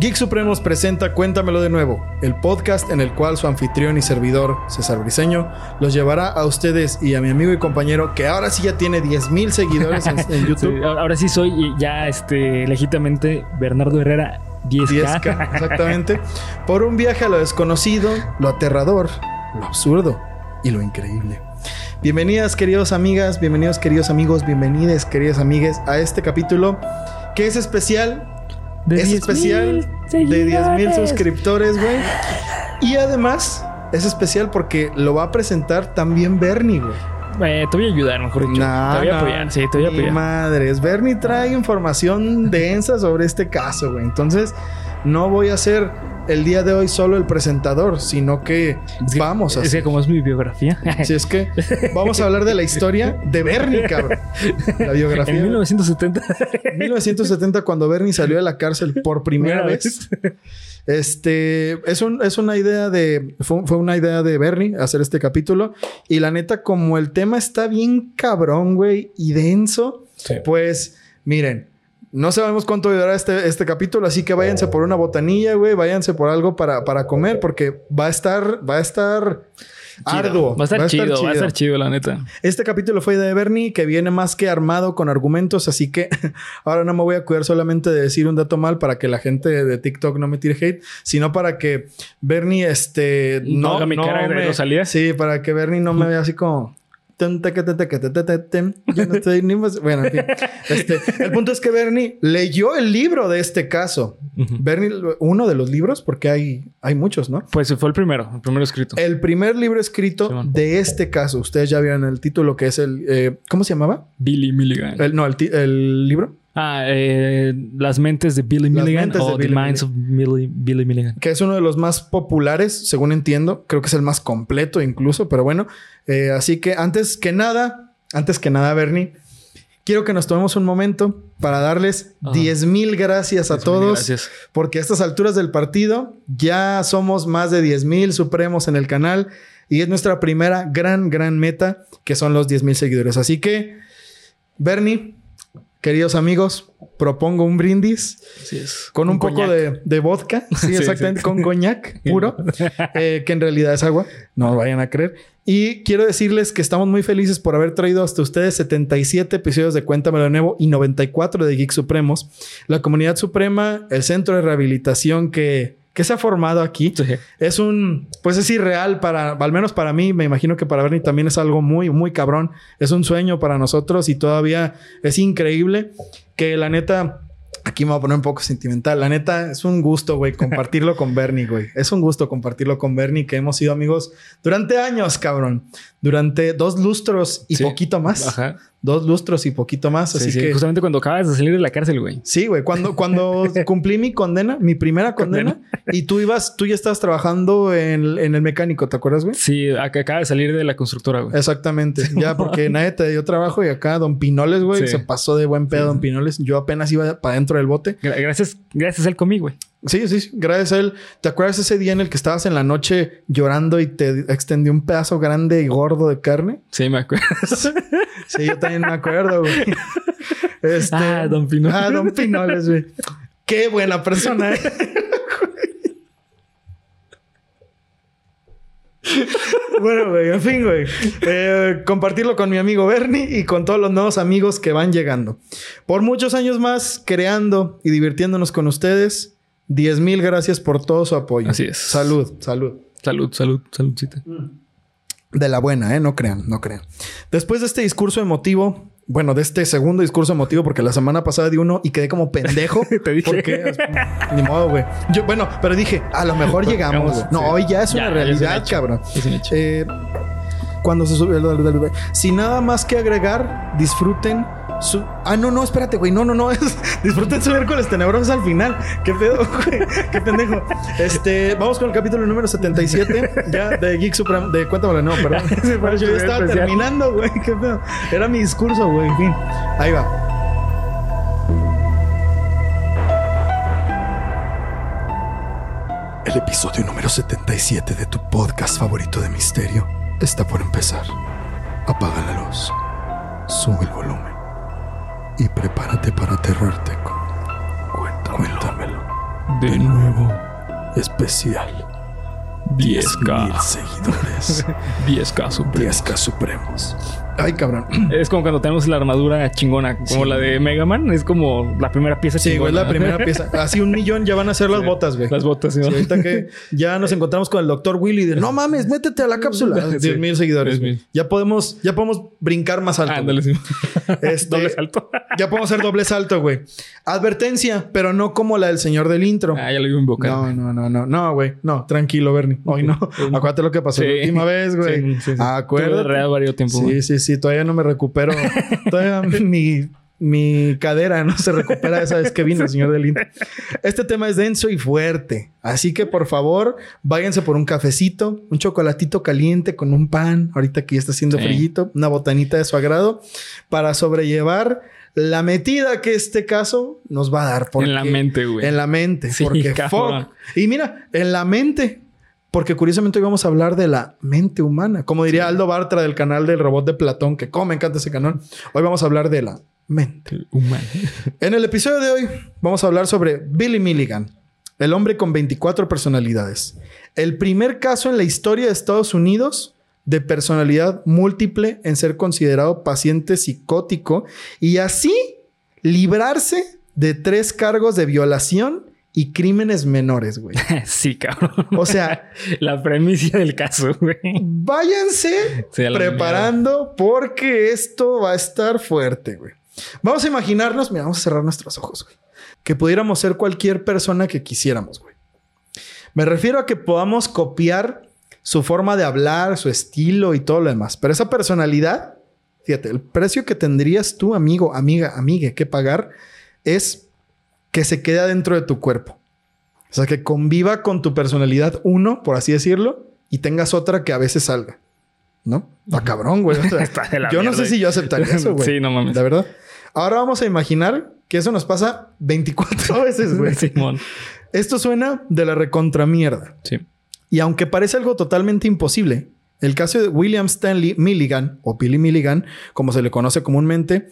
Geek Supremos presenta Cuéntamelo de nuevo, el podcast en el cual su anfitrión y servidor, César Briseño, los llevará a ustedes y a mi amigo y compañero, que ahora sí ya tiene 10.000 seguidores en, en YouTube. Sí, ahora sí soy ya este legítimamente Bernardo Herrera 10K. 10K, exactamente. Por un viaje a lo desconocido, lo aterrador, lo absurdo y lo increíble. Bienvenidas, queridos amigas, bienvenidos, queridos amigos, bienvenidas, queridas amigues, a este capítulo que es especial. De es 10,000 especial de 10 mil seguidores. suscriptores, güey. Y además es especial porque lo va a presentar también Bernie, güey. Eh, te voy a ayudar, mejor dicho. Nah, te voy a nah, apoyar, sí, te voy a apoyar. Madres, Bernie trae información densa sobre este caso, güey. Entonces, no voy a ser el día de hoy solo el presentador, sino que Es que- vamos a Es que como es mi biografía. Si es que vamos a hablar de la historia de Bernie, cabrón. La biografía. en 1970. 1970, cuando Bernie salió de la cárcel por primera vez. Este es, un- es una idea de. Fue, fue una idea de Bernie hacer este capítulo. Y la neta, como el tema está bien cabrón, güey, y denso, Sí. pues miren. No sabemos cuánto durará este, este capítulo, así que váyanse por una botanilla, güey. Váyanse por algo para, para comer, porque va a estar, va a estar arduo. Va a estar chido, va a estar chido, la neta. Este capítulo fue de Bernie, que viene más que armado con argumentos, así que ahora no me voy a cuidar solamente de decir un dato mal para que la gente de TikTok no me tire hate, sino para que Bernie, este, No haga mi cara de me- Rosalía. Sí, para que Bernie no me vea así como... Yo no estoy ni más... Bueno, en fin. Este, el punto es que Bernie leyó el libro de este caso. Bernie, uno de los libros, porque hay, hay muchos, ¿no? Pues fue el primero, el primero escrito. El primer libro escrito de este caso. Ustedes ya vieron el título que es el... eh, ¿Cómo se llamaba? Billy Milligan. El- no, el libro. Ah, eh, Las mentes de Billy Las Milligan o The Minds of Billy, Billy Milligan. Que es uno de los más populares, según entiendo. Creo que es el más completo incluso, pero bueno. Eh, así que antes que nada, antes que nada, Bernie, quiero que nos tomemos un momento para darles. 10 mil gracias a 10,000 todos. gracias. Porque a estas alturas del partido ya somos más de 10 mil supremos en el canal. Y es nuestra primera gran, gran meta, que son los 10 mil seguidores. Así que, Bernie, queridos amigos, propongo un brindis Así es. con un, poco de, de vodka. Sí, Sí, exactamente. sí. Con coñac puro, eh, que en realidad es agua. No vayan a creer. Y quiero decirles que estamos muy felices por haber traído hasta ustedes 77 episodios de Cuéntamelo de Nuevo y 94 de Geek Supremos. La comunidad suprema, el centro de rehabilitación que, que se ha formado aquí. Sí. Es un, pues es irreal para, al menos para mí, me imagino que para Bernie también es algo muy, muy cabrón. Es un sueño para nosotros y todavía es increíble que la neta, aquí me voy a poner un poco sentimental. La neta, es un gusto, güey, compartirlo con Bernie, güey. Es un gusto compartirlo con Bernie, que hemos sido amigos durante años, cabrón. Durante dos lustros y Sí. poquito más. Ajá. Dos lustros y poquito más. Sí, así sí, que... Justamente cuando acabas de salir de la cárcel, güey. Sí, güey. Cuando, cuando cumplí mi condena, mi primera condena, y tú ibas, tú ya estabas trabajando en, en el mecánico, ¿te acuerdas, güey? Sí, acá acaba de salir de la constructora, güey. Exactamente. Ya, porque nadie te dio trabajo y acá Don Pinoles, güey, Sí. se pasó de buen pedo Don Pinoles. Yo apenas iba para dentro del bote. Gra- Gracias, gracias a él conmigo, güey. Sí, sí. Gracias a él. ¿Te acuerdas ese día en el que estabas en la noche llorando y te extendió un pedazo grande y gordo de carne? Sí, me acuerdo. Sí, yo también me acuerdo, güey. Este, Ah, Don Pinoles. Ah, Don Pinoles, güey. Qué buena persona. ¿eh? bueno, güey, en fin, güey. Eh, compartirlo con mi amigo Bernie y con todos los nuevos amigos que van llegando. Por muchos años más, creando y divirtiéndonos con ustedes. 10 mil gracias por todo su apoyo. Así es. Salud, salud. Salud, salud, saludcita. De la buena, ¿eh? No crean, no crean. Después de este discurso emotivo, bueno, de este segundo discurso emotivo, porque la semana pasada di uno y quedé como pendejo. Te dije. Porque, ni modo, güey. Yo, bueno, pero dije, a lo mejor llegamos. No, Sí. hoy ya es Ya, una es realidad, cabrón. Es. Eh, cuando se sube. Sin nada más que agregar, disfruten su. Ah, no, no, espérate, güey. No, no, no. Es... Disfruten su miércoles tenebrosos al final. ¿Qué pedo, güey? Qué pendejo. Este, vamos con el capítulo número 77 ya de Geek Supremo. De Cuéntamelo, no, perdón. Yo ya estaba especial. terminando, güey. Qué pedo. Era mi discurso, güey. En fin, ahí va. El episodio número 77 de tu podcast favorito de misterio está por empezar. Apaga la luz, sube el volumen y prepárate para aterrarte con Cuéntamelo. De nuevo. Especial. 10K. 10.000 seguidores. 10K super. 10K supremos. Ay, cabrón. Es como cuando tenemos la armadura chingona, como Sí. la de Mega Man. Es como la primera pieza Sí, güey, es chingona. la primera pieza. Así un millón ya van a ser las Sí. botas, güey. Las botas, ¿sí? Sí, ahorita que ya nos encontramos con el doctor Willy de no mames, métete a la cápsula. Sí. 10 mil seguidores. 10,000. güey. Ya podemos, ya podemos brincar más alto. Ándale, sí. Este- Doble salto. Ya podemos hacer doble salto, güey. Advertencia, pero no como la del señor del intro. Ah, ya lo iba a invocar. No, no, no, no, no, güey. No, tranquilo, Bernie. Hoy no. Acuérdate lo que pasó la Sí. última vez, güey. Sí, sí, sí. Acuérdate. Varios tiempo, Sí, sí, sí. Todavía no me recupero. Todavía mi, mi cadera no se recupera esa vez que vino el señor del intro. Este tema es denso y fuerte. Así que, por favor, váyanse por un cafecito, un chocolatito caliente con un pan, ahorita que ya está haciendo Sí. frillito, una botanita de su agrado, para sobrellevar la metida que este caso nos va a dar. porque- En la mente, güey. En la mente. Sí, porque fuck. Y mira, en la mente. Porque curiosamente hoy vamos a hablar de la mente humana. Como diría Aldo Bartra del canal del robot de Platón, que como me encanta ese canal. Hoy vamos a hablar de la mente. Humano. En el episodio de hoy vamos a hablar sobre Billy Milligan, el hombre con 24 personalidades. El primer caso en la historia de Estados Unidos de personalidad múltiple en ser considerado paciente psicótico y así librarse de tres cargos de violación y crímenes menores, güey. sí, cabrón. O sea, La premisa del caso, güey. váyanse Sí, preparando porque esto va a estar fuerte, güey. Vamos a imaginarnos, mira, vamos a cerrar nuestros ojos, güey. Que pudiéramos ser cualquier persona que quisiéramos, güey. Me refiero a que podamos copiar su forma de hablar, su estilo y todo lo demás. Pero esa personalidad, fíjate, el precio que tendrías tú, amigo, amiga, amiga, que pagar es que se quede adentro de tu cuerpo. O sea, que conviva con tu personalidad uno, por así decirlo, y tengas otra que a veces salga. ¿No? Está cabrón, güey. O sea, Está de la yo no sé si yo aceptaría eso, güey. Sí, no mames. La verdad. Ahora vamos a imaginar que eso nos pasa 24 veces, güey. Simón. Esto suena de la recontramierda. Sí. Y aunque parece algo totalmente imposible, el caso de William Stanley Milligan, o Billy Milligan, como se le conoce comúnmente,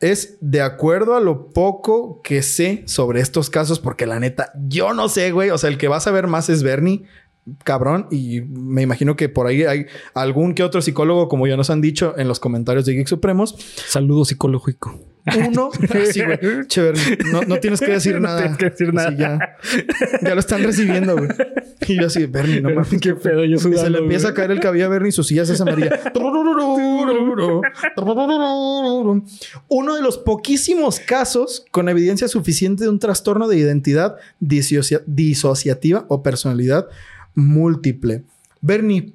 es de acuerdo a lo poco que sé sobre estos casos, porque la neta, yo no sé, güey. O sea, el que va a saber más es Bernie, cabrón. Y me imagino que por ahí hay algún que otro psicólogo, como ya nos han dicho en los comentarios de Geek Supremos. Saludo psicológico. Uno, sí, güey. Che, Bernie, no, no tienes que decir No nada. tienes que decir nada. Así ya, ya lo están recibiendo, güey. Y yo así, Bernie, no mames. Qué pedo, yo Y se le sudando, empieza a caer el cabello a Bernie y su silla se hace amarilla. Uno de los poquísimos casos con evidencia suficiente de un trastorno de identidad disocia- disociativa o personalidad múltiple. Bernie,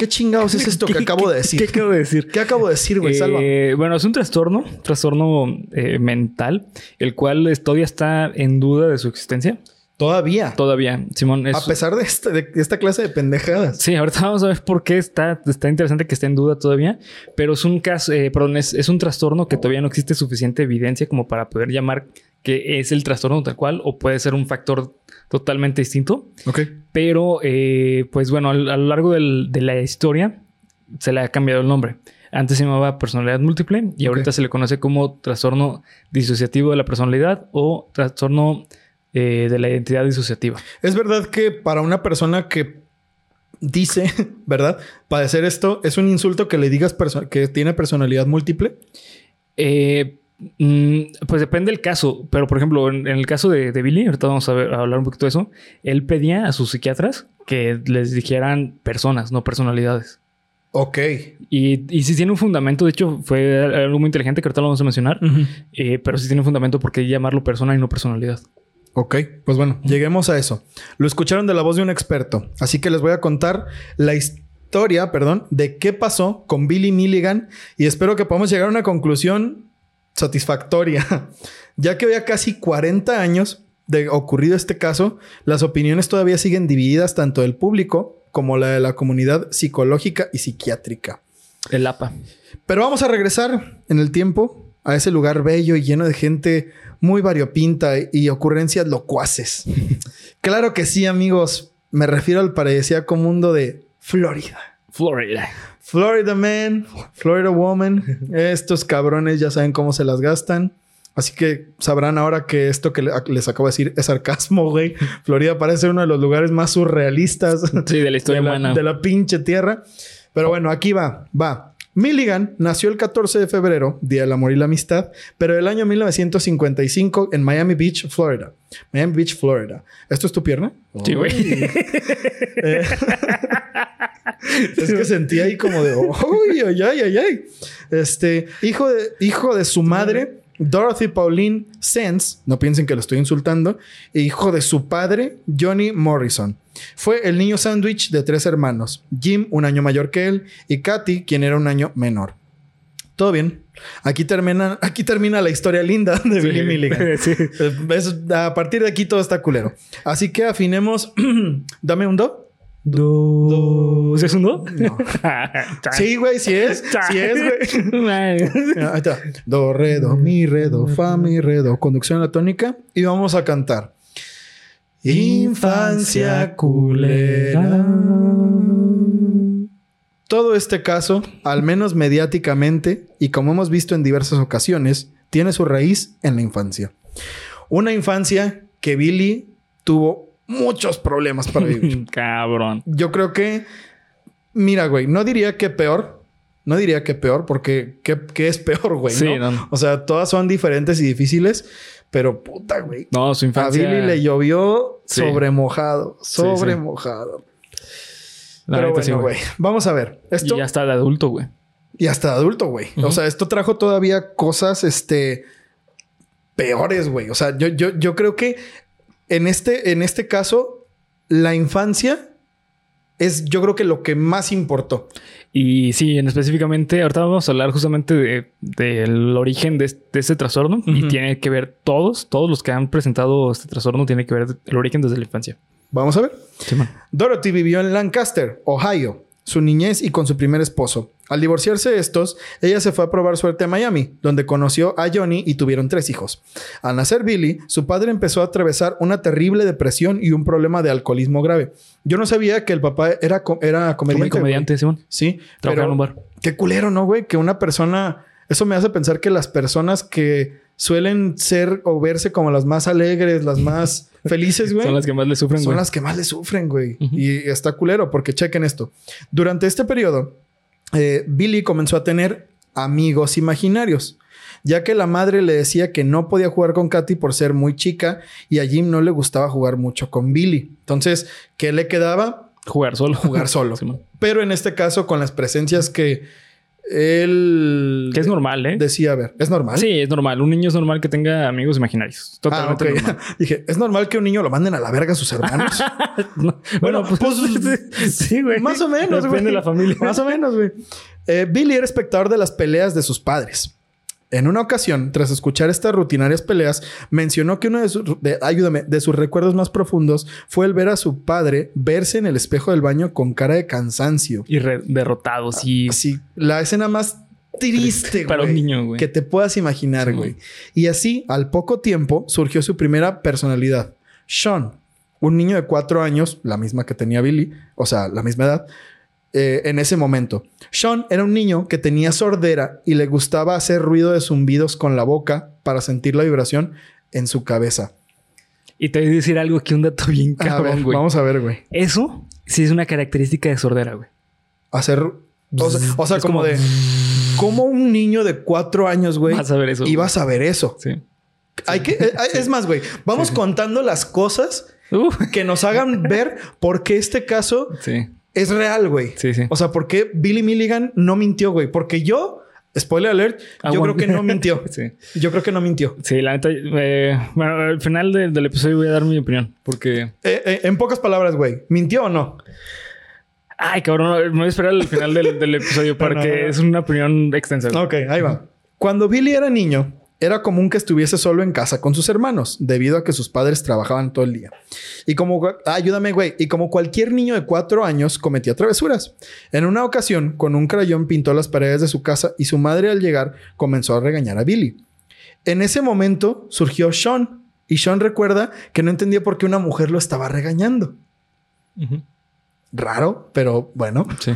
¿qué chingados es esto que ¿Qué- acabo de qué- decir? ¿Qué acabo de decir? ¿Qué acabo de decir, güey? Salva. Eh, bueno, es un trastorno, trastorno eh, mental, el cual todavía está en duda de su existencia. Todavía. Todavía, Simón. Es, A pesar de esta, de esta clase de pendejadas. Sí, ahorita vamos a ver por qué está, está interesante que esté en duda todavía, pero es un caso, eh, perdón, es, es un trastorno que todavía no existe suficiente evidencia como para poder llamar que es el trastorno tal cual o puede ser un factor totalmente distinto. Ok. Pero, eh, pues bueno, a, lo largo del- de la historia se le ha cambiado el nombre. Antes se llamaba personalidad múltiple y ahorita se le conoce como trastorno disociativo de la personalidad o trastorno eh, de la identidad disociativa. Es verdad que para una persona que dice, ¿verdad? Padecer esto es un insulto que le digas que tiene personalidad múltiple. Eh, pues depende del caso, pero por ejemplo, en, en el caso de, de Billy, ahorita vamos a, ver- a hablar un poquito de eso, él pedía a sus psiquiatras que les dijeran personas, no personalidades. Ok. Y, y si tiene un fundamento, de hecho, fue algo muy inteligente que ahorita lo vamos a mencionar, eh, pero sí tiene un fundamento porque llamarlo persona y no personalidad. Ok, pues bueno, lleguemos a eso. Lo escucharon de la voz de un experto, así que les voy a contar la historia, perdón, de qué pasó con Billy Milligan y espero que podamos llegar a una conclusión satisfactoria. ya que había casi 40 años de ocurrido este caso, las opiniones todavía siguen divididas tanto del público como la de la comunidad psicológica y psiquiátrica. El APA. Pero vamos a regresar en el tiempo a ese lugar bello y lleno de gente muy variopinta y ocurrencias locuaces. claro que sí, amigos. Me refiero al paradisíaco mundo de Florida. Florida. Florida man, Florida woman. Estos cabrones ya saben cómo se las gastan. Así que sabrán ahora que esto que les acabo de decir es sarcasmo, güey. Florida parece uno de los lugares más surrealistas sí, de la historia humana. De la pinche tierra. Pero bueno, aquí va, va. Milligan nació el 14 de febrero, Día del Amor y la Amistad, pero el año 1955 en Miami Beach, Florida. Miami Beach, Florida. ¿Esto es tu pierna? Sí, güey. Eh, es que sentí ahí como de, uy, ay, ay, ay. Este, hijo de, hijo de su madre, Dorothy Pauline Sense, no piensen que lo estoy insultando, e hijo de su padre, Johnny Morrison. Fue el niño sándwich de tres hermanos, Jim, un año mayor que él, y Katy, quien era un año menor. Todo bien. Aquí termina, aquí termina la historia linda de Billy Milligan. a partir de aquí todo está culero. Así que afinemos. Dame un do. Do. ¿Es un do? No. sí, güey, sí es. Sí es, güey. Ahí está. Do, re, do, mi, re, do, fa, mi, re, do. Conducción la tónica. Y vamos a cantar. Infancia culera. Todo este caso, al menos mediáticamente, y como hemos visto en diversas ocasiones, tiene su raíz en la infancia. Una infancia que Billy tuvo muchos problemas para vivir. Cabrón. Yo creo que, mira, güey, no diría que peor. No diría que peor, porque ¿qué, es peor, güey? Sí, ¿no? O sea, todas son diferentes y difíciles, pero puta, güey. No, su infancia. A Billy le llovió sobre mojado, sobre mojado. Pero bueno, güey. Vamos a ver. Esto... Y ya está de adulto, güey. Y hasta de adulto, güey. O sea, esto trajo todavía cosas, este, peores, güey. O sea, yo, yo, yo creo que en este, en este caso, la infancia es yo creo que lo que más importó. Y sí, en específicamente, ahorita vamos a hablar justamente del origen de, este trastorno y tiene que ver todos, todos los que han presentado este trastorno tiene que ver el origen desde la infancia. Vamos a ver. Dorothy vivió en Lancaster, Ohio su niñez y con su primer esposo. Al divorciarse estos, ella se fue a probar suerte a Miami, donde conoció a Johnny y tuvieron tres hijos. Al nacer Billy, su padre empezó a atravesar una terrible depresión y un problema de alcoholismo grave. Yo no sabía que el papá era, era comediante. comediante, Simón. Sí. Trabajaba en un bar. Qué culero, ¿no, güey? Que una persona... Eso me hace pensar que las personas que suelen ser o verse como las más alegres, las más felices, güey. Son las que más le sufren, güey. Son las que más le sufren, güey. Y está culero, porque chequen esto. Durante este periodo, eh, Billy comenzó a tener amigos imaginarios, ya que la madre le decía que no podía jugar con Katy por ser muy chica y a Jim no le gustaba jugar mucho con Billy. Entonces, ¿qué le quedaba? Jugar solo. Jugar solo. Pero en este caso, con las presencias que él. Que es normal, ¿eh? Decía, a ver, ¿es normal? Sí, es normal. Un niño es normal que tenga amigos imaginarios. Totalmente ah, normal. Dije, ¿es normal que un niño lo manden a la verga a sus hermanos? bueno, pues, pues sí, güey. Más o menos, güey. Depende de la familia. Más o menos, güey. Eh, Billy era espectador de las peleas de sus padres. En una ocasión, tras escuchar estas rutinarias peleas, mencionó que uno de sus, ayúdame, de sus recuerdos más profundos fue el ver a su padre verse en el espejo del baño con cara de cansancio. Y derrotado, sí. Así, la escena más triste, Para un niño, güey. Que te puedas imaginar, güey. Y así, al poco tiempo, surgió su primera personalidad. Sean, un niño de cuatro años, la misma que tenía Billy, o sea, la misma edad, eh, en ese momento. Sean era un niño que tenía sordera y le gustaba hacer ruido de zumbidos con la boca para sentir la vibración en su cabeza. Y te voy a decir algo que un dato bien cabrón, güey. Vamos a ver, güey. Eso sí es una característica de sordera, güey. Hacer. O sea, como, de. Como un niño de cuatro años, güey. Vas a ver eso. Y vas a ver eso. Sí. Hay que. Eh, es más, güey. Vamos contando las cosas que nos hagan ver por qué este caso sí es real, güey. Sí, sí. O sea, ¿por qué Billy Milligan no mintió, güey? Porque yo, spoiler alert, yo creo que no mintió. sí. Yo creo que no mintió. Sí, la neta, eh, bueno, al final del episodio voy a dar mi opinión, porque... Eh, eh, en pocas palabras, güey, ¿mintió o no? Ay, cabrón, me voy a esperar al final del, episodio porque es una opinión extensa. Ok, ahí va. Cuando Billy era niño, era común que estuviese solo en casa con sus hermanos, debido a que sus padres trabajaban todo el día. Y como, ayúdame, güey, y como cualquier niño de cuatro años, cometía travesuras. En una ocasión, con un crayón pintó las paredes de su casa y su madre al llegar comenzó a regañar a Billy. En ese momento surgió Sean, y Sean recuerda que no entendía por qué una mujer lo estaba regañando. Raro, pero bueno. Sí.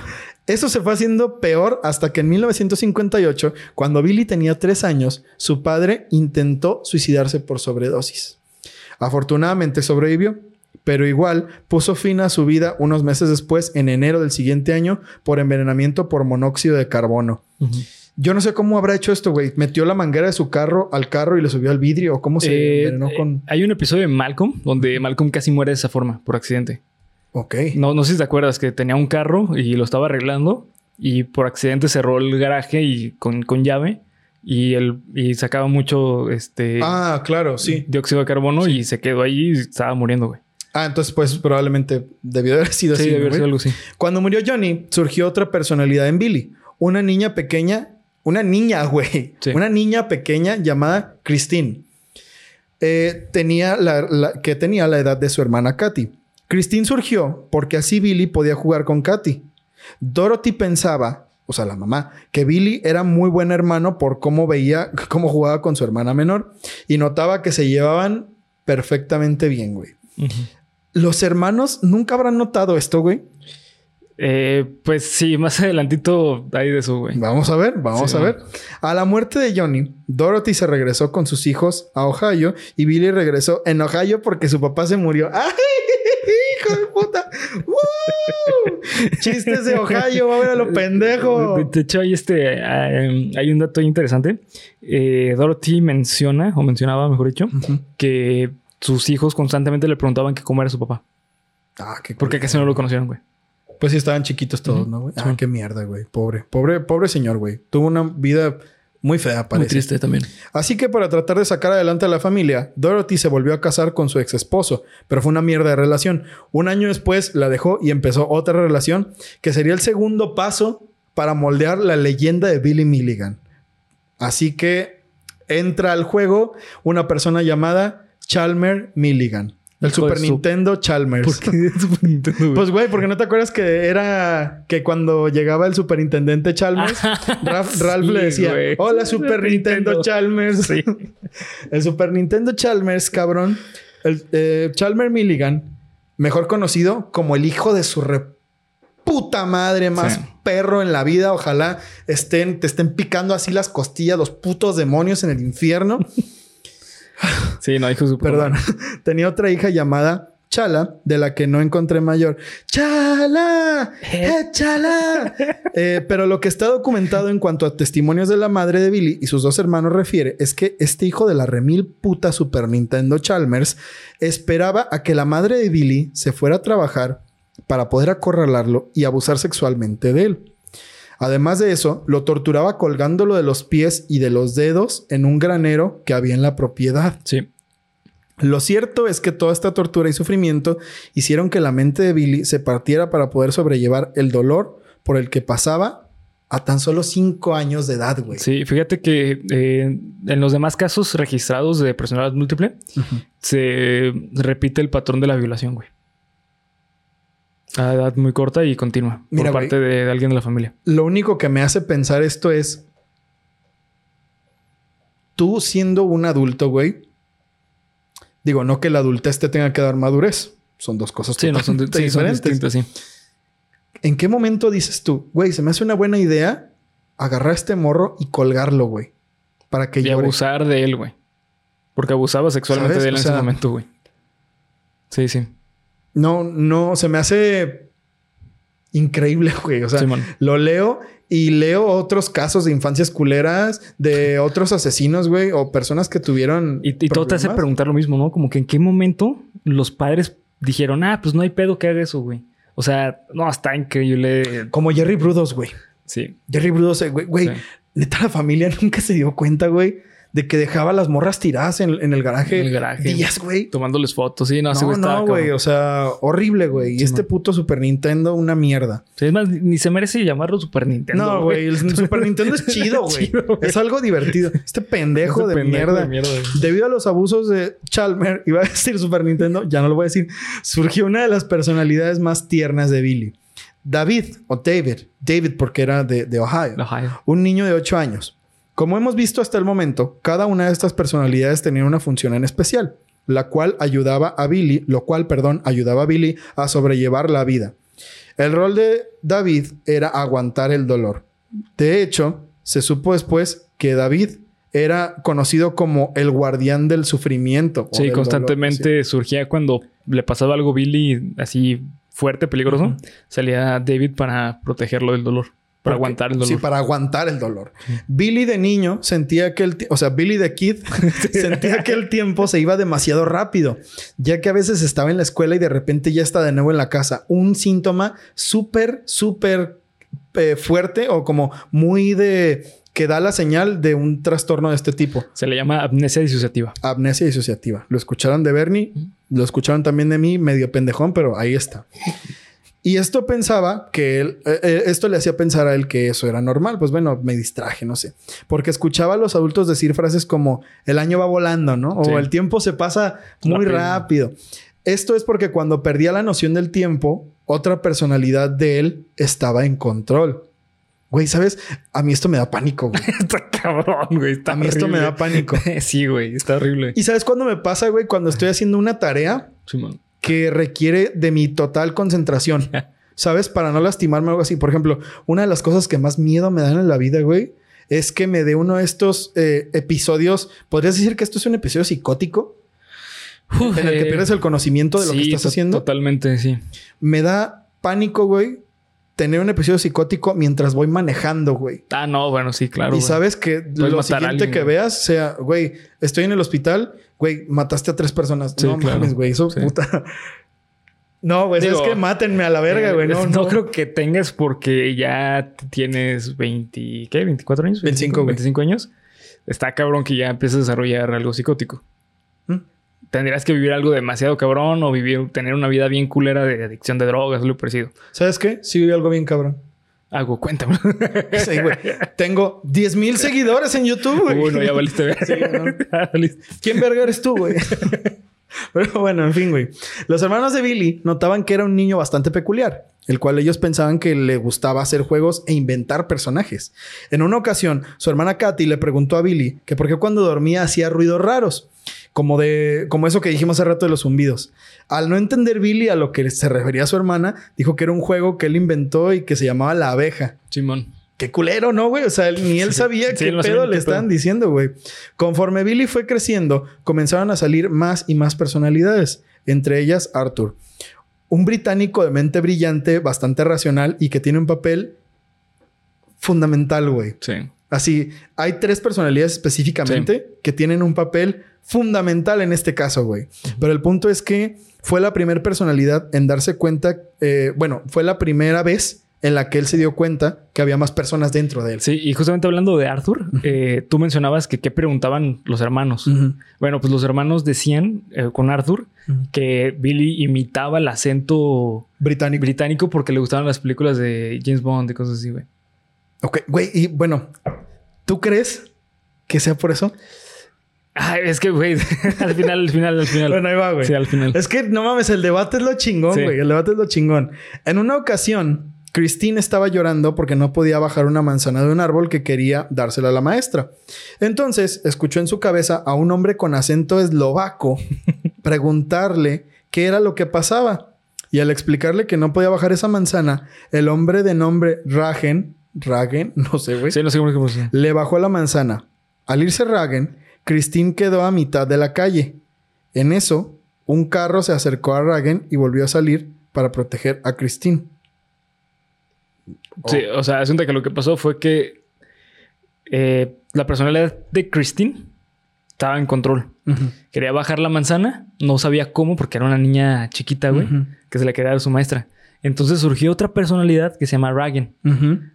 Eso se fue haciendo peor hasta que en 1958, cuando Billy tenía tres años, su padre intentó suicidarse por sobredosis. Afortunadamente sobrevivió, pero igual puso fin a su vida unos meses después, en enero del siguiente año, por envenenamiento por monóxido de carbono. Yo no sé cómo habrá hecho esto, güey. Metió la manguera de su carro al carro y le subió al vidrio. ¿O cómo se Eh, envenenó eh, con...? Hay un episodio de Malcolm donde Malcolm casi muere de esa forma, por accidente. Ok. No, no sé si te acuerdas que tenía un carro y lo estaba arreglando y por accidente cerró el garaje y con, con llave y, el, y sacaba mucho este, Ah, claro, sí. dióxido de carbono y se quedó ahí y estaba muriendo, güey. Ah, entonces pues probablemente debió haber sido Sí, así. debe ¿no, haber sido algo así. Cuando murió Johnny, surgió otra personalidad en Billy. Una niña pequeña, una niña, güey. Sí. Una niña pequeña llamada Christine. Eh, tenía la, la- que tenía la edad de su hermana Katy. Christine surgió porque así Billy podía jugar con Katy. Dorothy pensaba, o sea, la mamá, que Billy era muy buen hermano por cómo veía, cómo jugaba con su hermana menor y notaba que se llevaban perfectamente bien, güey. Los hermanos nunca habrán notado esto, güey. Eh, pues sí, más adelantito hay de eso, güey. Vamos a ver, vamos Sí, a ver. A la muerte de Johnny, Dorothy se regresó con sus hijos a Ohio y Billy regresó en Ohio porque su papá se murió. ¡Ay, hijo de puta! ¡Woo! Chistes de Ohio, va a ver a lo pendejo. De, hecho, hay este, eh, hay un dato interesante. Eh, Dorothy menciona, o mencionaba, mejor dicho, que sus hijos constantemente le preguntaban que cómo era su papá. Ah, qué Porque casi no lo conocieron, güey. Pues sí, estaban chiquitos todos. ¿no, güey? Sí. Ah, qué mierda, güey. Pobre, pobre, pobre señor, güey. Tuvo una vida muy fea, Muy parece. triste también. Así que para tratar de sacar adelante a la familia, Dorothy se volvió a casar con su ex esposo, pero fue una mierda de relación. Un año después la dejó y empezó otra relación que sería el segundo paso para moldear la leyenda de Billy Milligan. Así que entra al juego una persona llamada Chalmer Milligan. El Hijo Super su- Nintendo Chalmers. ¿Por qué Super Nintendo, güey? Pues, güey, porque no te acuerdas que era que cuando llegaba el superintendente Chalmers, Ralph, Ralph Sí, le decía: güey. Hola, Super Nintendo. Chalmers. Sí. El Super Nintendo Chalmers, cabrón. El eh, Chalmer Milligan, mejor conocido como el hijo de su re puta madre más Sí. perro en la vida. Ojalá estén, te estén picando así las costillas los putos demonios en el infierno. Sí, no, dijo su Perdón. Tenía otra hija llamada Chala, de la que no encontré mayor. ¡Chala! ¡Eh, Chala! Eh, pero lo que está documentado en cuanto a testimonios de la madre de Billy y sus dos hermanos refiere es que este hijo de la remil puta Super Nintendo Chalmers esperaba a que la madre de Billy se fuera a trabajar para poder acorralarlo y abusar sexualmente de él. Además de eso, lo torturaba colgándolo de los pies y de los dedos en un granero que había en la propiedad. Sí. Lo cierto es que toda esta tortura y sufrimiento hicieron que la mente de Billy se partiera para poder sobrellevar el dolor por el que pasaba a tan solo cinco años de edad, güey. Sí, fíjate que eh, en los demás casos registrados de personalidad múltiple se repite el patrón de la violación, güey. A edad muy corta y continua Mira, por parte de, de alguien de la familia. Lo único que me hace pensar esto es tú siendo un adulto, güey. Digo, no que la adultez te tenga que dar madurez. Son dos cosas Sí, no, son, diferentes. distintas, sí. ¿En qué momento dices tú, güey, se me hace una buena idea agarrar a este morro y colgarlo, güey? Para que Y llore. abusar de él, güey. Porque abusaba sexualmente ¿Sabes? de él O en ese momento, güey. Sí, sí. No, no, se me hace increíble, güey. O sea, lo leo y leo otros casos de infancias culeras, de otros asesinos, güey, o personas que tuvieron. Y, y todo te hace preguntar lo mismo, ¿no? Como que en qué momento los padres dijeron, ah, pues no hay pedo que haga eso, güey. O sea, no, está increíble. Como Jerry Brudos, güey. Sí. Jerry Brudos, eh, güey, güey. Sí. Neta, la familia nunca se dio cuenta, güey, de que dejaba las morras tiradas en, en el garaje. En el garaje. Días, güey. Tomándoles fotos, sí, no, No, güey no, güey. O sea, horrible, güey. Y este man. puto Super Nintendo, una mierda. Sí, es más, ni se merece llamarlo Super Nintendo. No, güey. El Super Nintendo es chido, güey. Es algo divertido. Este pendejo, de, pendejo mierda. de mierda, güey. Debido a los abusos de Chalmer, iba a decir Super Nintendo, ya no lo voy a decir, surgió una de las personalidades más tiernas de Billy. David, o David, David porque era de, de Ohio, Ohio. un niño de 8 años. Como hemos visto hasta el momento, cada una de estas personalidades tenía una función en especial. la cual ayudaba a Billy, lo cual, perdón, ayudaba a Billy a sobrellevar la vida. El rol de David era aguantar el dolor. De hecho, se supo después que David era conocido como el guardián del sufrimiento. Sí, constantemente surgía cuando le pasaba algo a Billy así fuerte, peligroso, salía David para protegerlo del dolor. Para aguantar el dolor. Sí, para aguantar el dolor. Billy de niño sentía que el... O sea, Billy de kid sentía que el tiempo se iba demasiado rápido. Ya que a veces estaba en la escuela y de repente ya está de nuevo en la casa. Un síntoma súper, súper eh, fuerte o como muy de que da la señal de un trastorno de este tipo. Se le llama amnesia disociativa. Amnesia disociativa. Lo escucharon de Bernie, lo escucharon también de mí, medio pendejón, pero ahí está. Y esto pensaba que él, eh, eh, esto le hacía pensar a él que eso era normal. Pues bueno, me distraje, no sé. Porque escuchaba a los adultos decir frases como el año va volando, ¿no? O el tiempo se pasa muy rápido. Esto es porque cuando perdía la noción del tiempo, otra personalidad de él estaba en control. Güey, ¿sabes? A mí esto me da pánico, güey. está cabrón, güey. a mí esto me da pánico. sí, güey. Está horrible. ¿Y sabes cuándo me pasa, güey? Cuando estoy haciendo una tarea que requiere de mi total concentración. ¿Sabes? Para no lastimarme o algo así. Por ejemplo, una de las cosas que más miedo me dan en la vida, güey, es que me dé uno de estos eh, episodios. ¿Podrías decir que esto es un episodio psicótico? en el que pierdes el conocimiento de lo que estás haciendo. Totalmente, sí. Me da pánico, güey, tener un episodio psicótico mientras voy manejando, güey. Ah, no, bueno, sí, claro. Y sabes que lo siguiente que veas sea, güey, estoy en el hospital, güey, mataste a tres personas. no mames, güey, eso puta. No, güey, es que mátenme a la verga, güey. No, no, creo que tengas porque ya tienes 20, ¿qué? 24 años. 25, 25 años. Está cabrón que ya empieces a desarrollar algo psicótico tendrías que vivir algo demasiado cabrón o vivir, tener una vida bien culera de adicción de drogas lo parecido. ¿Sabes qué? Sí viví algo bien cabrón. Algo, cuéntame. Sí, güey. Tengo 10 mil seguidores en YouTube, güey. Bueno, ya valiste ver. ¿Quién verga eres tú, güey? Pero bueno, en fin, güey. Los hermanos de Billy notaban que era un niño bastante peculiar, el cual ellos pensaban que le gustaba hacer juegos e inventar personajes. En una ocasión, su hermana Katy le preguntó a Billy que por qué cuando dormía hacía ruidos raros como de, como eso que dijimos hace rato de los zumbidos. Al no entender Billy a lo que se refería a su hermana, dijo que era un juego que él inventó y que se llamaba La Abeja. Simón. Qué culero, ¿no, güey? O sea, ni él sabía qué pedo le estaban diciendo, güey. Conforme Billy fue creciendo, comenzaron a salir más y más personalidades, entre ellas Arthur. Un británico de mente brillante, bastante racional y que tiene un papel fundamental, güey. Sí. Así, hay tres personalidades específicamente que tienen un papel fundamental en este caso, güey. Pero el punto es que fue la primera personalidad en darse cuenta, eh, bueno, fue la primera vez en la que él se dio cuenta que había más personas dentro de él. Sí, y justamente hablando de Arthur, eh, tú mencionabas que qué preguntaban los hermanos. Bueno, pues los hermanos decían eh, con Arthur que Billy imitaba el acento británico. británico porque le gustaban las películas de James Bond y cosas así, güey. Ok, güey, y bueno, ¿tú crees que sea por eso? Ay, es que, güey, al final, al final, al final. Bueno, ahí va, güey. Sí, al final. Es que no mames, el debate es lo chingón, güey. El debate es lo chingón. En una ocasión, Christine estaba llorando porque no podía bajar una manzana de un árbol que quería dársela a la maestra. Entonces, escuchó en su cabeza a un hombre con acento eslovaco preguntarle qué era lo que pasaba. Y al explicarle que no podía bajar esa manzana, el hombre de nombre Ragen, Ragen, no sé, güey. Sí, no sé cómo se Le bajó la manzana. Al irse Ragen, Christine quedó a mitad de la calle. En eso, un carro se acercó a Ragen y volvió a salir para proteger a Christine. Sí, o sea, que lo que pasó fue que eh, la personalidad de Christine estaba en control. Quería bajar la manzana, no sabía cómo porque era una niña chiquita, güey, que se le quería dar a su maestra. Entonces surgió otra personalidad que se llama Ragen.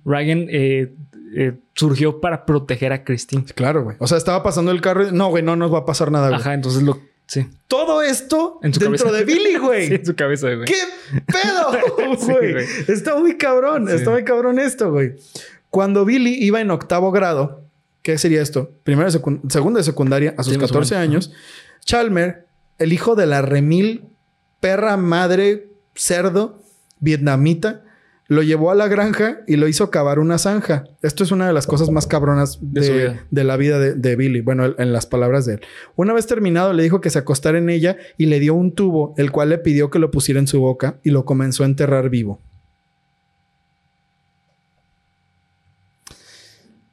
Ragen eh, eh, surgió para proteger a Christine. Claro, güey. O sea, estaba pasando el carro. No, güey, no nos va a pasar nada, güey. Ajá, entonces lo. Sí. Todo esto dentro de Billy, güey. sí, en su cabeza, güey. ¿Qué pedo, güey? Está muy cabrón. Está muy cabrón esto, güey. Cuando Billy iba en octavo grado, ¿qué sería esto? Primero, segundo de secundaria, a sus 14 años, Chalmer, el hijo de la remil perra madre cerdo vietnamita Lo llevó a la granja y lo hizo cavar una zanja. Esto es una de las cosas más cabronas De la vida de, de Billy. Bueno, en las palabras de él. Una vez terminado, le dijo que se acostara en ella y le dio un tubo, el cual le pidió que lo pusiera en su boca y lo comenzó a enterrar vivo.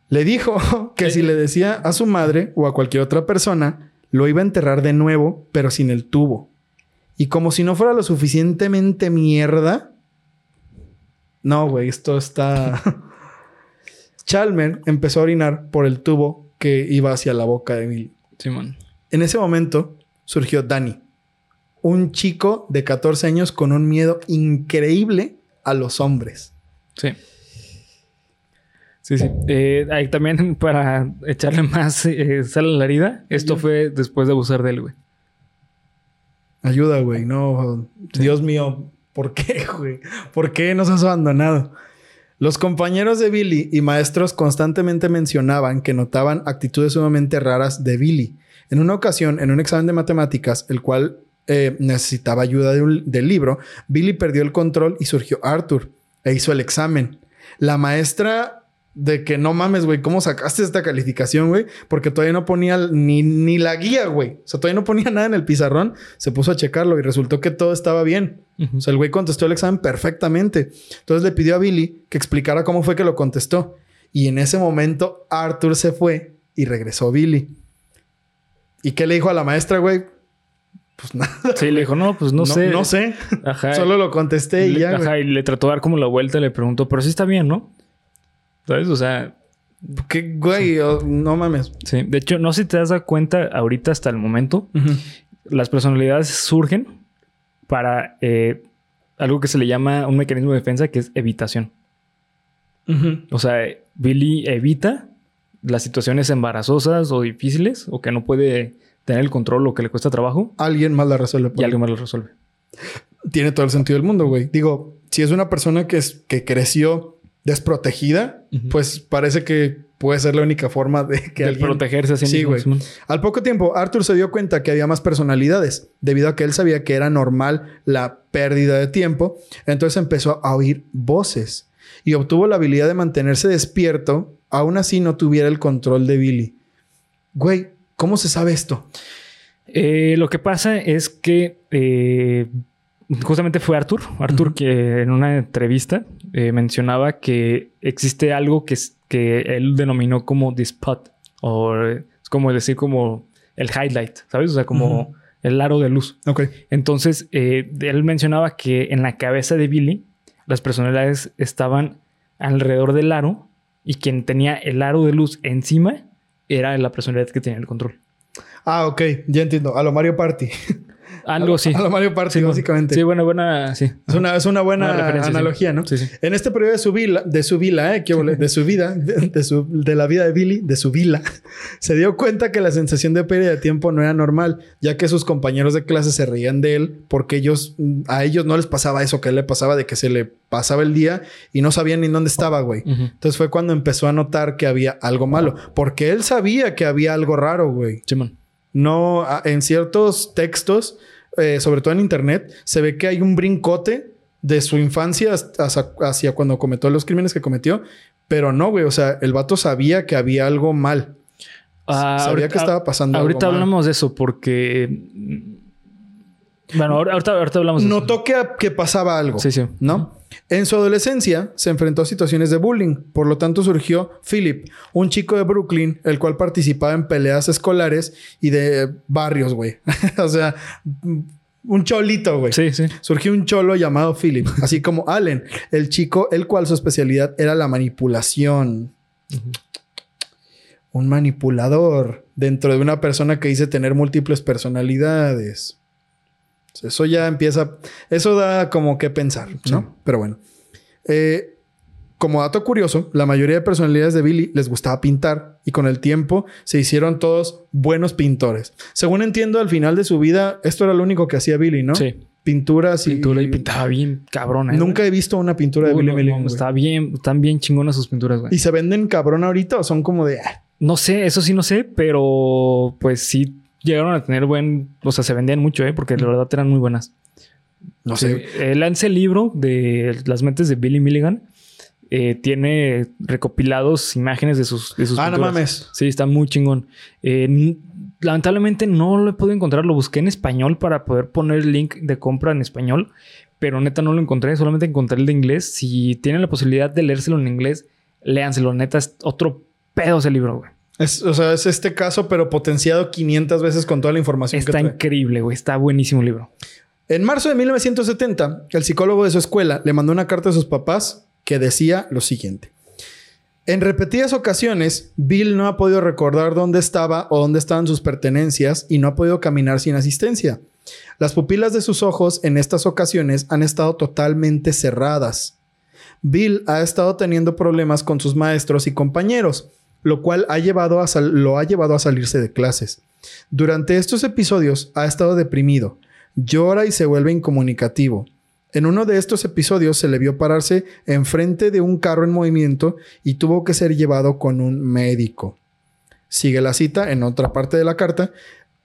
Le dijo que si le decía a su madre o a cualquier otra persona, lo iba a enterrar de nuevo, pero sin el tubo. Y como si no fuera lo suficientemente mierda. No, güey, esto está. Chalmer empezó a orinar por el tubo que iba hacia la boca de Billy. Simón. En ese momento surgió Danny, un chico de 14 años con un miedo increíble a los hombres. Sí. Sí, sí. Eh, ahí también para echarle más eh, sal a la herida, esto Ayuda. fue después de abusar de él, güey. Ayuda, güey. No, Dios mío, ¿por qué, güey? ¿Por qué nos has abandonado? Los compañeros de Billy y maestros constantemente mencionaban que notaban actitudes sumamente raras de Billy. En una ocasión, en un examen de matemáticas, el cual eh, necesitaba ayuda del libro, Billy perdió el control y surgió Arthur e hizo el examen. La maestra de que no mames, güey, ¿cómo sacaste esta calificación, güey? Porque todavía no ponía ni, ni la guía, güey. O sea, todavía no ponía nada en el pizarrón. Se puso a checarlo y resultó que todo estaba bien. O sea, el güey contestó el examen perfectamente. Entonces le pidió a Billy que explicara cómo fue que lo contestó. Y en ese momento Arthur se fue y regresó Billy. ¿Y qué le dijo a la maestra, güey? Pues nada. Sí, le dijo, no, pues no, sé. No sé. Ajá. Solo lo contesté y Le- ya, güey. Ajá, y le trató de dar como la vuelta, le preguntó, pero sí está bien, ¿no? ¿Sabes? O sea, ¿Qué, güey? Oh, no mames. sí. De hecho, no sé si te das cuenta ahorita hasta el momento, las personalidades surgen para eh, algo que se le llama un mecanismo de defensa que es evitación. O sea, Billy evita las situaciones embarazosas o difíciles o que no puede tener el control o que le cuesta trabajo Alguien más la resuelve. por y alguien más lo resuelve. Tiene todo el sentido del mundo, güey. Digo, si es una persona que, es, que creció desprotegida, pues parece que puede ser la única forma de que De alguien... protegerse así Sí, mismo. Simón. Al poco tiempo, Arthur se dio cuenta que había más personalidades, debido a que él sabía que era normal la pérdida de tiempo. Entonces empezó a oír voces y obtuvo la habilidad de mantenerse despierto, aún así no tuviera el control de Billy. Güey, ¿cómo se sabe esto? Eh, lo que pasa es que eh, justamente fue Arthur. Arthur que en una entrevista eh, mencionaba que existe algo que, que él denominó como the spot. O es como decir como el highlight, ¿sabes? O sea, como el aro de luz. Ok. Entonces, eh, él mencionaba que en la cabeza de Billy las personalidades estaban alrededor del aro y quien tenía el aro de luz encima era la personalidad que tenía el control. Ah, ok, ya entiendo. A lo Mario Party. Algo así. A lo Mario Party, Sí, básicamente. Sí, buena, buena, sí. Es una, es una buena sí. analogía, ¿no? Sí, sí. En este periodo de su vida, de su vida, ¿eh? ¿Qué de su vida, de, de su, de la vida de Billy, de su vida, se dio cuenta que la sensación de pérdida de tiempo no era normal, ya que sus compañeros de clase se reían de él porque ellos, a ellos no les pasaba eso que a él le pasaba de que se le pasaba el día y no sabían ni dónde estaba, güey. Entonces fue cuando empezó a notar que había algo malo, porque él sabía que había algo raro, güey. Simón. No, en ciertos textos, eh, sobre todo en internet, se ve que hay un brincote de su infancia hasta- hacia, cuando cometió los crímenes que cometió. Pero no, güey. O sea, el vato sabía que había algo mal. Ah, sabía ahorita- que estaba pasando algo Ahorita mal. hablamos de eso porque. mm, Bueno, ahorita, ahorita hablamos de Notó que, que pasaba algo. eso. Sí, sí. ¿no? En su adolescencia se enfrentó a situaciones de bullying, por lo tanto surgió Philip, un chico de Brooklyn, el cual participaba en peleas escolares y de barrios, güey. o sea, un cholito, güey. Sí, sí. Surgió un cholo llamado Philip, así como Allen, el chico, el cual su especialidad era la manipulación. Un manipulador dentro de una persona que dice tener múltiples personalidades. Eso ya empieza, eso da como que pensar, ¿no? Sí. Pero bueno. Eh, como dato curioso, la mayoría de personalidades de Billy les gustaba pintar y con el tiempo se hicieron todos buenos pintores. Según entiendo, al final de su vida, esto era lo único que hacía Billy, ¿no? Sí. Pinturas y... Pintura y pintaba bien cabrón. ¿eh? Nunca he visto una pintura de Billy no, Milligan, no, güey. Está bien, están bien chingonas sus pinturas, güey. ¿Y se venden cabrón ahorita o son como de... ah, No sé, eso sí no sé, pero pues sí llegaron a tener buen. O sea, se vendían mucho, ¿eh? Porque la verdad eran muy buenas. No sé. El lance libro de las mentes de Billy Milligan eh, tiene recopilados imágenes de sus, de sus Ah, no pinturas. mames. Sí, está muy chingón. Eh, lamentablemente no lo he podido encontrar. Lo busqué en español para poder poner el link de compra en español. Pero neta no lo encontré. Solamente encontré el de inglés. Si tienen la posibilidad de leérselo en inglés, léanselo. Neta es otro pedo ese libro, güey. Es, o sea, es este caso, pero potenciado 500 veces con toda la información Está que trae. increíble, güey. Está buenísimo el libro. En marzo de 1970, el psicólogo de su escuela le mandó una carta a sus papás que decía lo siguiente. En repetidas ocasiones, Bill no ha podido recordar dónde estaba o dónde estaban sus pertenencias y no ha podido caminar sin asistencia. Las pupilas de sus ojos en estas ocasiones han estado totalmente cerradas. Bill ha estado teniendo problemas con sus maestros y compañeros, lo cual ha llevado a lo ha llevado a salirse de clases. Durante estos episodios ha estado deprimido, llora y se vuelve incomunicativo. En uno de estos episodios se le vio pararse enfrente de un carro en movimiento y tuvo que ser llevado con un médico. Sigue la cita en otra parte de la carta.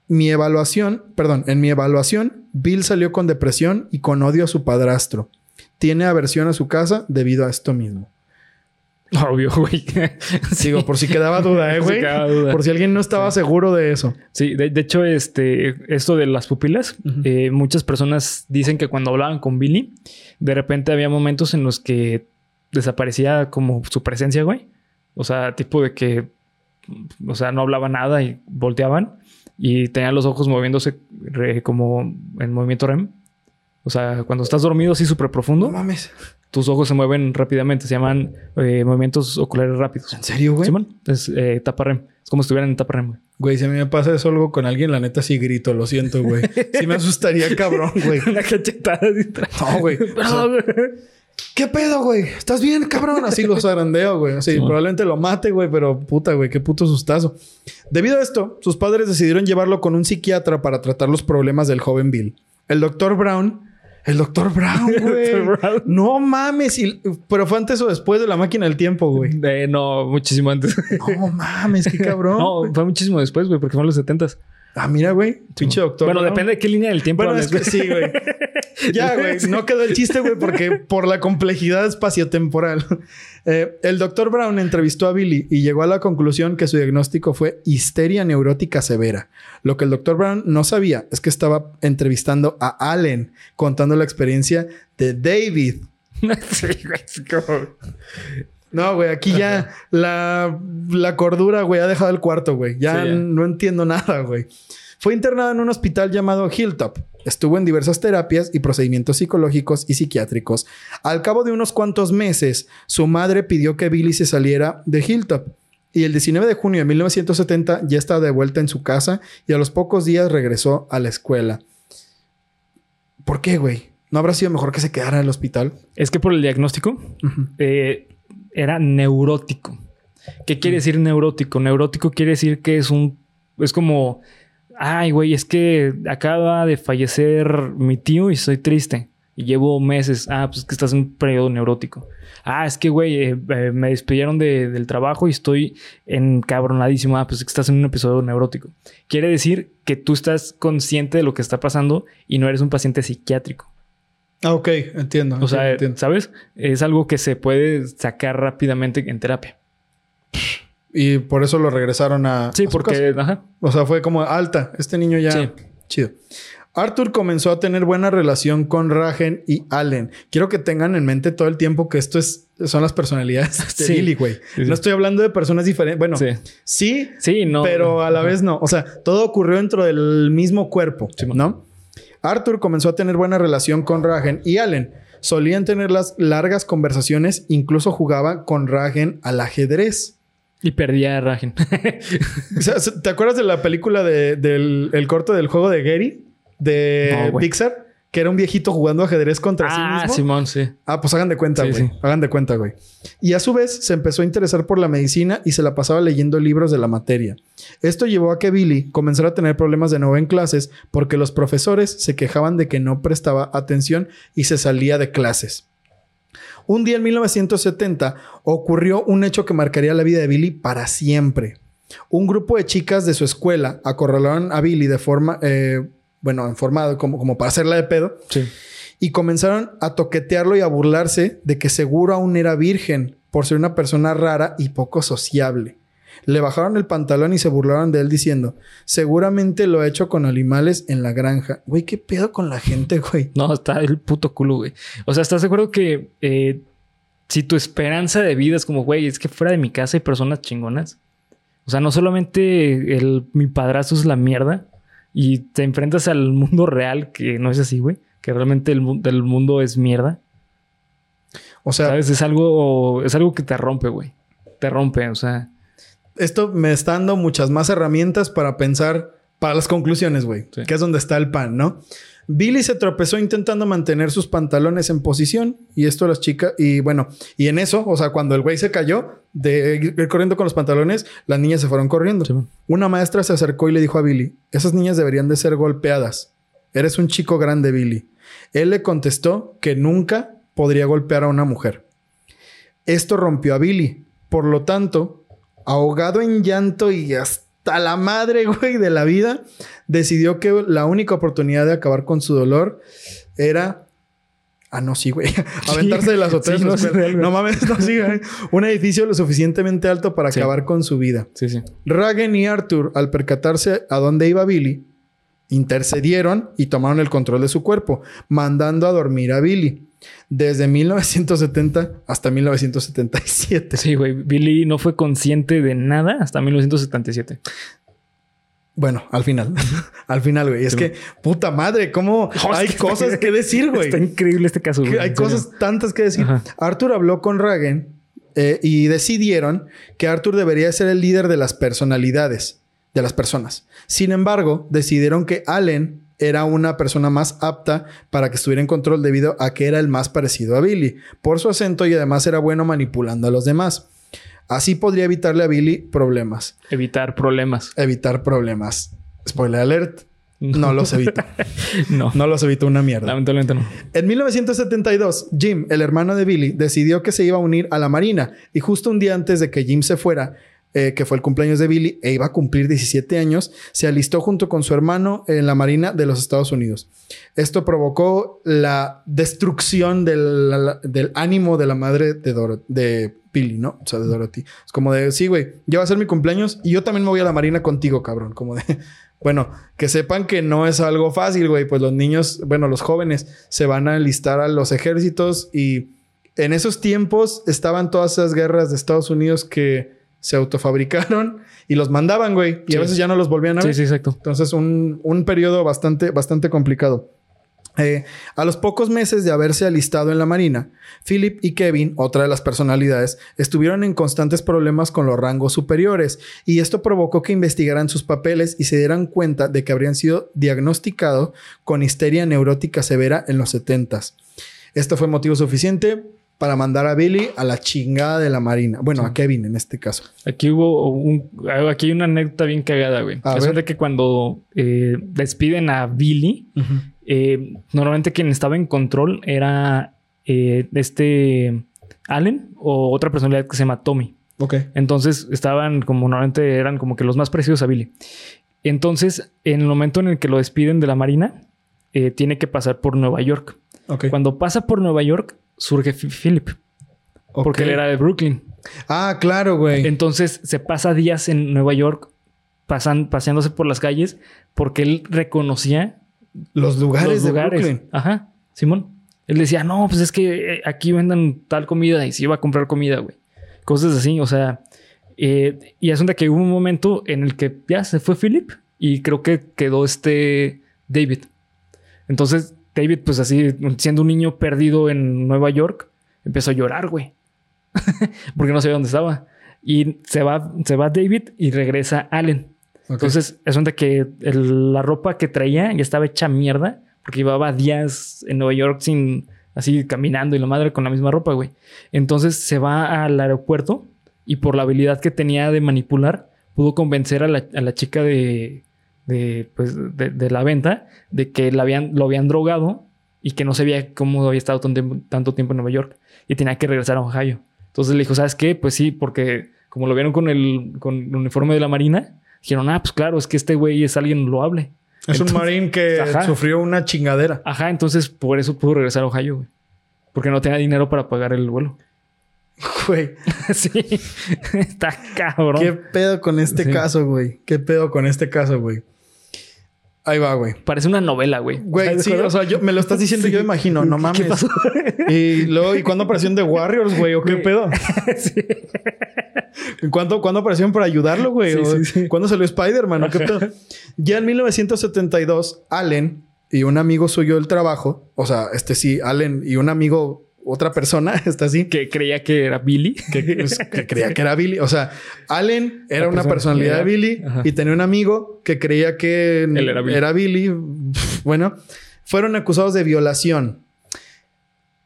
Mi evaluación, perdón, en mi evaluación, Bill salió con depresión y con odio a su padrastro. Tiene aversión a su casa debido a esto mismo. Obvio, güey. Sí. Digo, por si quedaba duda, ¿eh, si güey? Por si alguien no estaba seguro de eso. Sí, de, de hecho, este, esto de las pupilas, eh, muchas personas dicen que cuando hablaban con Billy, de repente había momentos en los que desaparecía como su presencia, güey. O sea, tipo de que, o sea, no hablaba nada y volteaban y tenían los ojos moviéndose re- como en movimiento REM. O sea, cuando estás dormido así súper profundo, mames. tus ojos se mueven rápidamente. Se llaman eh, movimientos oculares rápidos. ¿En serio, güey? Simón, es eh, etapa REM. Es como si estuvieran en etapa REM, güey. Güey, si a mí me pasa eso algo con alguien, la neta sí grito, lo siento, güey. Sí me asustaría, cabrón, güey. Una cachetada No, güey. Perdón, güey. ¿Qué pedo, güey? ¿Estás bien, cabrón? Así lo zarandeo, güey. Sí, Sí. probablemente lo mate, güey, pero puta, güey, qué puto sustazo. Debido a esto, sus padres decidieron llevarlo con un psiquiatra para tratar los problemas del joven Bill. El doctor Brown. El doctor Brown, güey. Brown. No mames. y- Pero fue antes o después de la máquina del tiempo, güey. Eh, no, muchísimo antes. No mames, qué cabrón. no, fue muchísimo después, güey, porque fueron los setentas. Ah, mira, güey. Pinche doctor. Bueno, depende de qué línea del tiempo Bueno, hables, es que sí, güey. Ya, güey. No quedó el chiste, güey, porque por la complejidad espaciotemporal. Eh, el doctor Brown entrevistó a Billy y llegó a la conclusión que su diagnóstico fue histeria neurótica severa. Lo que el doctor Brown no sabía es que estaba entrevistando a Allen, contando la experiencia de David. sí, güey, No, güey, aquí ya la, la cordura, güey, ha dejado el cuarto, güey. Ya, Sí, ya. no entiendo nada, güey. Fue internado en un hospital llamado Hilltop. Estuvo en diversas terapias y procedimientos psicológicos y psiquiátricos. Al cabo de unos cuantos meses, su madre pidió que Billy se saliera de Hilltop. Y el 19 de junio de 1970 ya estaba de vuelta en su casa y a los pocos días regresó a la escuela. ¿Por qué, güey? ¿No habrá sido mejor que se quedara en el hospital? Es que por el diagnóstico eh, era neurótico. ¿Qué quiere decir neurótico? Neurótico quiere decir que es un. Es como. Ay, güey, es que acaba de fallecer mi tío y estoy triste. Y llevo meses. Ah, pues es que estás en un periodo neurótico. Ah, es que, güey, eh, eh, me despidieron de- del trabajo y estoy encabronadísimo. Ah, pues es que estás en un episodio neurótico. Quiere decir que tú estás consciente de lo que está pasando y no eres un paciente psiquiátrico. Ah, ok, entiendo. O sea, entiendo. ¿sabes? Es algo que se puede sacar rápidamente en terapia. Y por eso lo regresaron a. Sí, a su porque, casa. ajá. O sea, fue como alta. Este niño ya. Sí. Chido. Arthur comenzó a tener buena relación con Ragen y Allen. Quiero que tengan en mente todo el tiempo que esto es, son las personalidades de Sí. Billy, güey. Sí, sí. No estoy hablando de personas diferentes. Bueno, Sí. sí, no. pero a la vez no. O sea, todo ocurrió dentro del mismo cuerpo. ¿no? Arthur comenzó a tener buena relación con Ragen y Allen. Solían tener las largas conversaciones, incluso jugaba con Ragen al ajedrez. Y perdía a Ragen. ¿Te acuerdas de la película de- del el corto del juego de Gary? De No. Pixar. Que era un viejito jugando ajedrez contra sí ah, mismo. Simón, sí. Ah, pues hagan de cuenta, Sí, güey. sí. Hagan de cuenta, güey. Y a su vez se empezó a interesar por la medicina y se la pasaba leyendo libros de la materia. Esto llevó a que Billy comenzara a tener problemas de nuevo en clases porque los profesores se quejaban de que no prestaba atención y se salía de clases. Un día en 1970 ocurrió un hecho que marcaría la vida de Billy para siempre. Un grupo de chicas de su escuela acorralaron a Billy de forma, eh, bueno, en forma como, como para hacerla de pedo Sí. y comenzaron a toquetearlo y a burlarse de que seguro aún era virgen por ser una persona rara y poco sociable. Le bajaron el pantalón y se burlaron de él diciendo, seguramente lo ha hecho con animales en la granja. Güey, ¿qué pedo con la gente, güey? No, está el puto culo, güey. O sea, ¿estás de acuerdo que eh, si tu esperanza de vida es como, güey, es que fuera de mi casa hay personas chingonas? O sea, no solamente el, mi padrazo es la mierda y te enfrentas al mundo real, que no es así, güey, que realmente el, el mundo es mierda. O sea, ¿Sabes? Es algo, es algo que te rompe, güey. Te rompe, o sea. esto me está dando muchas más herramientas para pensar para las conclusiones, güey, Sí. que es donde está el pan, ¿no? Billy se tropezó intentando mantener sus pantalones en posición y esto las chicas y bueno, y en eso, o sea, cuando el güey se cayó de ir corriendo con los pantalones, las niñas se fueron corriendo. Sí. Una maestra se acercó y le dijo a Billy, esas niñas deberían de ser golpeadas. Eres un chico grande, Billy. Él le contestó que nunca podría golpear a una mujer. Esto rompió a Billy. Por lo tanto, ahogado en llanto y hasta la madre, güey, de la vida, decidió que la única oportunidad de acabar con su dolor era... Ah, no, sí, güey. Aventarse de las. Sí, de no, real, mames, no, sí, güey. Un edificio lo suficientemente alto para Sí. acabar con su vida. Sí, sí. Ragen y Arthur, al percatarse a dónde iba Billy, intercedieron y tomaron el control de su cuerpo, mandando a dormir a Billy. Desde 1970 hasta 1977. Sí, güey. Billy no fue consciente de nada hasta 1977. Bueno, al final. al final, güey. Es Sí, que, puta madre, cómo No, hay que- cosas que decir, güey. Está increíble este caso, güey. hay cosas tantas que decir. Ajá. Arthur habló con Ragen eh, y decidieron que Arthur debería ser el líder de las personalidades, de las personas. Sin embargo, decidieron que Allen era una persona más apta para que estuviera en control debido a que era el más parecido a Billy, por su acento y además era bueno manipulando a los demás. Así podría evitarle a Billy problemas. Evitar problemas. Evitar problemas. Spoiler alert. No los evitó. No. No los evitó una mierda. Lamentablemente no. En 1972, Jim, el hermano de Billy, decidió que se iba a unir a la Marina y justo un día antes de que Jim se fuera, eh, que fue el cumpleaños de Billy e iba a cumplir 17 años, se alistó junto con su hermano en la Marina de los Estados Unidos. Esto provocó la destrucción del, del ánimo de la madre de, de Billy, ¿no? O sea, de Dorothy. Es como de, sí, güey, ya va a ser mi cumpleaños y yo también me voy a la Marina contigo, cabrón. Como de, bueno, que sepan que no es algo fácil, güey. Pues los niños, bueno, los jóvenes se van a enlistar a los ejércitos y en esos tiempos estaban todas esas guerras de Estados Unidos que se autofabricaron y los mandaban, güey. Y a veces ya no los volvían a ver. Sí, sí, exacto. Entonces, un, un periodo bastante, bastante complicado. Eh, a los pocos meses de haberse alistado en la Marina, Philip y Kevin, otra de las personalidades, estuvieron en constantes problemas con los rangos superiores y esto provocó que investigaran sus papeles y se dieran cuenta de que habrían sido diagnosticados con histeria neurótica severa en los 70 Esto fue motivo suficiente para mandar a Billy a la chingada de la Marina. Bueno, a Kevin en este caso. Aquí hubo un, aquí hay una anécdota bien cagada, güey. A Resulta ver. que cuando eh, despiden a Billy, eh, normalmente quien estaba en control era eh, este Allen o otra personalidad que se llama Tommy. Ok. Entonces estaban como normalmente eran como que los más parecidos a Billy. Entonces, en el momento en el que lo despiden de la Marina, tiene que pasar por Nueva York. Ok. Cuando pasa por Nueva York, surge Philip, porque él era de Brooklyn. Ah, claro, güey. Entonces se pasa días en Nueva York pasan, paseándose por las calles porque él reconocía Los lugares los de. Brooklyn. Ajá, Simón. Él decía, no, pues es que eh, aquí vendan tal comida y se iba a comprar comida, güey. Cosas así, o sea. eh, y asunta que hubo un momento en el que ya se fue Philip y creo que quedó este David. Entonces, David, pues así, siendo un niño perdido en Nueva York, empezó a llorar, güey. Porque no sabía dónde estaba. Y se va, se va David y regresa Allen. Entonces, es donde que el- la ropa que traía ya estaba hecha mierda porque llevaba días en Nueva York sin así caminando y la madre con la misma ropa, güey. Entonces se va al aeropuerto y por la habilidad que tenía de manipular, pudo convencer a la, a la chica de, de, pues, de, de la venta de que la habían, lo habían drogado y que no sabía cómo había estado tan tiempo- tanto tiempo en Nueva York y tenía que regresar a Ohio. Entonces le dijo, ¿sabes qué? Pues sí, porque como lo vieron con el, con el uniforme de la Marina, dijeron, ah, pues claro, es que este güey es alguien loable. Es un marín que Ajá. sufrió una chingadera. Ajá, entonces por eso pudo regresar a Ohio, güey. Porque no tenía dinero para pagar el vuelo. Güey, sí, está cabrón. ¿qué pedo con este Sí. caso, güey? ¿Qué pedo con este caso, güey? Ahí va, güey. Parece una novela, güey. Güey, ¿Estás de sí, o sea, yo, me lo estás diciendo, Sí. yo imagino, no mames. ¿Qué pasó? Y luego, ¿y cuándo aparecieron The Warriors, güey? ¿O qué Güey. pedo? sí. ¿Cuándo, ¿Cuándo aparecieron para ayudarlo, güey? Sí, ¿O sí. ¿Cuándo salió Spider-Man? ¿O qué pedo? Ya en 1972, Allen y un amigo suyo del trabajo, o sea, este sí, Allen y un amigo, otra persona, está así, Que creía que era Billy. que, pues, que creía que era Billy. O sea, Allen era La una persona- personalidad de Billy Ajá. y tenía un amigo que creía que Él era Billy. Billy. Bueno, fueron acusados de violación.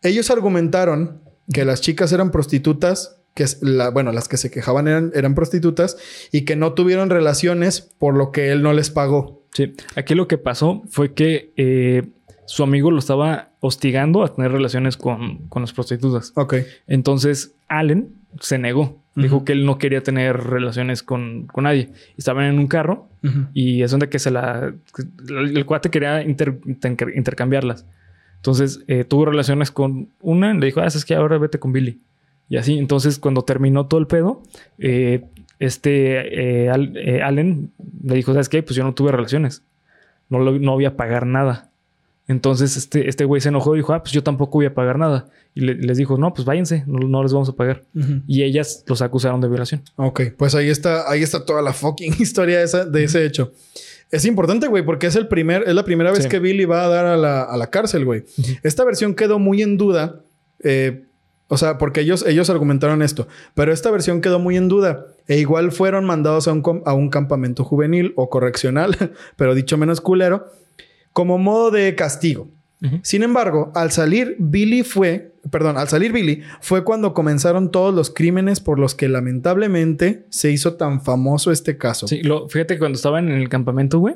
Ellos argumentaron que las chicas eran prostitutas, que es la, bueno, las que se quejaban eran, eran prostitutas y que no tuvieron relaciones por lo que él no les pagó. Sí. Aquí lo que pasó fue que eh, su amigo lo estaba hostigando a tener relaciones con, con las prostitutas. Ok. Entonces Allen se negó. Dijo que él no quería tener relaciones con, con nadie. Estaban en un carro y es donde que se la... El, el cuate quería inter- inter- intercambiarlas. Entonces eh, tuvo relaciones con una, le dijo, ah, es que ahora vete con Billy. Y así, entonces cuando terminó todo el pedo, eh, este eh, Allen le dijo, ¿sabes qué? Pues yo no tuve relaciones. No, lo- no voy a pagar nada. Entonces este este güey se enojó y dijo, ah, pues yo tampoco voy a pagar nada. Y le- les dijo, no, pues váyanse, no, no les vamos a pagar. Y ellas los acusaron de violación. Ok, pues ahí está, ahí está toda la fucking historia esa, de ese hecho. Es importante, güey, porque es el primer, es la primera vez Sí. que Billy va a dar a la, a la cárcel, güey. Esta versión quedó muy en duda. eh, o sea, porque ellos, ellos argumentaron esto. Pero esta versión quedó muy en duda. E igual fueron mandados a un, a un campamento juvenil o correccional, pero dicho menos culero, como modo de castigo. Sin embargo, al salir Billy fue, perdón, al salir Billy fue cuando comenzaron todos los crímenes por los que lamentablemente se hizo tan famoso este caso. Sí, lo, fíjate que cuando estaban en el campamento, güey,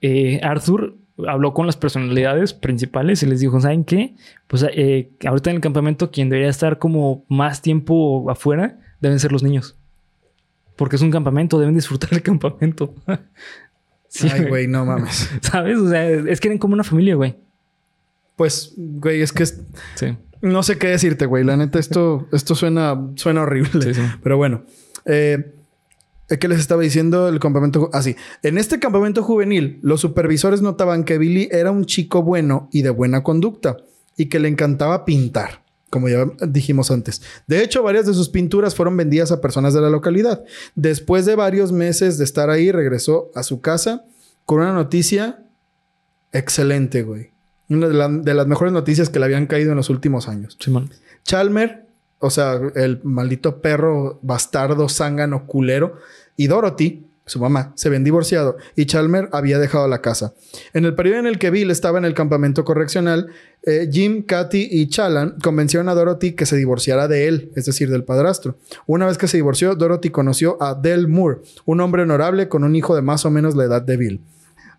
eh, Arthur habló con las personalidades principales y les dijo, ¿saben qué? Pues eh, ahorita en el campamento quien debería estar como más tiempo afuera deben ser los niños. Porque es un campamento, deben disfrutar el campamento. sí, Ay, güey, no mames. ¿Sabes? O sea, es que eran como una familia, güey. Pues, güey, es que es- Sí. no sé qué decirte, güey. La neta, esto, esto suena, suena horrible. Sí, sí. Pero bueno, eh, ¿qué les estaba diciendo el campamento? Así, en este campamento juvenil, los supervisores notaban que Billy era un chico bueno y de buena conducta y que le encantaba pintar, como ya dijimos antes. De hecho, varias de sus pinturas fueron vendidas a personas de la localidad. Después de varios meses de estar ahí, regresó a su casa con una noticia excelente, güey. Una de, la- de las mejores noticias que le habían caído en los últimos años. Simón. Chalmer, o sea, el maldito perro bastardo, zángano, culero, y Dorothy, su mamá, se habían divorciado y Chalmer había dejado la casa. En el periodo en el que Bill estaba en el campamento correccional, eh, Jim, Kathy y Chalan convencieron a Dorothy que se divorciara de él, es decir, del padrastro. Una vez que se divorció, Dorothy conoció a Del Moore, un hombre honorable con un hijo de más o menos la edad de Bill.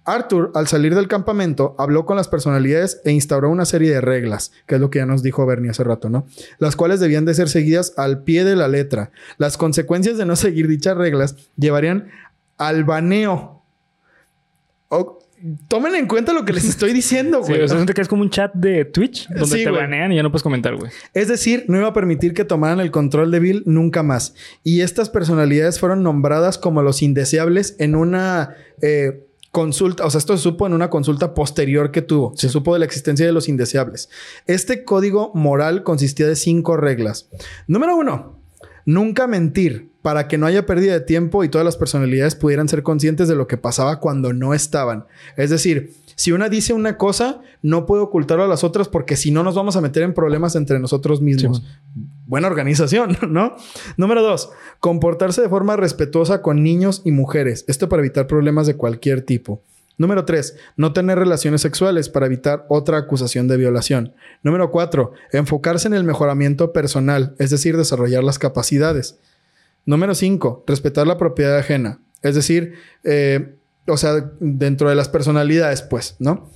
Arthur, al salir del campamento, habló con las personalidades e instauró una serie de reglas, que es lo que ya nos dijo Bernie hace rato, ¿no? Las cuales debían de ser seguidas al pie de la letra. Las consecuencias de no seguir dichas reglas llevarían al baneo. O- tomen en cuenta lo que les estoy diciendo, Sí, güey. o sea, que es como un chat de Twitch donde Sí, te güey. banean y ya no puedes comentar, güey. Es decir, no iba a permitir que tomaran el control de Bill nunca más. Y estas personalidades fueron nombradas como los indeseables en una eh, consulta, o sea, esto se supo en una consulta posterior que tuvo. Se supo de la existencia de los indeseables. Este código moral consistía de cinco reglas. Número uno, nunca mentir para que no haya pérdida de tiempo y todas las personalidades pudieran ser conscientes de lo que pasaba cuando no estaban. Es decir, si una dice una cosa, no puede ocultarlo a las otras porque si no nos vamos a meter en problemas entre nosotros mismos. Buena organización, ¿no? Número dos, comportarse de forma respetuosa con niños y mujeres. Esto para evitar problemas de cualquier tipo. Número tres, no tener relaciones sexuales para evitar otra acusación de violación. Número cuatro, enfocarse en el mejoramiento personal, es decir, desarrollar las capacidades. Número cinco, respetar la propiedad ajena, es decir, eh, o sea, dentro de las personalidades, pues, ¿no?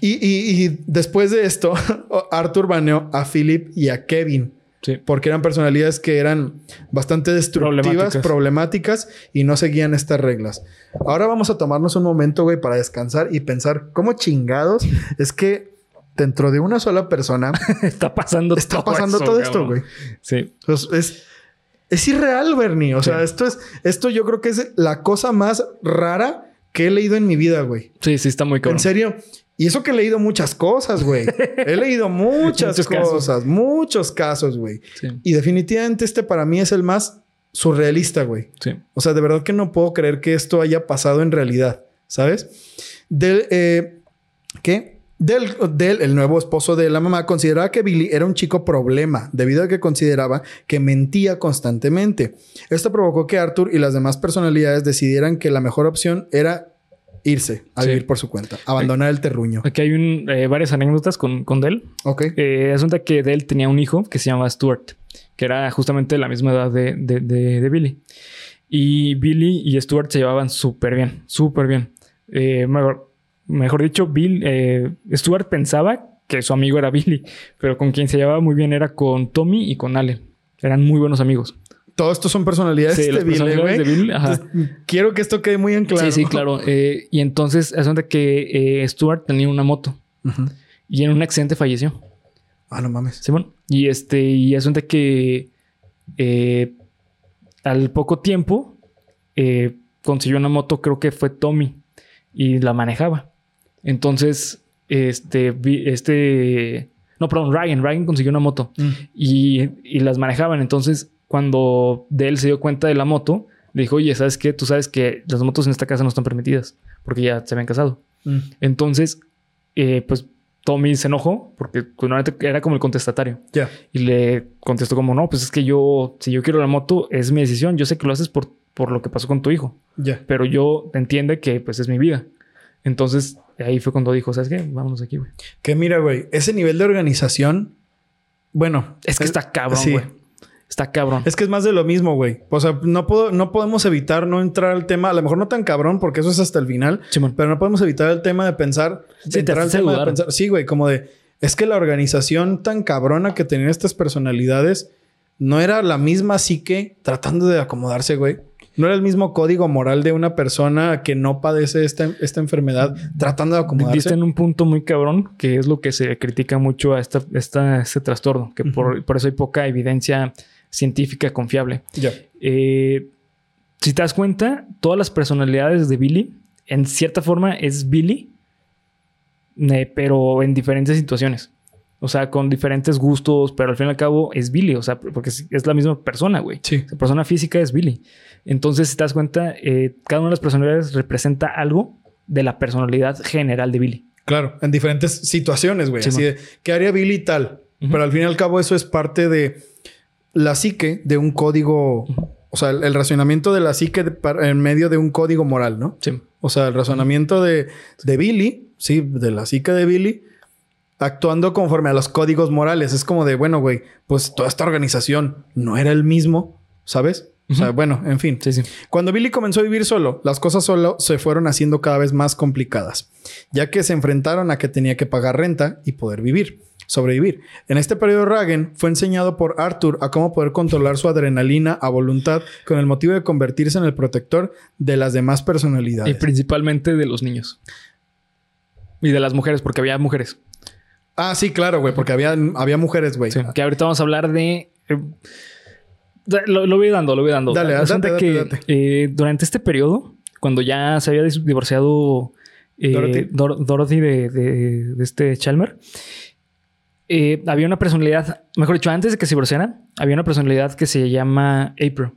Y, y- y después de esto, Arthur baneó a Philip y a Kevin. Sí. Porque eran personalidades que eran bastante destructivas, Problemáticas. problemáticas. y no seguían estas reglas. Ahora vamos a tomarnos un momento, güey, para descansar y pensar cómo chingados es que dentro de una sola persona Está pasando está todo pasando eso, todo esto, güey. Sí. Pues es, es irreal, Bernie. O sea, Sí. esto es, esto yo creo que es la cosa más rara que he leído en mi vida, güey. Sí, sí, está muy cabrón. En serio. Y eso que he leído muchas cosas, güey. he leído muchas Muchos casos. cosas, muchos casos, güey. Sí, Y definitivamente este para mí es el más surrealista, güey. sí. O sea, de verdad que no puedo creer que esto haya pasado en realidad, ¿sabes? Del, eh, ¿qué? Del, del, el nuevo esposo de la mamá, consideraba que Billy era un chico problema, debido a que consideraba que mentía constantemente. Esto provocó que Arthur y las demás personalidades decidieran que la mejor opción era irse a Sí. vivir por su cuenta, abandonar el terruño. Aquí hay un, eh, varias anécdotas con, con Dell. Ok. Eh, resulta que Dell tenía un hijo que se llamaba Stuart, que era justamente la misma edad de, de- de- de Billy. Y Billy y Stuart se llevaban súper bien, súper bien. Eh, mejor, mejor dicho, Bill, eh, Stuart pensaba que su amigo era Billy, pero con quien se llevaba muy bien era con Tommy y con Allen. Eran muy buenos amigos. Todos estos son personalidades Sí, personalidades. Entonces, Quiero que esto quede muy en claro. Sí, sí, claro. Eh, y entonces, es donde que eh, Stuart tenía una moto y en un accidente falleció. Ah, no mames. Simón. Y este, y es donde que eh, al poco tiempo consiguió una moto, creo que fue Tommy, y la manejaba. Entonces, este, este, no, perdón, Ryan, Ryan consiguió una moto Mm. y, y las manejaban. Entonces, cuando de él se dio cuenta de la moto, le dijo, oye, ¿sabes qué? Tú sabes que las motos en esta casa no están permitidas porque ya se habían casado. Mm. Entonces, eh, pues Tommy se enojó porque pues, era como el contestatario. Ya. Y le contestó como, no, pues es que yo, si yo quiero la moto, es mi decisión. Yo sé que lo haces por, por lo que pasó con tu hijo, Ya. pero yo entiende que pues es mi vida. Entonces, ahí fue cuando dijo, ¿sabes qué? Vámonos aquí, güey. Que mira, güey, ese nivel de organización, bueno, Es que está cabrón, sí. Está cabrón. Es que es más de lo mismo, güey. O sea, no, puedo, no podemos evitar no entrar al tema, a lo mejor no tan cabrón, porque eso es hasta el final, Simón. pero no podemos evitar el tema de pensar. Sí, te entrar al tema de pensar. Sí, güey, como de. Es que la organización tan cabrona que tenían estas personalidades no era la misma psique tratando de acomodarse, güey. No era el mismo código moral de una persona que no padece esta, esta enfermedad tratando de acomodarse. Diste en un punto muy cabrón, que es lo que se critica mucho a esta, esta- este trastorno, que por, por eso hay poca evidencia científica confiable. Ya. Eh, si te das cuenta, todas las personalidades de Billy, en cierta forma, es Billy, eh, pero en diferentes situaciones. O sea, con diferentes gustos, pero al fin y al cabo es Billy, o sea, porque es, la misma persona, güey. Sí. La persona física es Billy. Entonces, si te das cuenta, eh, cada una de las personalidades representa algo de la personalidad general de Billy. Claro, en diferentes situaciones, güey. Sí, Así man. de, ¿qué haría Billy tal? Pero al fin y al cabo eso es parte de la psique de un código, o sea, el, el racionamiento de la psique de- para- en medio de un código moral, ¿no? Sí. O sea, el razonamiento de, de Billy, sí, de la psique de Billy, actuando conforme a los códigos morales. Es como de, bueno, güey, pues toda esta organización no era el mismo, ¿sabes? O sea, bueno, en fin. Sí, sí. Cuando Billy comenzó a vivir solo, las cosas solo se fueron haciendo cada vez más complicadas, ya que se enfrentaron a que tenía que pagar renta y poder vivir, sobrevivir. En este periodo, Ragen fue enseñado por Arthur a cómo poder controlar su adrenalina a voluntad con el motivo de convertirse en el protector de las demás Y personalidades. principalmente de los niños. Y de las mujeres, porque había mujeres. Ah, sí, claro, güey, porque había, había mujeres, güey. Sí, que ahorita vamos a hablar de. eh, lo, lo voy dando, lo voy dando. Dale, Resulta date, que date, eh, durante este periodo, cuando ya se había divorciado eh, Dorothy. Dor- Dorothy de, de- de este Chalmer, eh, había una personalidad, mejor dicho, antes de que se divorciaran, había una personalidad que se llama April,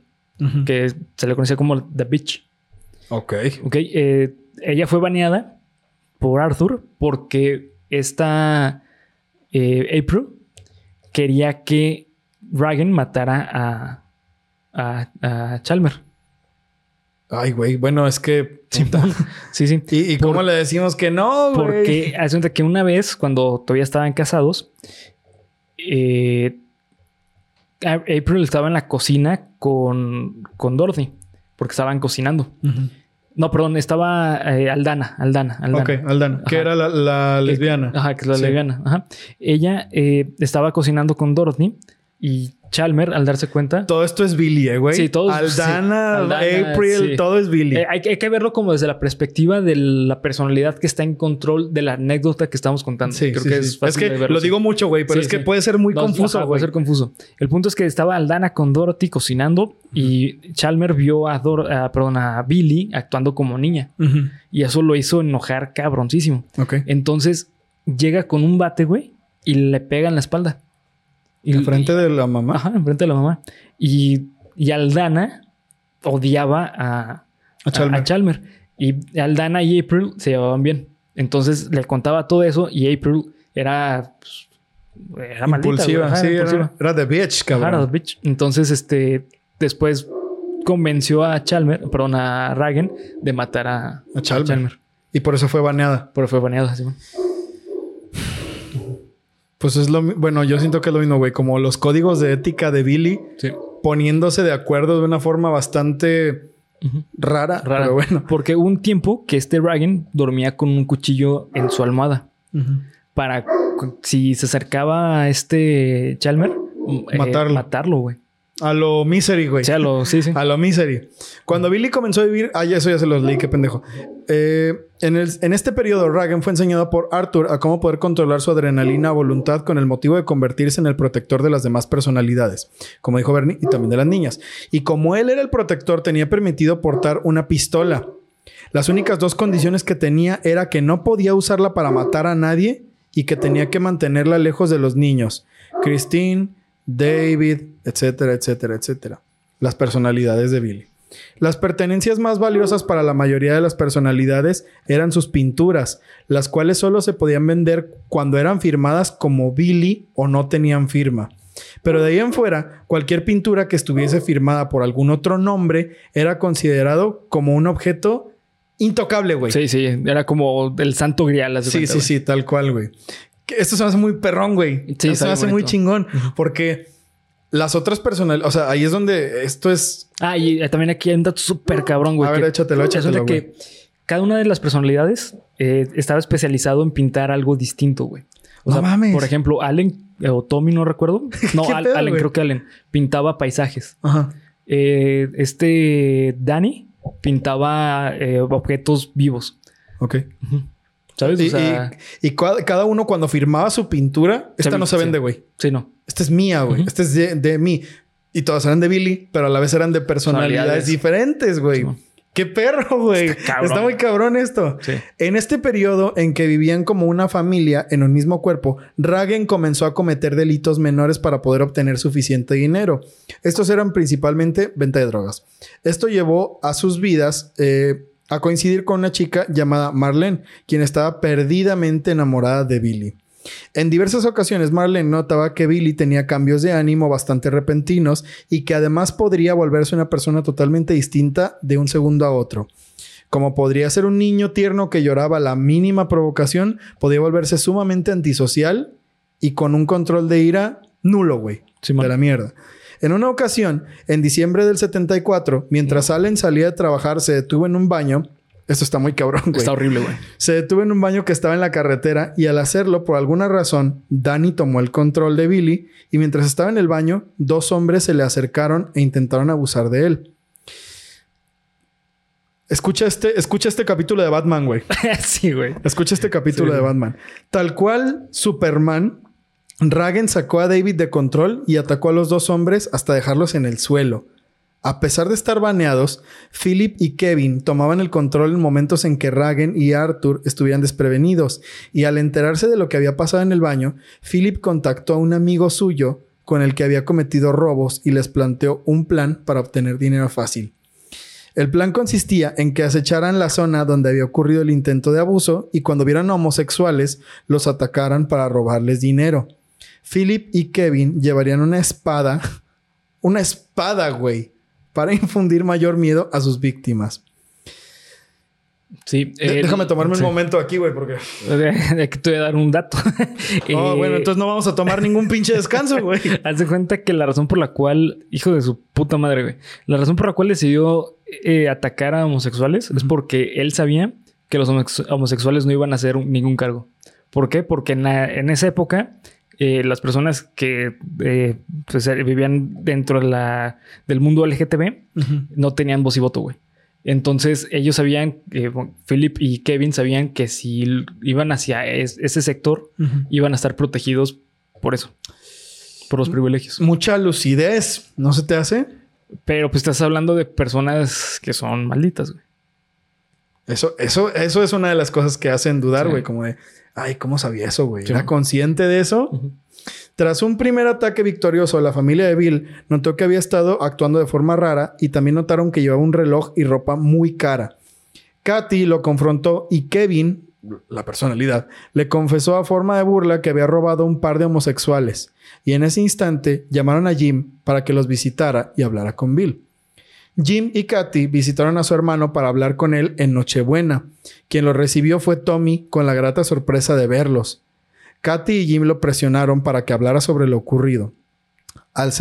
que se le conocía como The Bitch. Ok. Ok, eh, ella fue baneada por Arthur porque esta eh, April quería que Ragen matara a, a, a Chalmer. Ay, güey, bueno, es que... Sí, sí. ¿Y, y cómo Por- le decimos que no, güey? Porque hace cuenta que una vez, cuando todavía estaban casados, eh, April estaba en la cocina con, con Dorothy, porque estaban cocinando. No, perdón, estaba eh, Aldana, Aldana, Aldana. Ok, Aldana, que era la, la Que- lesbiana. Ajá, que es la Sí. lesbiana. Ajá. Ella eh, estaba cocinando con Dorothy y Chalmer, al darse cuenta. Todo esto es Billy, eh, güey. Sí, todo- Aldana, sí, Aldana, April, sí. todo es Billy. Eh, hay, que- hay que verlo como desde la perspectiva de la personalidad que está en control de la anécdota que estamos contando. sí, Creo que es es, fácil que de verlo, lo digo mucho, güey, pero es que puede ser muy No, confuso, ajá. Puede ser confuso. El punto es que estaba Aldana con Dorothy cocinando y Chalmer vio a, Dor a- perdón, a Billy actuando como niña. Y eso lo hizo enojar cabroncísimo. Ok. Entonces llega con un bate, güey, y le pega en la espalda. Y, Enfrente de la mamá. Ajá, enfrente de la mamá. Y, y Aldana odiaba a, A Chalmer. a Chalmer. Y Aldana y April se llevaban bien. Entonces le contaba todo eso y April era. pues, era maldita, impulsiva, sí, era- impulsiva. Era, de bitch, Ajá, cabrón. era bitch. Entonces, este. Después convenció a Chalmer, perdón, a Ragen de matar a, A Chalmer. Y por eso fue baneada. Pero fue baneado así. Pues es lo bueno, yo siento que es lo mismo, güey. Como los códigos de ética de Billy Sí. poniéndose de acuerdo de una forma bastante rara, Rara. pero bueno. Porque hubo un tiempo que este Ragen dormía con un cuchillo en su almohada. Para si se acercaba a este Chalmer, eh, Matarlo. matarlo, güey. A lo misery, güey. O sea, lo, sí, sí. A lo misery. Cuando Billy comenzó a vivir. Ah, ya eso ya se los leí, qué pendejo. Eh, en, este periodo, Ragen fue enseñado por Arthur a cómo poder controlar su adrenalina a voluntad con el motivo de convertirse en el protector de las demás personalidades, como dijo Bernie, y también de las niñas. Y como él era el protector, tenía permitido portar una pistola. Las únicas dos condiciones que tenía era que no podía usarla para matar a nadie y que tenía que mantenerla lejos de los niños. Christine, David, etcétera, etcétera, etcétera. Las personalidades de Billy. Las pertenencias más valiosas para la mayoría de las personalidades eran sus pinturas, las cuales solo se podían vender cuando eran firmadas como Billy o no tenían firma. Pero de ahí en fuera, cualquier pintura que estuviese firmada por algún otro nombre era considerado como un objeto intocable, güey. Sí, sí. Era como el santo grial. Sí, cuenta, sí, güey. sí, tal cual, güey. Esto se me hace muy perrón, güey. Sí, Esto se me hace muy chingón. Porque las otras personas, o sea, ahí es donde esto es. Ah, y eh, también aquí hay un dato súper cabrón, güey. A ver, que- échatelo, échatelo, que cada una de las personalidades eh, estaba especializado en pintar algo distinto, güey. O No sea, mames. por ejemplo, Allen eh, o Tommy, no recuerdo. No, ¿Qué Al- pedo, Allen, creo que Allen pintaba paisajes. Ajá. Eh, este Danny pintaba objetos vivos. Ok. ¿Sabes? Y, o sea, y- y cua- cada uno cuando firmaba su pintura, esta no se vende, güey. sí, no. Esta es mía, güey. Esta es de, de mí. Y todas eran de Billy, pero a la vez eran de personalidades diferentes, güey. ¡Qué perro, güey! Está, muy cabrón esto. Sí. En este periodo en que vivían como una familia en un mismo cuerpo, Ragen comenzó a cometer delitos menores para poder obtener suficiente dinero. Estos eran principalmente venta de drogas. Esto llevó a sus vidas eh, a coincidir con una chica llamada Marlene, quien estaba perdidamente enamorada de Billy. En diversas ocasiones Marlene notaba que Billy tenía cambios de ánimo bastante repentinos y que además podría volverse una persona totalmente distinta de un segundo a otro. Como podría ser un niño tierno que lloraba a la mínima provocación, podía volverse sumamente antisocial y con un control de ira nulo, güey. De la mierda. En una ocasión, en diciembre del 74, mientras Allen salía de trabajar, se detuvo en un baño. Esto está muy cabrón, güey. Está horrible, güey. Se detuvo en un baño que estaba en la carretera y al hacerlo, por alguna razón, Danny tomó el control de Billy y mientras estaba en el baño, dos hombres se le acercaron e intentaron abusar de él. Escucha este, escucha este capítulo de Batman, güey. sí, güey. Escucha este capítulo Sí. de Batman. Tal cual Superman, Ragen sacó a David de control y atacó a los dos hombres hasta dejarlos en el suelo. A pesar de estar baneados, Philip y Kevin tomaban el control en momentos en que Ragen y Arthur estuvieran desprevenidos, y al enterarse de lo que había pasado en el baño, Philip contactó a un amigo suyo con el que había cometido robos y les planteó un plan para obtener dinero fácil. El plan consistía en que acecharan la zona donde había ocurrido el intento de abuso y cuando vieran homosexuales los atacaran para robarles dinero. Philip y Kevin llevarían una espada, una espada, güey, para infundir mayor miedo a sus víctimas. Sí. Déjame tomarme sí. un momento aquí, güey, porque... De que te voy a dar un dato. Oh, Eh, bueno, entonces no vamos a tomar ningún pinche descanso, güey. Haz de cuenta que la razón por la cual, hijo de su puta madre, güey, la razón por la cual decidió eh, atacar a homosexuales es porque él sabía que los homosex- homosexuales no iban a hacer ningún cargo. ¿Por qué? Porque en, la- en esa época eh, las personas que eh, pues, eh, vivían dentro de la, del mundo LGTB no tenían voz y voto, güey. Entonces ellos sabían, eh, Philip y Kevin sabían que si iban hacia es- ese sector, iban a estar protegidos por eso, por los privilegios. Mucha lucidez, ¿no se te hace? Pero pues estás hablando de personas que son malditas, güey. Eso, eso, eso es una de las cosas que hacen dudar, Sí. güey. Como de, ay, ¿cómo sabía eso, güey? ¿Era consciente de eso? Tras un primer ataque victorioso, la familia de Bill notó que había estado actuando de forma rara y también notaron que llevaba un reloj y ropa muy cara. Katy lo confrontó y Kevin, la personalidad, le confesó a forma de burla que había robado un par de homosexuales. Y en ese instante llamaron a Jim para que los visitara y hablara con Bill. Jim y Katy visitaron a su hermano para hablar con él en Nochebuena. Quien lo recibió fue Tommy con la grata sorpresa de verlos. Katy y Jim lo presionaron para que hablara sobre lo ocurrido. Al,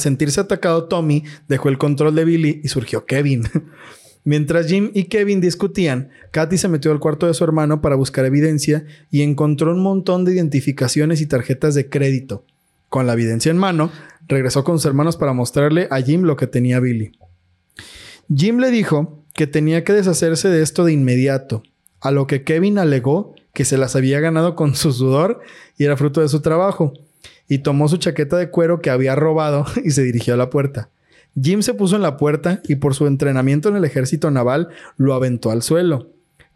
sentirse atacado, Tommy dejó el control de Billy y surgió Kevin. Mientras Jim y Kevin discutían, Katy se metió al cuarto de su hermano para buscar evidencia y encontró un montón de identificaciones y tarjetas de crédito. Con la evidencia en mano, regresó con sus hermanos para mostrarle a Jim lo que tenía Billy. Jim le dijo que tenía que deshacerse de esto de inmediato, a lo que Kevin alegó que se las había ganado con su sudor y era fruto de su trabajo, y tomó su chaqueta de cuero que había robado y se dirigió a la puerta. Jim se puso en la puerta y por su entrenamiento en el ejército naval lo aventó al suelo.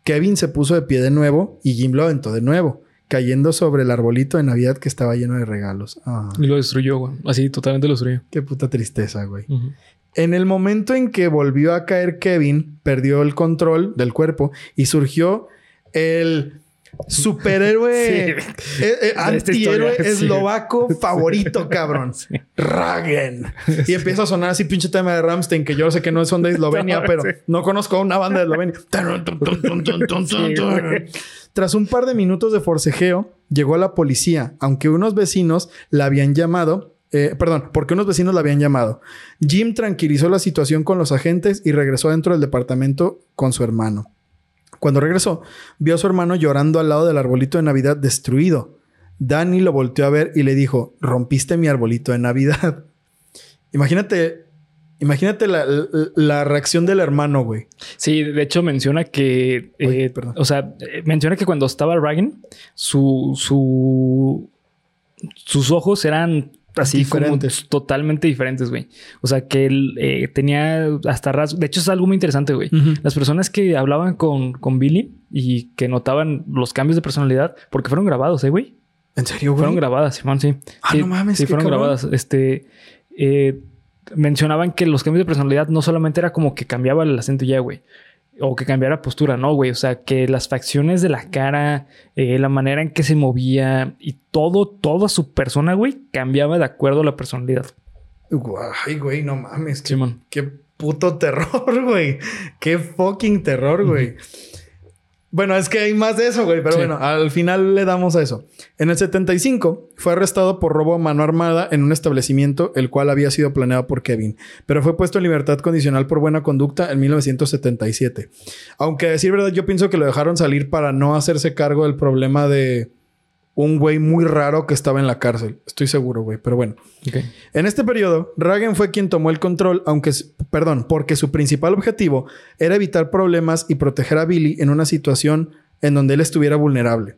Kevin se puso de pie de nuevo y Jim lo aventó de nuevo, cayendo sobre el arbolito de Navidad que estaba lleno de regalos. Ah, Y lo destruyó, güey. Así, totalmente lo destruyó. qué puta tristeza, güey. En el momento en que volvió a caer Kevin, perdió el control del cuerpo y surgió el superhéroe, Sí. eh, eh, antihéroe historia, sí. eslovaco favorito, cabrón. Sí. Ragen. Y empieza a sonar así pinche tema de Ramstein, que yo sé que no son de Eslovenia, No, pero no conozco una banda de Eslovenia. Tras un par de minutos de forcejeo, llegó la policía, aunque unos vecinos la habían llamado. Eh, perdón, porque unos vecinos la habían llamado. Jim tranquilizó la situación con los agentes y regresó dentro del departamento con su hermano. Cuando regresó, vio a su hermano llorando al lado del arbolito de Navidad destruido. Danny lo volteó a ver y le dijo: Rompiste mi arbolito de Navidad. Imagínate, imagínate la, la- la reacción del hermano, güey. Sí, de hecho menciona que... Uy, eh, o sea, eh, menciona que cuando estaba Reagan, su, su, sus ojos eran así Diferentes. como totalmente diferentes, güey. O sea, que él eh, tenía hasta rasgos... De hecho, es algo muy interesante, güey. Las personas que hablaban con, con Billy y que notaban los cambios de personalidad, porque fueron grabados, ¿eh, güey? ¿En serio, güey? Fueron grabadas, Simón, sí. Ah, Sí, no mames, Sí, fueron cabrón. grabadas. Este. eh, mencionaban que los cambios de personalidad no solamente era como que cambiaba el acento ya, güey. O que cambiara postura, no, güey. O sea, que las facciones de la cara, eh, la manera en que se movía y todo, toda su persona, güey, cambiaba de acuerdo a la personalidad. Ay, güey, no mames. Qué, qué puto terror, güey. Qué fucking terror, güey. Bueno, es que hay más de eso, güey. Pero Sí. bueno, al final le damos a eso. En el 75 fue arrestado por robo a mano armada en un establecimiento el cual había sido planeado por Kevin, pero fue puesto en libertad condicional por buena conducta en 1977. Aunque a decir verdad, yo pienso que lo dejaron salir para no hacerse cargo del problema de un güey muy raro que estaba en la cárcel. Estoy seguro, güey. Pero bueno. Ok. En este periodo, Ragen fue quien tomó el control, aunque, perdón, porque su principal objetivo era evitar problemas y proteger a Billy en una situación en donde él estuviera vulnerable.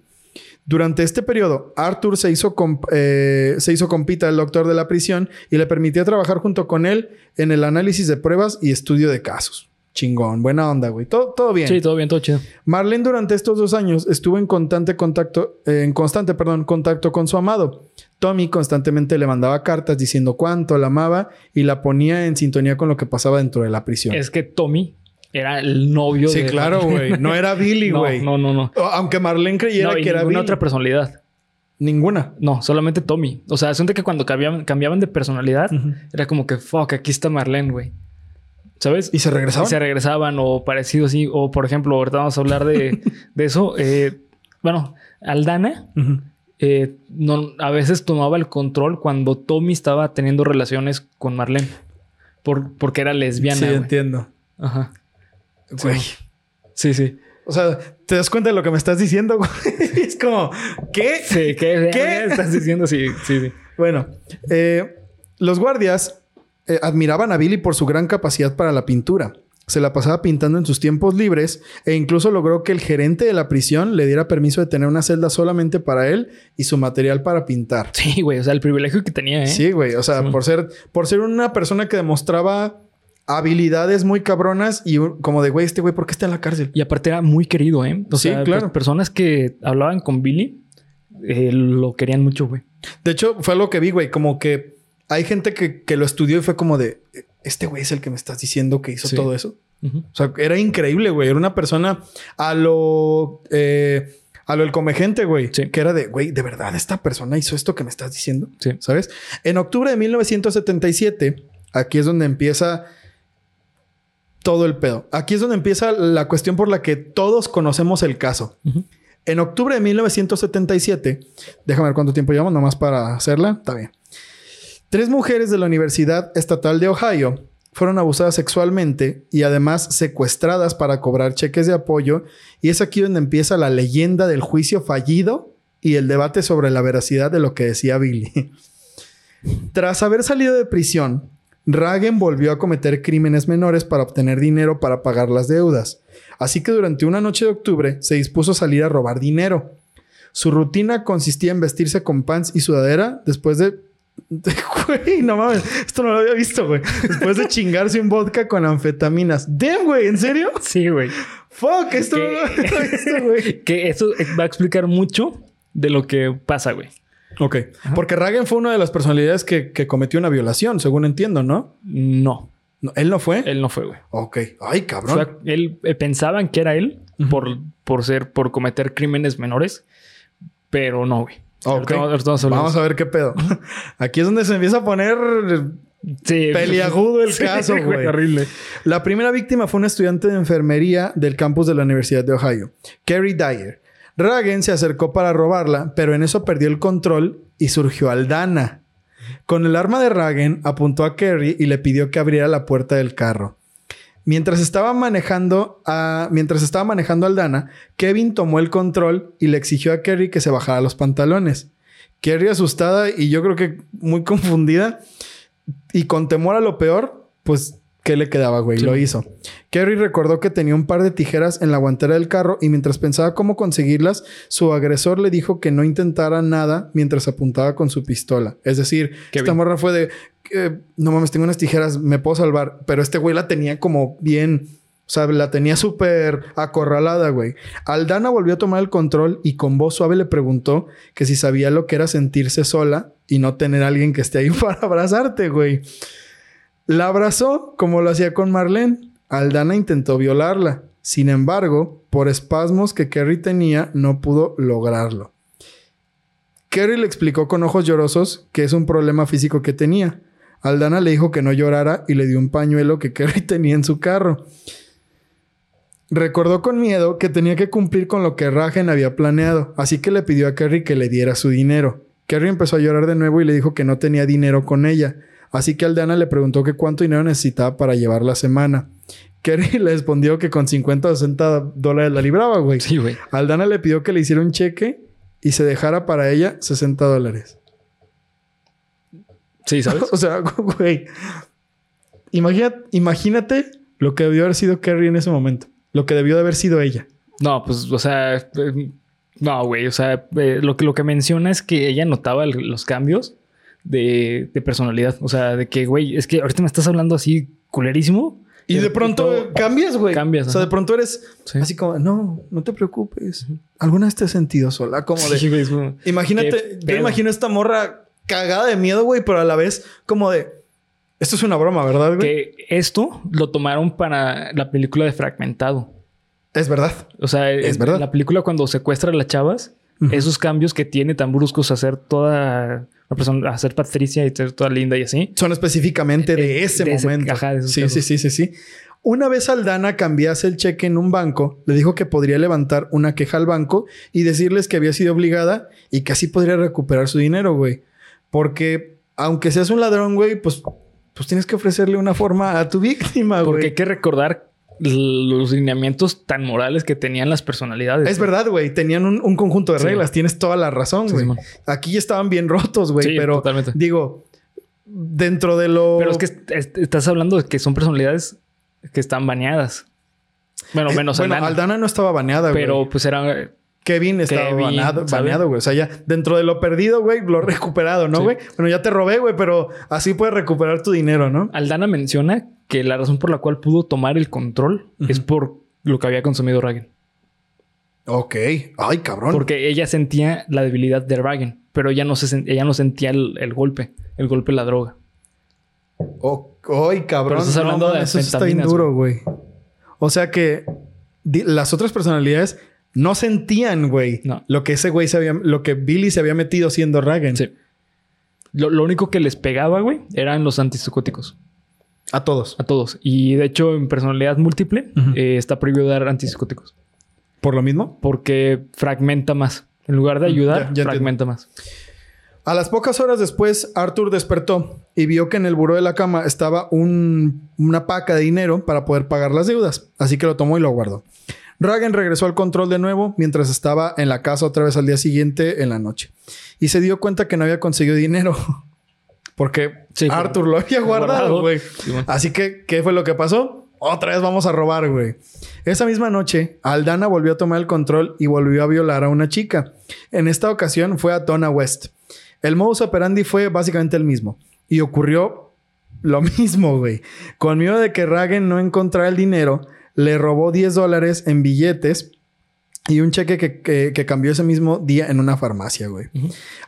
Durante este periodo, Arthur se hizo, eh, se hizo compita del doctor de la prisión y le permitía trabajar junto con él en el análisis de pruebas y estudio de casos. Chingón, buena onda, güey. Todo, todo bien. Sí, todo bien, todo chido. Marlene durante estos dos años estuvo en constante contacto, eh, en constante, perdón, contacto con su amado. Tommy constantemente le mandaba cartas diciendo cuánto la amaba y la ponía en sintonía con lo que pasaba dentro de la prisión. Es que Tommy era el novio sí, de. claro, güey. No era Billy, No, güey. no, no, no. O- Aunque Marlene creyera No, y que era Billy. otra personalidad. Ninguna. No, solamente Tommy. O sea, asunto que cuando cambiaban, cambiaban de personalidad, era como que, fuck, aquí está Marlene, güey. ¿Sabes? ¿Y se regresaban? Y se regresaban o parecido así. O, por ejemplo, ahorita vamos a hablar de, de eso. Eh, bueno, Aldana eh, no, a veces tomaba el control cuando Tommy estaba teniendo relaciones con Marlene. Por, porque era lesbiana. Sí, entiendo. Ajá. Güey. Sí, sí. O sea, ¿te das cuenta de lo que me estás diciendo, es como, ¿qué? Sí, ¿qué, ¿Qué? estás diciendo? Sí, sí, sí. Bueno, eh, los guardias eh, admiraban a Billy por su gran capacidad para la pintura. Se la pasaba pintando en sus tiempos libres e incluso logró que el gerente de la prisión le diera permiso de tener una celda solamente para él y su material para pintar. Sí, güey, o sea, el privilegio que tenía, ¿eh? Sí, güey, o sea, por ser por ser una persona que demostraba habilidades muy cabronas y como de, güey, este güey, ¿por qué está en la cárcel? Y aparte era muy querido, ¿eh? sí, claro. Personas que hablaban con Billy eh, lo querían mucho, güey. De hecho, fue lo que vi, güey, como que hay gente que, lo estudió y fue como de, este güey es el que me estás diciendo que hizo todo eso. O sea, era increíble, güey. Era una persona a lo... Eh, a lo el comegente, güey. Que era de, güey, de verdad, esta persona hizo esto que me estás diciendo. Sí. ¿Sabes? En octubre de 1977, aquí es donde empieza todo el pedo. Aquí es donde empieza la cuestión por la que todos conocemos el caso. En octubre de 1977, déjame ver cuánto tiempo llevamos, nomás para hacerla. Está bien. Tres mujeres de la Universidad Estatal de Ohio fueron abusadas sexualmente y además secuestradas para cobrar cheques de apoyo. Y es aquí donde empieza la leyenda del juicio fallido y el debate sobre la veracidad de lo que decía Billy. Tras haber salido de prisión, Ragen volvió a cometer crímenes menores para obtener dinero para pagar las deudas. Así que durante una noche de octubre se dispuso a salir a robar dinero. Su rutina consistía en vestirse con pants y sudadera después de Güey, no mames, esto no lo había visto, güey. Después de chingarse un vodka con anfetaminas. Damn, güey, ¿en serio? Sí, güey. Fuck, esto no lo había visto, güey. Que eso va a explicar mucho de lo que pasa, güey. Ok. Porque Ragen fue una de las personalidades que, cometió una violación, según entiendo, ¿no? No. ¿Él no fue? Él no fue, güey. Ok. Ay, cabrón. él eh, pensaban que era él por, por ser, por cometer crímenes menores, pero no, güey. Vamos a ver qué pedo. Aquí es donde se empieza a poner peliagudo el caso, güey. horrible. La primera víctima fue una estudiante de enfermería del campus de la Universidad de Ohio, Carrie Dyer. Ragen se acercó para robarla, pero en eso perdió el control y surgió Aldana. Con el arma de Ragen apuntó a Carrie y le pidió que abriera la puerta del carro. Mientras estaba manejando a, mientras estaba manejando Aldana, Kevin tomó el control y le exigió a Kerry que se bajara los pantalones. Kerry asustada y yo creo que muy confundida y con temor a lo peor, pues ¿Qué le quedaba, güey? Lo hizo. Kerry recordó que tenía un par de tijeras en la guantera del carro y mientras pensaba cómo conseguirlas, su agresor le dijo que no intentara nada mientras apuntaba con su pistola. Es decir, esta morra fue de, no mames, tengo unas tijeras, me puedo salvar. Pero este güey la tenía como bien, o sea, la tenía súper acorralada, güey. Aldana volvió a tomar el control y con voz suave le preguntó que si sabía lo que era sentirse sola y no tener a alguien que esté ahí para abrazarte, güey. La abrazó como lo hacía con Marlene. Aldana intentó violarla. Sin embargo, por espasmos que Kerry tenía, no pudo lograrlo. Kerry le explicó con ojos llorosos que es un problema físico que tenía. Aldana le dijo que no llorara y le dio un pañuelo que Kerry tenía en su carro. Recordó con miedo que tenía que cumplir con lo que Ragen había planeado, así que le pidió a Kerry que le diera su dinero. Kerry empezó a llorar de nuevo y le dijo que no tenía dinero con ella. Así que Aldana le preguntó que cuánto dinero necesitaba para llevar la semana. Kerry le respondió que con 50 o 60 dólares la libraba, güey. Sí, güey. Aldana le pidió que le hiciera un cheque y se dejara para ella 60 dólares. Sí, ¿sabes? o sea, güey. Imagínate, imagínate lo que debió haber sido Kerry en ese momento. Lo que debió de haber sido ella. No, pues, o sea, eh, no, güey. O sea, eh, lo, que, lo que menciona es que ella notaba los cambios de, personalidad. O sea, de que, güey, es que ahorita me estás hablando así culerísimo. Y de pronto cambias, güey. Cambias. O sea, de pronto eres así como, no, no te preocupes. ¿Alguna vez te has sentido sola? Como de. imagínate, yo imagino esta morra cagada de miedo, güey, pero a la vez como de. Esto es una broma, ¿verdad, güey? Que esto lo tomaron para la película de Fragmentado. Es verdad. O sea, es verdad. La película cuando secuestra a las chavas, esos cambios que tiene tan bruscos hacer toda persona, a ser Patricia y ser toda linda y así. Son específicamente de eh, ese momento. sí, sí, sí, sí, sí. Una vez Aldana cambiase el cheque en un banco, le dijo que podría levantar una queja al banco y decirles que había sido obligada y que así podría recuperar su dinero, güey. Porque aunque seas un ladrón, güey, pues, pues tienes que ofrecerle una forma a tu víctima, güey. Porque hay que recordar los lineamientos tan morales que tenían las personalidades. Es verdad, güey. Tenían un, un conjunto de Sí. reglas. Tienes toda la razón, Sí, güey. Simón. Aquí estaban bien rotos, güey. Sí, pero totalmente. digo, dentro de lo. Pero es que est- est- estás hablando de que son personalidades que están baneadas. Bueno, Eh, menos bueno, Aldana. Aldana no estaba baneada, güey. Pero pues era... Kevin estaba Kevin, baneado, güey. O sea, ya dentro de lo perdido, güey, lo recuperado, ¿no, Sí. güey? Bueno, ya te robé, güey, pero así puedes recuperar tu dinero, ¿no? Aldana menciona que la razón por la cual pudo tomar el control es por lo que había consumido Ragen. Ok. Ay, cabrón. Porque ella sentía la debilidad de Ragen, pero ella no, se ella no sentía el, el golpe, el golpe de la droga. Oh, ay, cabrón. Pero estás hablando de mames, eso está bien duro, güey. O sea que las otras personalidades no sentían, güey, No. lo que ese güey se había, lo que Billy se había metido siendo Ragen. Sí. Lo, lo único que les pegaba, güey, eran los antipsicóticos. A todos. A todos. Y de hecho, en personalidad múltiple, eh, está prohibido dar antipsicóticos. ¿Por lo mismo? Porque fragmenta más. En lugar de Mm, ayudar, ya- ya fragmenta más. A las pocas horas después, Arthur despertó y vio que en el buró de la cama estaba un- una paca de dinero para poder pagar las deudas. Así que lo tomó y lo guardó. Ragen regresó al control de nuevo mientras estaba en la casa otra vez al día siguiente en la noche. Y se dio cuenta que no había conseguido dinero. Porque Sí. Arthur lo había guardado, güey. Así que, ¿qué fue lo que pasó? Otra vez vamos a robar, güey. Esa misma noche, Aldana volvió a tomar el control y volvió a violar a una chica. En esta ocasión fue a Donna West. El modus operandi fue básicamente el mismo. Y ocurrió lo mismo, güey. Con miedo de que Ragen no encontrara el dinero, le robó 10 dólares en billetes y un cheque que, que- que cambió ese mismo día en una farmacia, güey.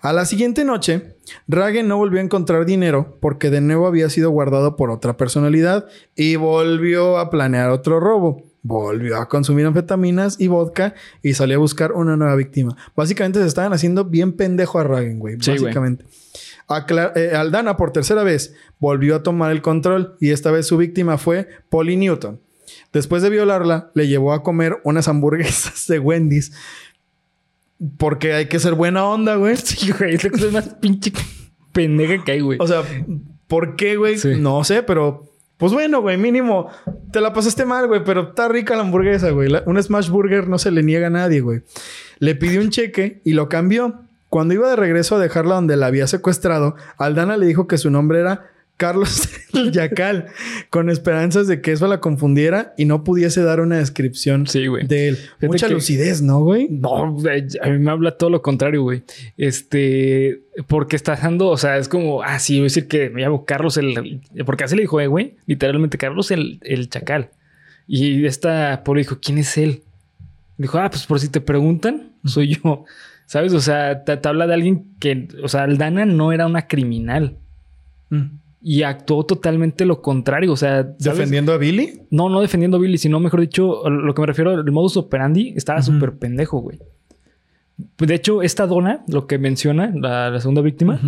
A la siguiente noche, Ragen no volvió a encontrar dinero porque de nuevo había sido guardado por otra personalidad y volvió a planear otro robo. Volvió a consumir anfetaminas y vodka y salió a buscar una nueva víctima. Básicamente se estaban haciendo bien pendejo a Ragen, güey. Sí, güey. básicamente. Acla- eh, Aldana, por tercera vez, volvió a tomar el control y esta vez su víctima fue Polly Newton. Después de violarla, le llevó a comer unas hamburguesas de Wendy's. Porque hay que ser buena onda, güey. Sí, güey. Es la cosa más pinche pendeja que hay, güey. O sea, ¿por qué, güey? Sí. No sé, pero... Pues bueno, güey, mínimo. Te la pasaste mal, güey, pero está rica la hamburguesa, güey. Un smash burger no se le niega a nadie, güey. Le pidió un cheque y lo cambió. Cuando iba de regreso a dejarla donde la había secuestrado, Aldana le dijo que su nombre era Carlos el Yacal, con esperanzas de que eso la confundiera y no pudiese dar una descripción Sí, de él. Fíjate Mucha que- lucidez, ¿no, güey? No, a mí me habla todo lo contrario, güey. Este, porque está dando, o sea, es como, ah, sí, voy a decir que me llamo Carlos el, porque así le dijo, eh, güey, literalmente Carlos el, el chacal. Y esta pobre dijo, ¿quién es él? Dijo, ah, pues por si te preguntan, soy yo. ¿Sabes? O sea, te, te habla de alguien que, o sea, Aldana no era una criminal y actuó totalmente lo contrario. O sea, ¿sabes? ¿Defendiendo a Billy? No, no defendiendo a Billy, sino mejor dicho, lo que me refiero, el modus operandi estaba súper pendejo, güey. De hecho, esta dona, lo que menciona, la, la segunda víctima,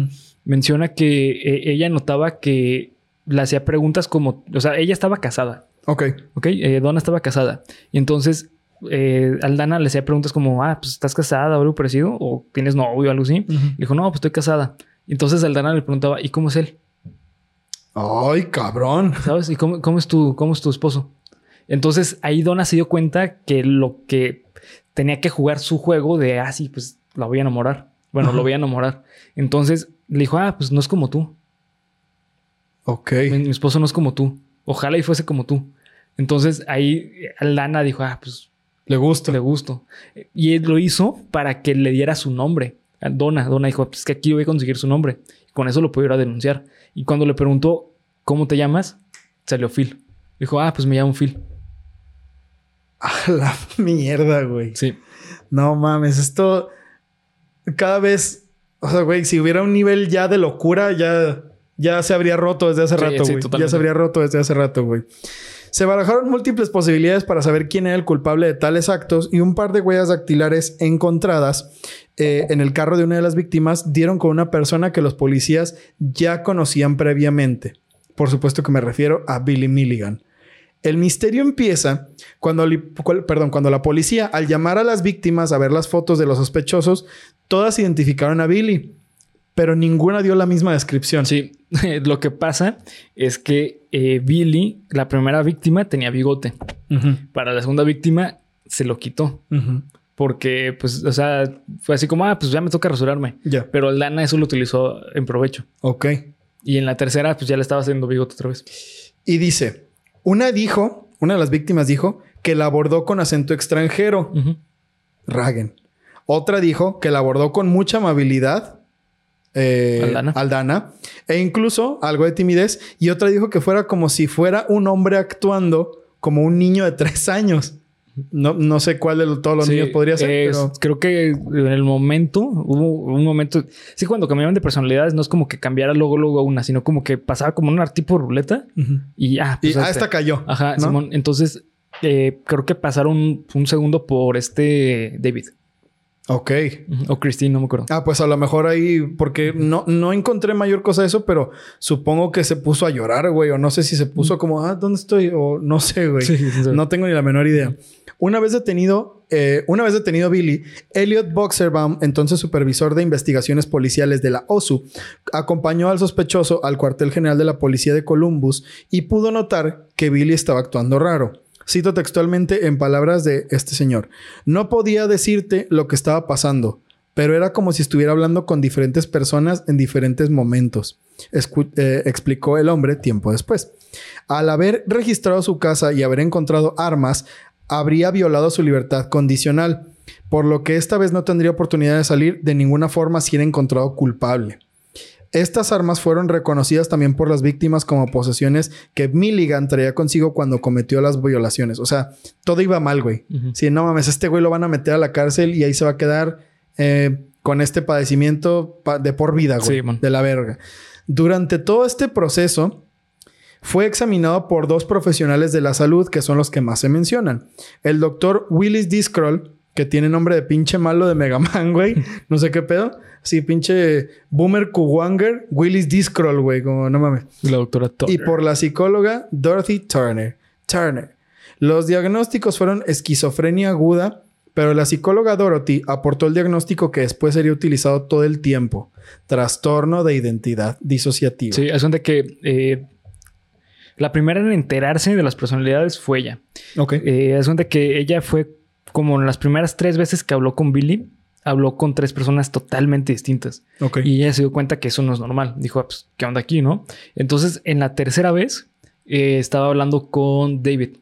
menciona que eh, ella notaba que le hacía preguntas como, o sea, ella estaba casada, Ok. ¿ok? Eh, dona estaba casada. Y entonces, eh, Aldana le hacía preguntas como, ah, pues estás casada o algo parecido, o tienes novio o algo así. Le dijo, no, pues estoy casada. Y entonces Aldana le preguntaba, ¿y cómo es él? Ay, cabrón. ¿Sabes? ¿Y cómo, cómo es tu, cómo es tu esposo? Entonces ahí Donna se dio cuenta que lo que tenía que jugar su juego de, ah, sí, pues la voy a enamorar. Bueno, Ajá. lo voy a enamorar. Entonces le dijo, ah, pues no es como tú. Ok. Mi, mi esposo no es como tú. Ojalá y fuese como tú. Entonces ahí Lana dijo, ah, pues Le gusta. le gusto. Y él lo hizo para que le diera su nombre. A Donna, Donna dijo, pues que aquí voy a conseguir su nombre. Con eso lo puedo ir a denunciar. Y cuando le preguntó, ¿cómo te llamas? Salió Phil. Dijo, ah, pues me llamo Phil. A la mierda, güey. Sí. No mames, esto cada vez, o sea, güey, si hubiera un nivel ya de locura, ya, ya se habría roto desde hace Sí, rato, sí, güey. ya se habría roto desde hace rato, güey. Se barajaron múltiples posibilidades para saber quién era el culpable de tales actos y un par de huellas dactilares encontradas eh, en el carro de una de las víctimas dieron con una persona que los policías ya conocían previamente. Por supuesto que me refiero a Billy Milligan. El misterio empieza cuando, perdón, cuando la policía, al llamar a las víctimas a ver las fotos de los sospechosos, todas identificaron a Billy. Pero ninguna dio la misma descripción. Sí, lo que pasa es que eh, Billy, la primera víctima, tenía bigote. Para la segunda víctima se lo quitó. Porque, pues, o sea, fue así como, ah, pues ya me toca rasurarme. Ya. Pero Lana eso lo utilizó en provecho. Ok. Y en la tercera, pues ya le estaba haciendo bigote otra vez. Y dice, una dijo, una de las víctimas dijo que la abordó con acento extranjero. Ragen. Otra dijo que la abordó con mucha amabilidad. Eh, Aldana. Aldana. E incluso algo de timidez. Y otra dijo que fuera como si fuera un hombre actuando como un niño de tres años. No, no sé cuál de todos los Sí, niños podría ser, es- pero... Creo que en el momento, hubo un momento... Sí, cuando cambiaban de personalidades, no es como que cambiara luego, luego una, sino como que pasaba como una tipo ruleta Ujú. y... Ah, Y pues, ah, este- esta cayó. Ajá, ¿no? Simón. Entonces, eh, creo que pasaron un segundo por este David. Ok. O Christine, no me acuerdo. Ah, pues a lo mejor ahí, porque no, no encontré mayor cosa de eso, pero supongo que se puso a llorar, güey, o no sé si se puso como, ah, ¿dónde estoy? O no sé, güey. Sí, sí, sí. No tengo ni la menor idea. Una vez detenido, eh, una vez detenido Billy, Elliot Boxerbaum, entonces supervisor de investigaciones policiales de la OSU, acompañó al sospechoso al cuartel general de la policía de Columbus y pudo notar que Billy estaba actuando raro. Cito textualmente en palabras de este señor. No podía decirte lo que estaba pasando, pero era como si estuviera hablando con diferentes personas en diferentes momentos, eh, explicó el hombre tiempo después. Al haber registrado su casa y haber encontrado armas, habría violado su libertad condicional, por lo que esta vez no tendría oportunidad de salir de ninguna forma si era encontrado culpable. Estas armas fueron reconocidas también por las víctimas como posesiones que Milligan traía consigo cuando cometió las violaciones. O sea, todo iba mal, güey. Si no mames, este güey lo van a meter a la cárcel y ahí se va a quedar eh, con este padecimiento pa- de por vida, güey. Sí, man. de la verga. Durante todo este proceso, fue examinado por dos profesionales de la salud que son los que más se mencionan. El doctor Willis D. Scroll, que tiene nombre de pinche malo de Mega Man, güey. No sé qué pedo. Sí, pinche Boomer Kuwanger, Willis D. Scroll, güey. Como no mames. La doctora Turner. Y por la psicóloga Dorothy Turner. Turner. Los diagnósticos fueron esquizofrenia aguda, pero la psicóloga Dorothy aportó el diagnóstico que después sería utilizado todo el tiempo. Trastorno de identidad disociativa. Sí, es donde que eh, la primera en enterarse de las personalidades fue ella. Ok. Eh, es donde que ella fue como en las primeras tres veces que habló con Billy, habló con tres personas totalmente distintas. ok. Y ella se dio cuenta que eso no es normal. Dijo, "Ah, pues, ¿qué onda aquí, no? Entonces, en la tercera vez, eh, estaba hablando con David.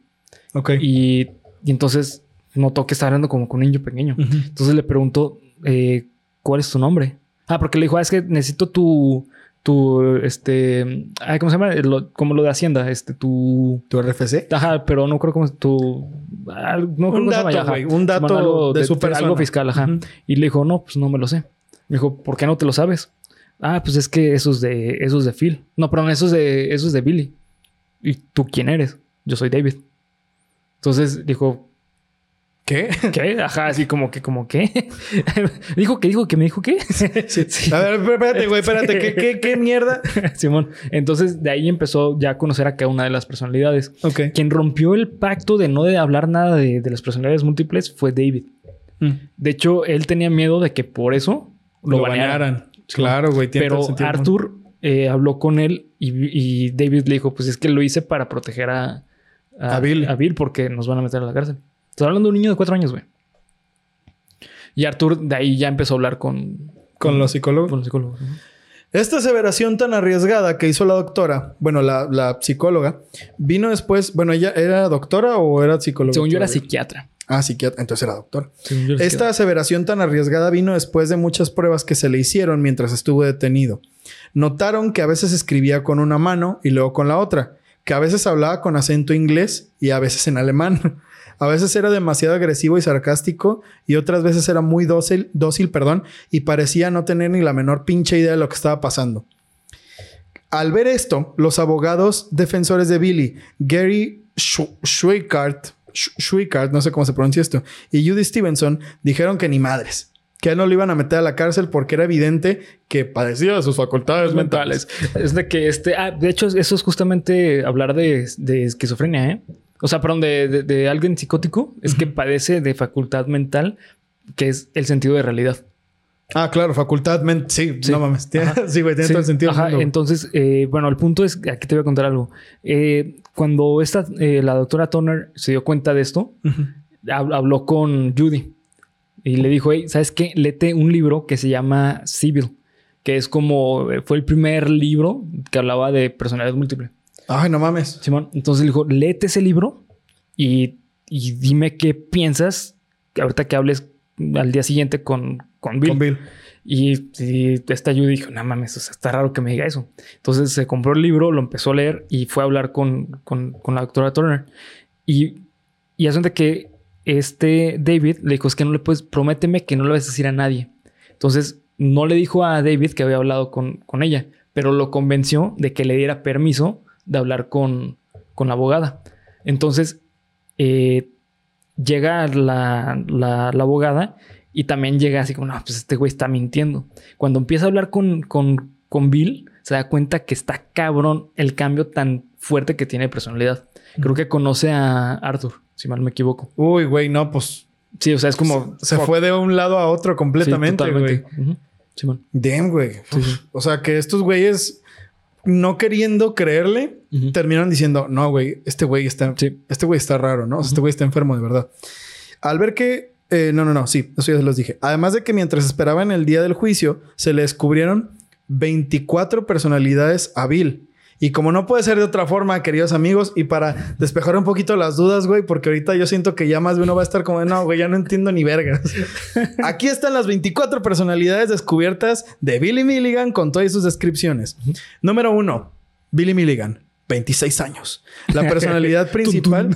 ok. Y, y entonces notó que estaba hablando como con un niño pequeño. Entonces le preguntó, eh, ¿cuál es tu nombre? Ah, porque le dijo, ah, es que necesito tu, tu, este, ay, ¿cómo se llama? Lo- como lo de Hacienda, este, tu, ¿Tu RFC? ajá, pero no creo cómo es tu, no creo Un dato, güey, un dato algo de su persona. Algo fiscal, ajá. Y le dijo, no, pues no me lo sé. Me dijo, ¿por qué no te lo sabes? Ah, pues es que eso es de, eso es de Phil. No, perdón, eso es de, eso es de Billy. ¿Y tú quién eres? Yo soy David. Entonces dijo, ¿Qué? ¿Qué? Ajá, así como que, como qué. dijo que dijo que me dijo qué. Sí. A ver, espérate, güey, espérate. ¿Qué, qué, qué mierda? Simón. Entonces de ahí empezó ya a conocer a cada una de las personalidades. Ok. Quien rompió el pacto de no de hablar nada de, de las personalidades múltiples fue David. Mm. De hecho, él tenía miedo de que por eso lo, banearan. Claro, güey. tiene Pero sentido. Arthur eh, habló con él y, y David le dijo: Pues es que lo hice para proteger a, A Bill. a Bill porque nos van a meter a la cárcel. Estoy hablando de un niño de cuatro años, güey. Y Arthur de ahí ya empezó a hablar con, Con los psicólogos. con los psicólogos. Esta aseveración tan arriesgada que hizo la doctora, bueno, la, la psicóloga, vino después. Bueno, ¿ella era doctora o era psicóloga? Según yo era psiquiatra. Ah, psiquiatra. Entonces era doctora. Según yo era Esta psiquiatra. aseveración tan arriesgada vino después de muchas pruebas que se le hicieron mientras estuvo detenido. Notaron que a veces escribía con una mano y luego con la otra, que a veces hablaba con acento inglés y a veces en alemán. A veces era demasiado agresivo y sarcástico y otras veces era muy dócil, dócil, perdón, y parecía no tener ni la menor pinche idea de lo que estaba pasando. Al ver esto, los abogados defensores de Billy, Gary Schw- Schweikart, Sch- Schweikart, no sé cómo se pronuncia esto, y Judy Stevenson dijeron que ni madres, que a él no lo iban a meter a la cárcel porque era evidente que padecía de sus facultades mentales. mentales. Es de que este. Ah, de hecho, eso es justamente hablar de, de esquizofrenia, ¿eh? O sea, perdón, de, de- de alguien psicótico. Es que padece de facultad mental, que es el sentido de realidad. Ah, claro, facultad, men- sí, no mames. Tiene- sí, güey, tiene Sí, todo el sentido. del mundo, entonces, eh, bueno, el punto es, aquí te voy a contar algo. Eh, cuando esta, eh, la doctora Turner se dio cuenta de esto, habló con Judy y le dijo, hey, ¿sabes qué? Lete un libro que se llama Civil, que es como, eh, fue el primer libro que hablaba de personalidad múltiple. Ay, no mames. Simón, entonces le dijo, léete ese libro y, y dime qué piensas ahorita que hables al día siguiente con, con Bill. Con Bill. Y, y esta Judy dijo, no mames, o sea, está raro que me diga eso. Entonces se compró el libro, lo empezó a leer y fue a hablar con, con, con la doctora Turner. Y, y hace que este David le dijo, es que no le puedes, prométeme que no le vas a decir a nadie. Entonces no le dijo a David que había hablado con, con ella, pero lo convenció de que le diera permiso de hablar con, con la abogada. Entonces eh, llega la, la, la abogada y también llega así como, no, pues este güey está mintiendo. Cuando empieza a hablar con, con, con Bill, se da cuenta que está cabrón el cambio tan fuerte que tiene de personalidad. Creo que conoce a Arthur, si mal me equivoco. Uy, güey, no, pues Sí, o sea, es como... se fue de un lado a otro Sí, completamente, güey. Ujú. Simón. Damn, güey. O sea, que estos güeyes, no queriendo creerle, terminaron diciendo, no, güey, este güey está, Sí. este güey está raro, ¿no? O sea, este güey está enfermo de verdad. Al ver que, eh, no, no, no, sí, eso ya se los dije. Además de que mientras esperaban el día del juicio, se le descubrieron 24 personalidades a Bill. Y como no puede ser de otra forma, queridos amigos, y para despejar un poquito las dudas, güey, porque ahorita yo siento que ya más de uno va a estar como, de, no, güey, ya no entiendo ni vergas. Aquí están las 24 personalidades descubiertas de Billy Milligan con todas sus descripciones. Número uno, Billy Milligan, 26 años. La personalidad principal,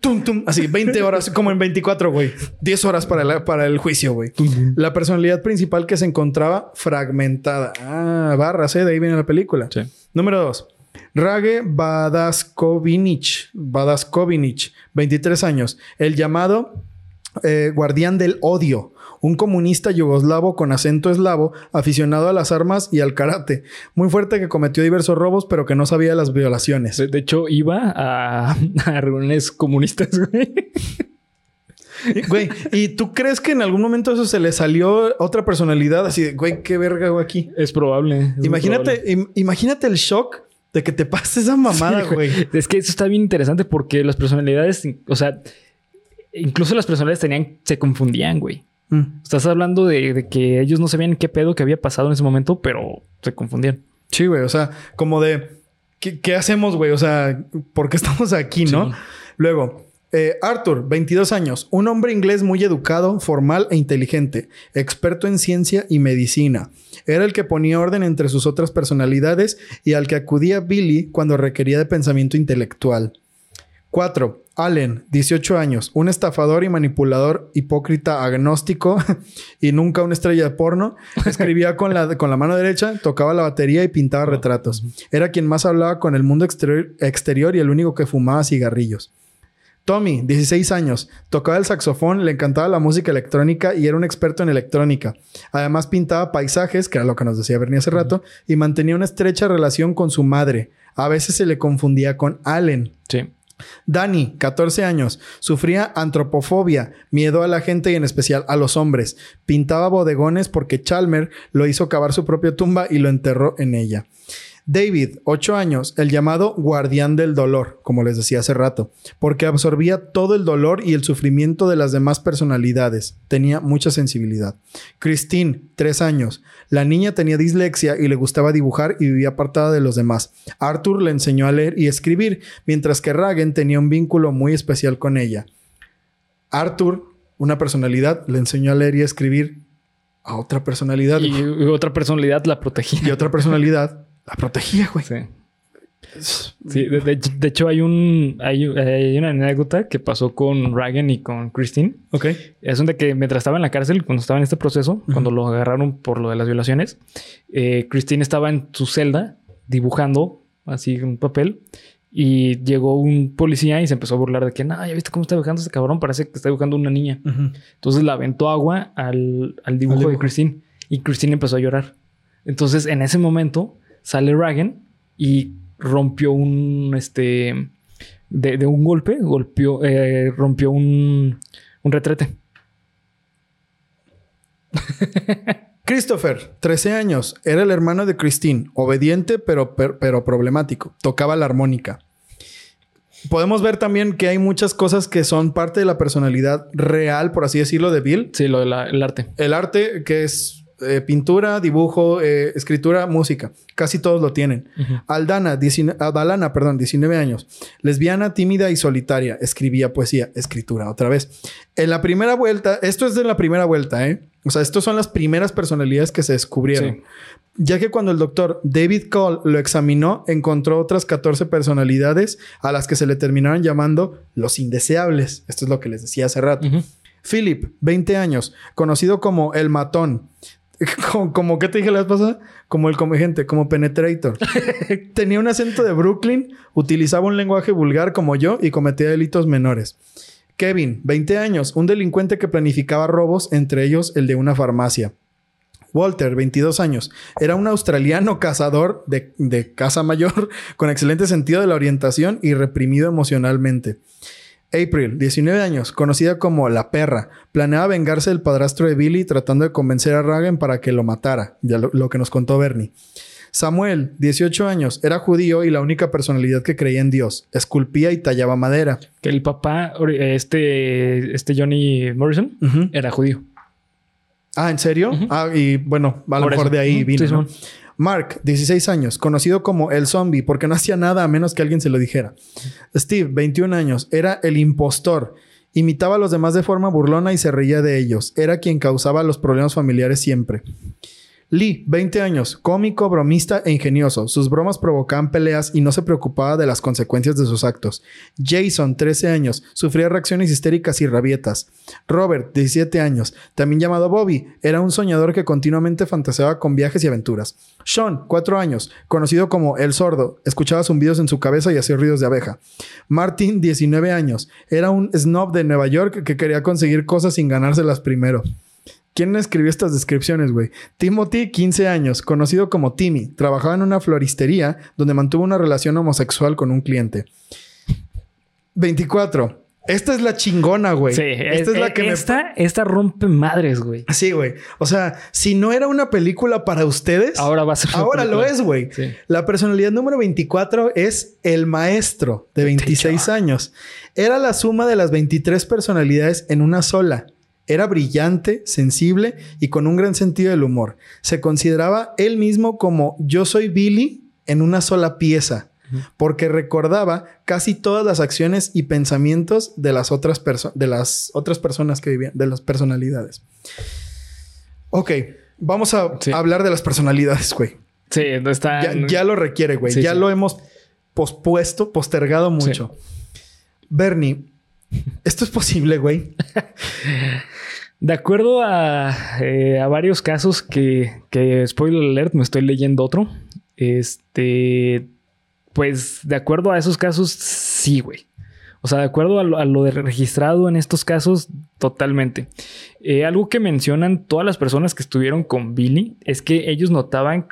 tum, tum, así, 20 horas, como en 24, güey. 10 horas para, la- para el juicio, güey. La personalidad principal que se encontraba fragmentada. Ah, barras, ¿eh? De ahí viene la película. Sí. Número 2. Rage Badaskovinic, Badaskovinic, 23 años. El llamado eh, guardián del odio. Un comunista yugoslavo con acento eslavo, aficionado a las armas y al karate. Muy fuerte que cometió diversos robos, pero que no sabía las violaciones. De, de hecho, iba a, a reuniones comunistas, güey. Güey, ¿y tú crees que en algún momento eso se le salió otra personalidad? Así de, güey, qué verga hago aquí. Es probable. es Imagínate, im- imagínate el shock de que te pase esa mamada, Sí, güey. Es que eso está bien interesante porque las personalidades, o sea, incluso las personalidades tenían, se confundían, güey. Mm. Estás hablando de, de que ellos no sabían qué pedo que había pasado en ese momento, pero se confundían. Sí, güey. O sea, como de, ¿qué, qué hacemos, güey? O sea, ¿por qué estamos aquí, no? Luego, eh, Arthur, 22 años, un hombre inglés muy educado, formal e inteligente, experto en ciencia y medicina. Era el que ponía orden entre sus otras personalidades y al que acudía Billy cuando requería de pensamiento intelectual. 4. Allen, 18 años, un estafador y manipulador hipócrita agnóstico y nunca una estrella de porno. Escribía con la, con la mano derecha, tocaba la batería y pintaba retratos. Era quien más hablaba con el mundo exterior, exterior y el único que fumaba cigarrillos. Tommy, 16 años, tocaba el saxofón, le encantaba la música electrónica y era un experto en electrónica. Además pintaba paisajes, que era lo que nos decía Bernie hace rato, y mantenía una estrecha relación con su madre. A veces se le confundía con Allen. Sí. Dani, 14 años, sufría antropofobia, miedo a la gente y en especial a los hombres. Pintaba bodegones porque Chalmer lo hizo cavar su propia tumba y lo enterró en ella. David, 8 años, el llamado guardián del dolor, como les decía hace rato, porque absorbía todo el dolor y el sufrimiento de las demás personalidades. Tenía mucha sensibilidad. Christine, 3 años. La niña tenía dislexia y le gustaba dibujar y vivía apartada de los demás. Arthur le enseñó a leer y escribir, mientras que Ragen tenía un vínculo muy especial con ella. Arthur, una personalidad, le enseñó a leer y a escribir a otra personalidad. Y otra personalidad la protegía. Y otra personalidad la protegía, güey. Sí. Sí, de, de- de hecho hay un hay, hay una anécdota que pasó con Ragan y con Christine. Ok. Es donde que mientras estaba en la cárcel, cuando estaba en este proceso, cuando lo agarraron por lo de las violaciones, eh, Christine estaba en su celda dibujando así un papel y llegó un policía y se empezó a burlar de que, no, ya viste cómo está dibujando este cabrón, parece que está dibujando una niña. Entonces le aventó agua al, al dibujo Al de dibujo. Christine y Christine empezó a llorar. Entonces en ese momento sale Ragan y rompió un, este, de, de un golpe, golpeó, eh, rompió un, un retrete. Christopher, 13 años, era el hermano de Christine, obediente pero, pero, pero problemático. Tocaba la armónica. Podemos ver también que hay muchas cosas que son parte de la personalidad real, por así decirlo, de Bill. Sí, lo del arte. El arte que es eh, pintura, dibujo, eh, escritura, música. Casi todos lo tienen. Aldana, 19 Adalana, perdón, 19 años. Lesbiana, tímida y solitaria. Escribía poesía, escritura, otra vez. En la primera vuelta, esto es de la primera vuelta, ¿eh? O sea, estas son las primeras personalidades que se descubrieron. Ya que cuando el doctor David Cole lo examinó, encontró otras 14 personalidades a las que se le terminaron llamando los indeseables. Esto es lo que les decía hace rato. Philip, 20 años, conocido como el matón. Como, que te dije la vez pasada, como el comegente, como penetrator. Tenía un acento de Brooklyn, utilizaba un lenguaje vulgar como yo y cometía delitos menores. Kevin, 20 años, un delincuente que planificaba robos, entre ellos el de una farmacia. Walter, 22 años, era un australiano cazador de, de casa mayor con excelente sentido de la orientación y reprimido emocionalmente. April, 19 años, conocida como la perra, planeaba vengarse del padrastro de Billy tratando de convencer a Ragen para que lo matara, ya lo, que nos contó Bernie. Samuel, 18 años, era judío y la única personalidad que creía en Dios. Esculpía y tallaba madera. Que el papá, este, este Johnny Morrison, era judío. Ah, ¿en serio? Ah, y bueno, a lo mejor de ahí vino. Mark, 16 años, conocido como el zombie porque no hacía nada a menos que alguien se lo dijera. Steve, 21 años, era el impostor. Imitaba a los demás de forma burlona y se reía de ellos. Era quien causaba los problemas familiares siempre. Lee, 20 años, cómico, bromista e ingenioso. Sus bromas provocaban peleas y no se preocupaba de las consecuencias de sus actos. Jason, 13 años, sufría reacciones histéricas y rabietas. Robert, 17 años, también llamado Bobby, era un soñador que continuamente fantaseaba con viajes y aventuras. Sean, 4 años, conocido como El Sordo, escuchaba zumbidos en su cabeza y hacía ruidos de abeja. Martin, 19 años, era un snob de Nueva York que quería conseguir cosas sin ganárselas primero. ¿Quién escribió estas descripciones, güey? Timothy, 15 años, conocido como Timmy, trabajaba en una floristería donde mantuvo una relación homosexual con un cliente. 24. Esta es la chingona, güey. Sí, esta es, la que esta, me... esta rompe madres, güey. Sí, güey. O sea, si no era una película para ustedes, ahora va a ser. Ahora lo es, güey. La personalidad número 24 es el maestro de 26 años. Era la suma de las 23 personalidades en una sola. Era brillante, sensible y con un gran sentido del humor. Se consideraba él mismo como yo soy Billy en una sola pieza, porque recordaba casi todas las acciones y pensamientos de las otras, de las otras personas que vivían, de las personalidades. Ok, vamos a hablar de las personalidades, güey. Sí, está. Ya, lo requiere, güey. ya lo hemos pospuesto, postergado mucho. Bernie, ¿esto es posible, güey? De acuerdo eh, a, varios casos que, que, spoiler alert, me estoy leyendo otro. Este, pues de acuerdo a esos casos, sí, güey. O sea, de acuerdo a lo, registrado en estos casos, totalmente. Eh, algo que mencionan todas las personas que estuvieron con Billy es que ellos notaban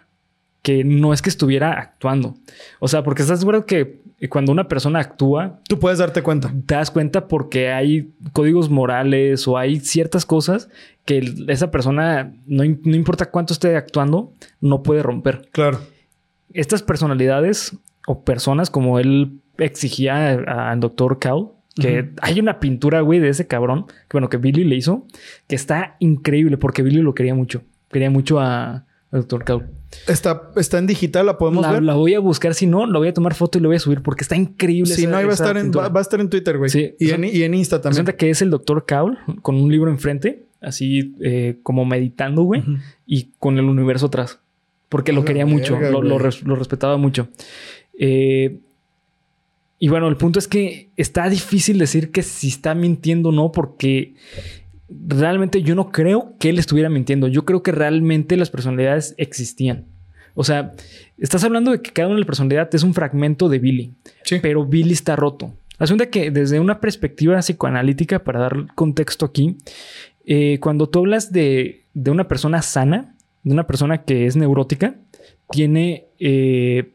que no es que estuviera actuando. O sea, porque estás seguro que cuando una persona actúa... Tú puedes darte cuenta. Te das cuenta porque hay códigos morales o hay ciertas cosas que esa persona, no, importa cuánto esté actuando, no puede romper. Claro. Estas personalidades o personas como él exigía al doctor Cal, que hay una pintura, güey, de ese cabrón, que bueno, que Billy le hizo, que está increíble porque Billy lo quería mucho. Quería mucho a, Doctor Caul. Está, está en digital, la podemos ver. La voy a buscar, si no, lo voy a tomar foto y lo voy a subir porque está increíble. Si no, va a, estar en, va, a estar en Twitter, güey. Sí. Y, en, y en Insta también. que es el Doctor Caul con un libro enfrente, así eh, como meditando, güey, y con el universo atrás. Porque lo quería mucho, lo, respetaba mucho. Eh, y bueno, el punto es que está difícil decir que si está mintiendo o no, porque realmente yo no creo que él estuviera mintiendo. Yo creo que realmente las personalidades existían. O sea, estás hablando de que cada una de las personalidades es un fragmento de Billy. Pero Billy está roto. Asunta que desde una perspectiva psicoanalítica, para dar contexto aquí, eh, cuando tú hablas de, una persona sana, de una persona que es neurótica, tiene... Eh,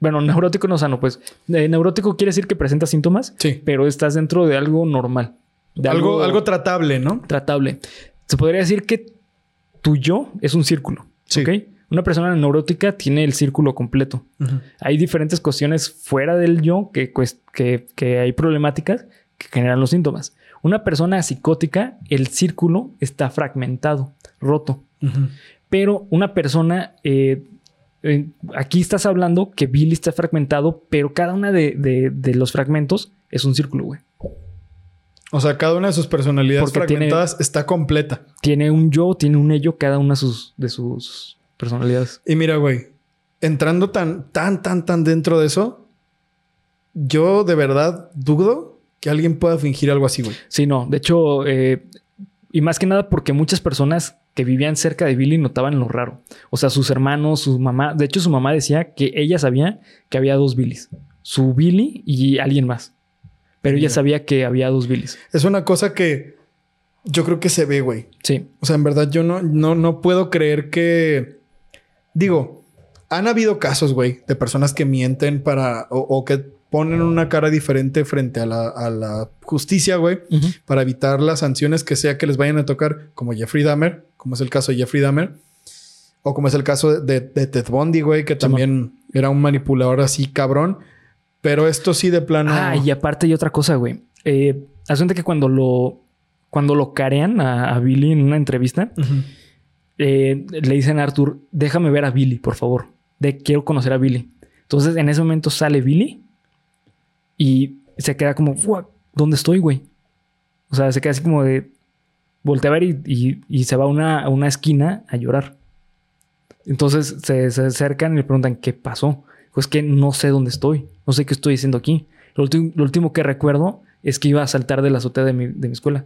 bueno, neurótico no sano, pues eh, neurótico quiere decir que presenta síntomas, pero estás dentro de algo normal algo, algo, tratable, ¿no? Tratable. Se podría decir que tu yo es un círculo. Sí. ¿ok? Una persona neurótica tiene el círculo completo. Hay diferentes cuestiones fuera del yo que, que, que hay problemáticas que generan los síntomas. Una persona psicótica, el círculo está fragmentado, roto. Pero una persona, eh, eh, aquí estás hablando que Billy está fragmentado, pero cada una de, de- de los fragmentos es un círculo, güey. O sea, cada una de sus personalidades Porque tiene- fragmentadas está completa. Tiene un yo, tiene un ello, cada una de sus, de sus personalidades. Y mira, güey, entrando tan, tan, tan, tan dentro de eso, yo de verdad dudo que alguien pueda fingir algo así, güey. Sí, no. De hecho, eh, y más que nada porque muchas personas que vivían cerca de Billy notaban lo raro. O sea, sus hermanos, su mamá. De hecho, su mamá decía que ella sabía que había dos Billys. Su Billy y alguien más. Pero ella sabía que había dos Billys. Es una cosa que yo creo que se ve, güey. Sí. O sea, en verdad yo no, no, no puedo creer que... Digo, han habido casos, güey, de personas que mienten para... O, o que ponen una cara diferente frente a la, a la justicia, güey, para evitar las sanciones que sea que les vayan a tocar, como Jeffrey Dahmer, como es el caso de Jeffrey Dahmer, o como es el caso de, de Ted Bundy, güey, que también era un manipulador así cabrón. Pero esto sí de plano... Ah, y aparte hay otra cosa, güey. Eh, que cuando lo, cuando lo carean a, a Billy en una entrevista, eh, le dicen a Arthur, déjame ver a Billy, por favor. De, quiero conocer a Billy. Entonces, en ese momento sale Billy y se queda como, "Fuck, ¿dónde estoy, güey? O sea, se queda así como de, voltea a ver y, y- y se va a una, a una esquina a llorar. Entonces se, se acercan y le preguntan, ¿qué pasó? Pues que no sé dónde estoy, no sé qué estoy haciendo aquí. Lo, último que recuerdo es que iba a saltar de la azotea de mi, de mi escuela.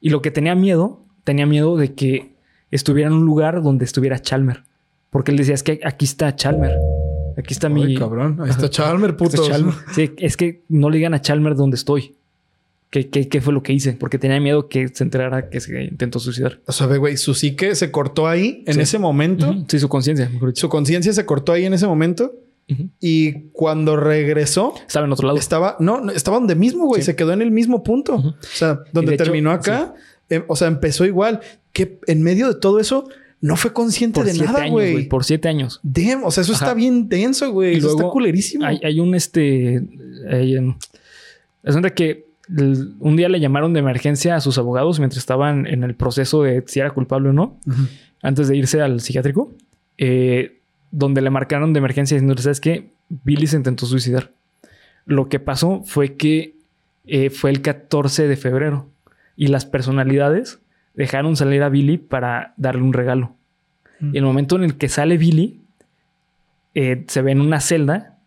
Y lo que tenía miedo, tenía miedo de que estuviera en un lugar donde estuviera Chalmer. Porque él decía, es que aquí está Chalmer. Aquí está mi... Cabrón. Ahí está Chalmer, puto. Sí, es que no le digan a Chalmer dónde estoy. ¿Qué, qué, qué fue lo que hice? Porque tenía miedo que se enterara que se intentó suicidar. O sea, ve, güey, su psique se cortó ahí en Sí. ese momento. Sí, su conciencia, mejor dicho. Su conciencia se cortó ahí en ese momento. Y cuando regresó, Estaba en otro lado. estaba, no, no, estaba donde mismo, güey. Sí. Se quedó en el mismo punto. O sea, donde hecho, terminó acá, eh, o sea, empezó igual. Que en medio de todo eso, no fue consciente Por de nada, güey. Por siete años. Damn, o sea, eso Ajá. está bien denso, güey. Eso está luego culerísimo. Hay, hay un este. Hay, em, resulta que un día le llamaron de emergencia a sus abogados mientras estaban en el proceso de si era culpable o no, antes de irse al psiquiátrico, eh, donde le marcaron de emergencia diciendo, ¿sabes qué? Billy se intentó suicidar. Lo que pasó fue que eh, fue el 14 de febrero y las personalidades dejaron salir a Billy para darle un regalo. Mm. Y el momento en el que sale Billy, eh, se ve en una celda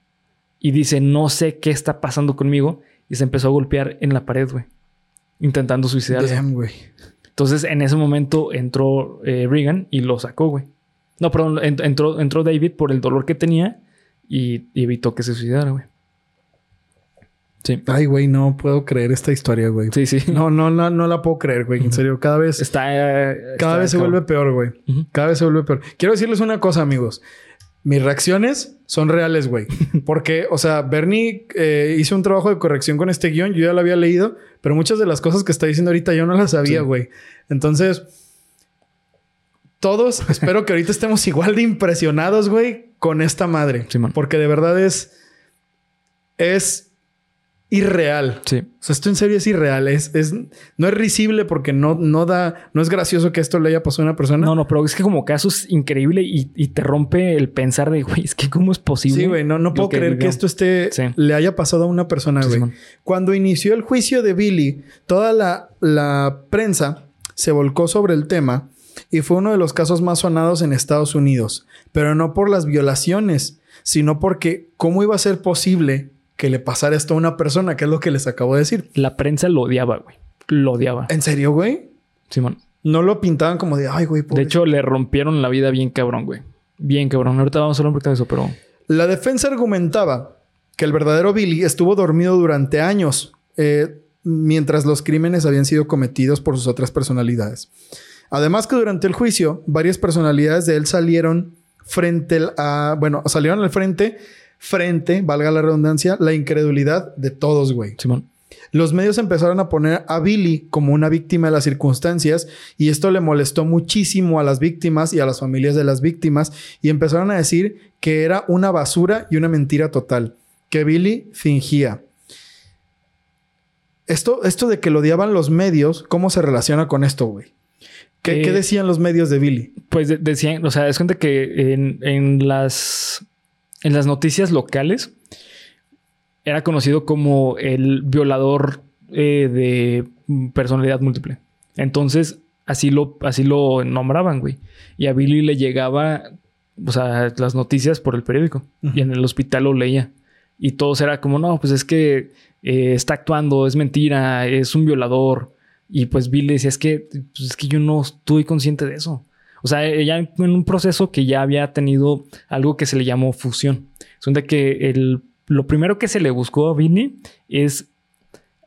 y dice, no sé qué está pasando conmigo. Y se empezó a golpear en la pared, güey. Intentando suicidarse. Damn, güey. Entonces, en ese momento entró eh, Regan y lo sacó, güey. No, perdón, ent- entró, entró David por el dolor que tenía y, y evitó que se suicidara, güey. Sí. Ay, güey, no puedo creer esta historia, güey. Sí, sí. No, no, no, no la puedo creer, güey. En serio, cada vez, Está. eh, cada está vez se cabrón. vuelve peor, güey. Cada vez se vuelve peor. Quiero decirles una cosa, amigos. Mis reacciones son reales, güey. Porque, o sea, Bernie eh, hizo un trabajo de corrección con este guion. Yo ya lo había leído, pero muchas de las cosas que está diciendo ahorita yo no las sabía, Sí. güey. Entonces, todos espero que ahorita estemos igual de impresionados, güey, con esta madre. Simón. Porque de verdad es. Es irreal. Sí. O sea, esto en serio es irreal. Es, es, no es risible porque no, no da, no es gracioso que esto le haya pasado a una persona. No, no, pero es que como caso es increíble y, y te rompe el pensar de, güey, es que cómo es posible. Sí, güey, no, no puedo creer que esto esté, Sí. le haya pasado a una persona, güey. Cuando inició el juicio de Billy, toda la, la prensa se volcó sobre el tema y fue uno de los casos más sonados en Estados Unidos, pero no por las violaciones, sino porque cómo iba a ser posible que le pasara esto a una persona, que es lo que les acabo de decir. La prensa lo odiaba, güey. Lo odiaba. ¿En serio, güey? Simón. No lo pintaban como de, ay, güey, De hecho, le rompieron la vida bien cabrón, güey. Bien cabrón. Ahorita vamos a hablar un poquito de eso, pero... La defensa argumentaba que el verdadero Billy estuvo dormido durante años eh, mientras los crímenes habían sido cometidos por sus otras personalidades. Además que durante el juicio, varias personalidades de él salieron frente a... Bueno, salieron al frente, frente, valga la redundancia, la incredulidad de todos, güey. Simón. Los medios empezaron a poner a Billy como una víctima de las circunstancias y esto le molestó muchísimo a las víctimas y a las familias de las víctimas y empezaron a decir que era una basura y una mentira total, que Billy fingía. Esto, esto de que lo odiaban los medios, ¿cómo se relaciona con esto, güey? ¿Qué, Eh, qué decían los medios de Billy? Pues de- decían, o sea, es gente que en, en las en las noticias locales era conocido como el violador eh, de personalidad múltiple. Entonces, así lo, así lo nombraban, güey. Y a Billy le llegaba, o sea, las noticias por el periódico. Y en el hospital lo leía. Y todos era como, no, pues es que eh, está actuando, es mentira, es un violador. Y pues Billy decía, es que, pues es que yo no estoy consciente de eso. O sea, ella en un proceso que ya había tenido algo que se le llamó fusión. Son de que el, lo primero que se le buscó a Billy es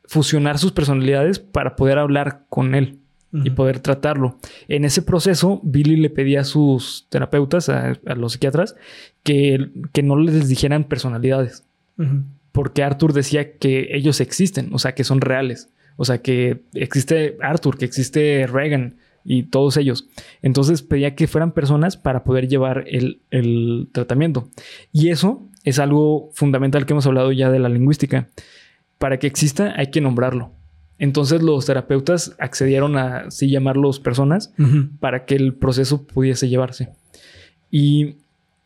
fusionar sus personalidades para poder hablar con él y poder tratarlo. En ese proceso, Billy le pedía a sus terapeutas, a, a los psiquiatras, que, que no les dijeran personalidades, porque Arthur decía que ellos existen, o sea, que son reales. O sea, que existe Arthur, que existe Reagan y todos ellos. Entonces pedía que fueran personas para poder llevar el, el tratamiento. Y eso es algo fundamental que hemos hablado ya de la lingüística. Para que exista hay que nombrarlo. Entonces los terapeutas accedieron a así llamarlos personas para que el proceso pudiese llevarse. Y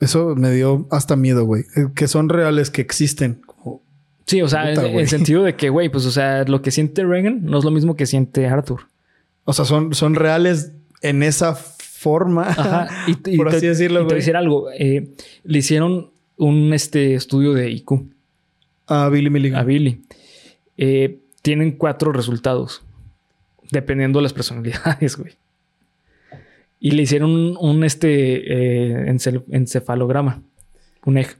Eso me dio hasta miedo, güey. Eh, Que son reales, que existen. Como- sí, o sea, Puta, en- el sentido de que, güey, pues, o sea, lo que siente Reagan no es lo mismo que siente Arthur. O sea, son, son reales en esa forma. Ajá. Y, y Por te- así decirlo, y te voy a decir algo. eh, le hicieron un este, estudio de IQ A Billy Milligan. a Billy. Eh, tienen cuatro resultados, dependiendo de las personalidades, güey. Y le hicieron un, un, este eh, encefalograma, un EG.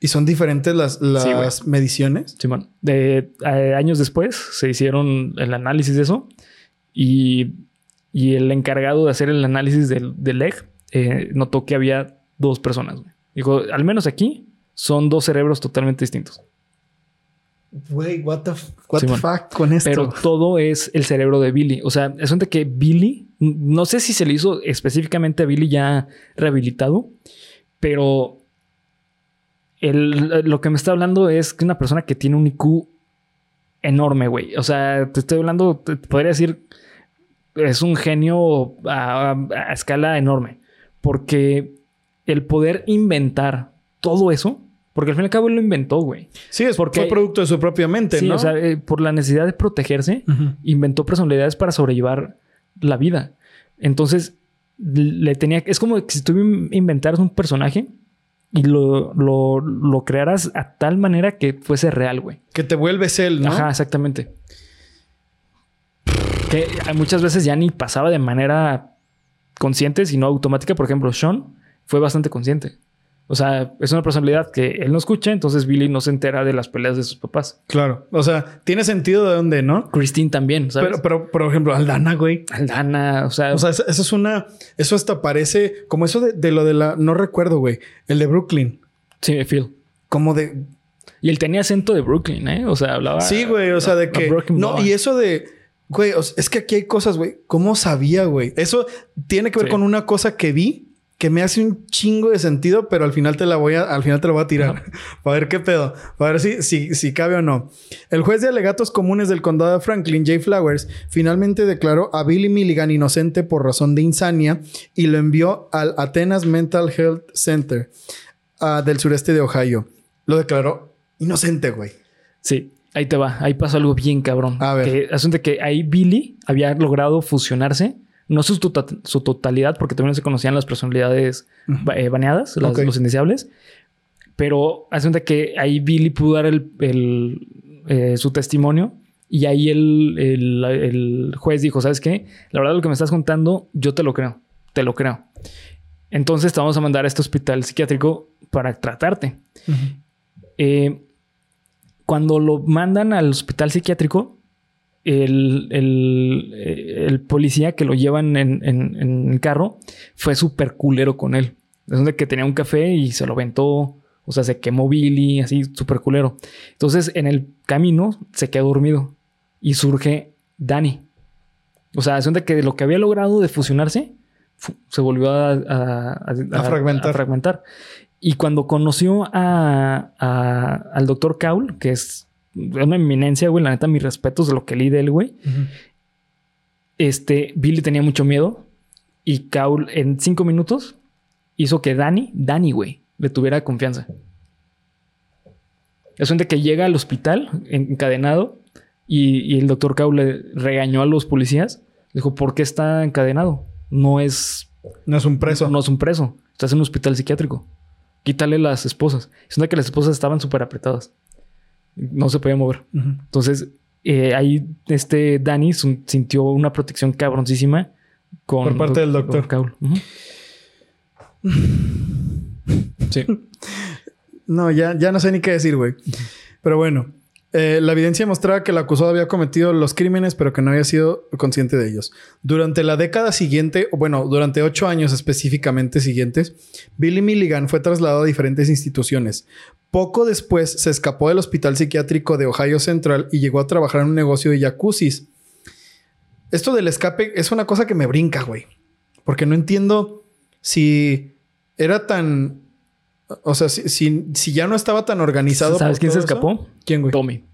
¿Y son diferentes las, las mediciones? Simón. De, eh, años después se hicieron el análisis de eso y, y el encargado de hacer el análisis del, del EG eh, notó que había dos personas. güey. Dijo, al menos aquí son dos cerebros totalmente distintos. Güey, what the, what the fuck con esto? Pero todo es el cerebro de Billy. O sea, es que Billy, no sé si se le hizo específicamente a Billy ya rehabilitado, pero el- lo que me está hablando es que una persona que tiene un IQ enorme, güey. O sea, te estoy hablando, te podría decir, es un genio a, a- a escala enorme. Porque el poder inventar todo eso, porque al fin y al cabo él lo inventó, güey. sí, es porque- fue producto de su propia mente, Sí, ¿no? o sea, eh, por la necesidad de protegerse, inventó personalidades para sobrellevar la vida. Entonces, le tenía. Es como si tú in- inventaras un personaje y lo, lo, lo crearas a tal manera que fuese real, güey. Que te vuelves él, ¿no? Ajá, exactamente. Que muchas veces ya ni pasaba de manera consciente, sino automática. Por ejemplo, Sean fue bastante consciente. O sea, es una personalidad que él no escucha, entonces Billy no se entera de las peleas de sus papás. Claro. O sea, tiene sentido de dónde, ¿no? Christine también, ¿sabes? Pero, pero, por ejemplo, Aldana, güey. Aldana, o sea, O sea, eso, es una. Eso hasta parece como eso de, de lo de la. No recuerdo, güey. El de Brooklyn. sí, Phil. Como de. Y él tenía acento de Brooklyn, ¿eh? O sea, hablaba. Sí, güey. O sea, de que. No, y eso de. Güey, o sea, es que aquí hay cosas, güey. ¿Cómo sabía, güey? Eso tiene que ver Sí. con una cosa que vi que me hace un chingo de sentido, pero al final te la voy a, al final te la voy a tirar. Para ver qué pedo. Para ver si, si, si cabe o no. El juez de alegatos comunes del condado de Franklin, Jay Flowers, finalmente declaró a Billy Milligan inocente por razón de insania y lo envió al Atenas Mental Health Center ah, del sureste de Ohio. Lo declaró inocente, güey. Sí, ahí te va. Ahí pasó algo bien cabrón. A ver. Que asunto que ahí Billy había logrado fusionarse. No su, su totalidad, porque también se conocían las personalidades eh, baneadas, las- los indeseables. Pero asunto que ahí Billy pudo dar el, el, eh, su testimonio. Y ahí el, el- el juez dijo: ¿Sabes qué? La verdad, lo que me estás contando, yo te lo creo. Te lo creo. Entonces te vamos a mandar a este hospital psiquiátrico para tratarte. Eh, cuando lo mandan al hospital psiquiátrico, el, el- eh, el policía que lo llevan en, en- en el carro fue súper culero con él. Es donde que tenía un café y se lo aventó O sea, se quemó Billy, así súper culero. Entonces, en el camino se quedó dormido y surge Danny. O sea, es que lo que había logrado de fusionarse se volvió a, a, fragmentar. fragmentar. Y cuando conoció al doctor Kaul, que es una eminencia, güey, la neta, mis respetos de lo que leí de él, güey. Este, Billy tenía mucho miedo y Kaul en cinco minutos hizo que Danny, Danny, güey, le tuviera confianza. Es de que llega al hospital encadenado y, el doctor Kaul le regañó a los policías. Dijo, ¿por qué está encadenado? No es... No es un preso. No, es un preso. Estás en un hospital psiquiátrico. Quítale las esposas. Es de que las esposas estaban súper apretadas. No se podía mover. Entonces, eh, ahí este Danny sintió una protección cabroncísima con por parte del doctor Kaul. sí. No, ya, ya no sé ni qué decir, güey. Pero bueno, eh, la evidencia mostraba que el acusado había cometido los crímenes, pero que no había sido consciente de ellos. Durante la década siguiente, bueno, durante ocho años específicamente siguientes, Billy Milligan fue trasladado a diferentes instituciones. Poco después se escapó del hospital psiquiátrico de Ohio Central y llegó a trabajar en un negocio de jacuzzis. Esto del escape es una cosa que me brinca, güey. Porque no entiendo si era tan o sea, si, si, ya no estaba tan organizado. ¿Sabes quién se escapó? ¿Quién, güey? Tommy.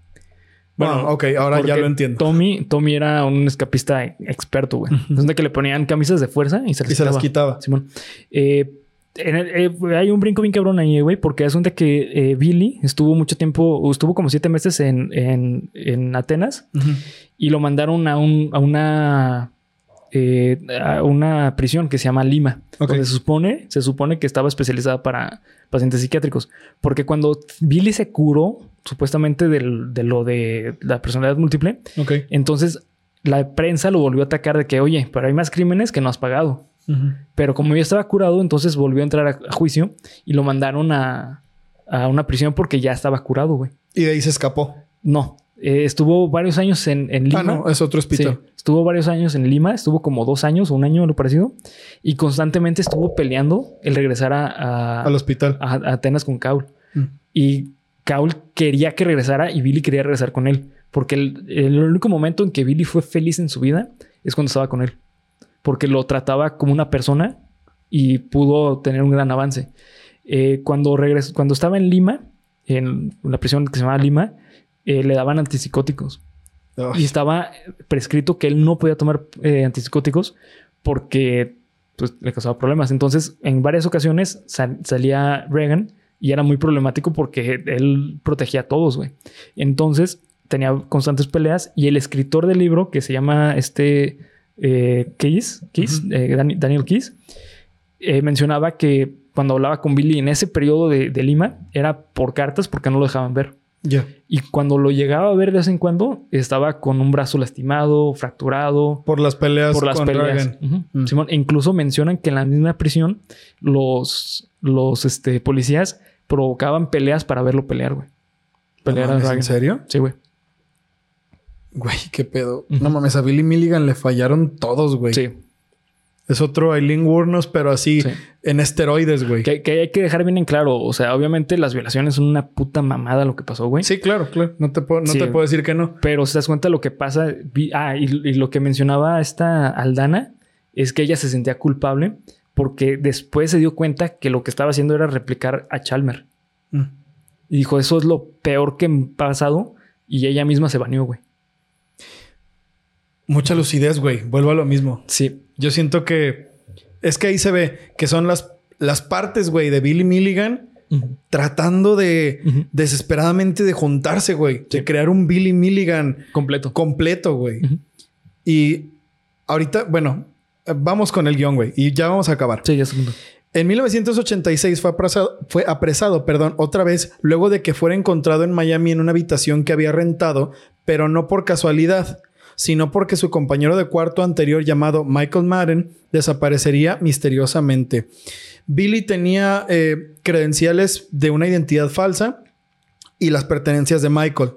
Bueno, ok, ahora ya lo entiendo. Tommy, Tommy era un escapista experto, güey. Es donde que le ponían camisas de fuerza y se las, y se las quitaba. Simón. Eh, eh, hay un brinco bien cabrón ahí, güey, porque es donde que eh, Billy estuvo mucho tiempo, estuvo como siete meses en, en, en Atenas y lo mandaron a, un, a una a una prisión que se llama Lima, donde se supone, se supone que estaba especializada para pacientes psiquiátricos. Porque cuando Billy se curó, supuestamente de lo de la personalidad múltiple, entonces la prensa lo volvió a atacar de que, oye, pero hay más crímenes que no has pagado. Pero como ya estaba curado, entonces volvió a entrar a, juicio y lo mandaron a, a, una prisión porque ya estaba curado, güey. Y de ahí se escapó. No, eh, estuvo varios años en, en, Lima. Ah, no, es otro hospital. estuvo varios años en Lima, estuvo como dos años o un año, lo parecido. Y constantemente estuvo peleando el regresar a, al hospital. A, Atenas con Kaul. Mm. Y Kaul quería que regresara y Billy quería regresar con él. Porque el, único momento en que Billy fue feliz en su vida es cuando estaba con él. Porque lo trataba como una persona y pudo tener un gran avance. Eh, cuando, regresó, cuando estaba en Lima, en la prisión que se llamaba Lima, eh, le daban antipsicóticos. Y estaba prescrito que él no podía tomar eh, antipsicóticos porque pues, le causaba problemas. Entonces, en varias ocasiones salía Reagan y era muy problemático porque él protegía a todos, güey. Entonces, tenía constantes peleas y el escritor del libro, que se llama este eh, Keys, eh, Daniel Keys, mencionaba que cuando hablaba con Billy en ese periodo de, de Lima era por cartas porque no lo dejaban ver. Y cuando lo llegaba a ver de vez en cuando, estaba con un brazo lastimado, fracturado. Por las peleas. Por las peleas. Mm. Simón, e incluso mencionan que en la misma prisión los, los este, policías provocaban peleas para verlo pelear, güey. Pelear a ¿En serio? Sí, güey. Güey, qué pedo. No mames, a Billy Milligan le fallaron todos, güey. Sí. Es otro Aileen Wuornos, pero así en esteroides, güey. Que, hay que dejar bien en claro. O sea, obviamente las violaciones son una puta mamada lo que pasó, güey. Sí, claro, claro. No te puedo, no te puedo decir que no. Pero si te das cuenta lo que pasa. Ah, y, lo que mencionaba esta Aldana es que ella se sentía culpable porque después se dio cuenta que lo que estaba haciendo era replicar a Chalmer. Mm. Y dijo, eso es lo peor que me ha pasado. Y ella misma se baneó, güey. Mucha lucidez, güey. Vuelvo a lo mismo. Sí. Yo siento que es que ahí se ve que son las, las partes, güey, de Billy Milligan tratando de desesperadamente de juntarse, güey, de crear un Billy Milligan completo. Completo, güey. Y ahorita, bueno, vamos con el guion, güey, y ya vamos a acabar. Sí, ya segundo. En 1986 fue apresado, fue apresado, perdón, otra vez, luego de que fuera encontrado en Miami en una habitación que había rentado, pero no por casualidad sino porque su compañero de cuarto anterior llamado Michael Madden desaparecería misteriosamente. Billy tenía eh, credenciales de una identidad falsa y las pertenencias de Michael.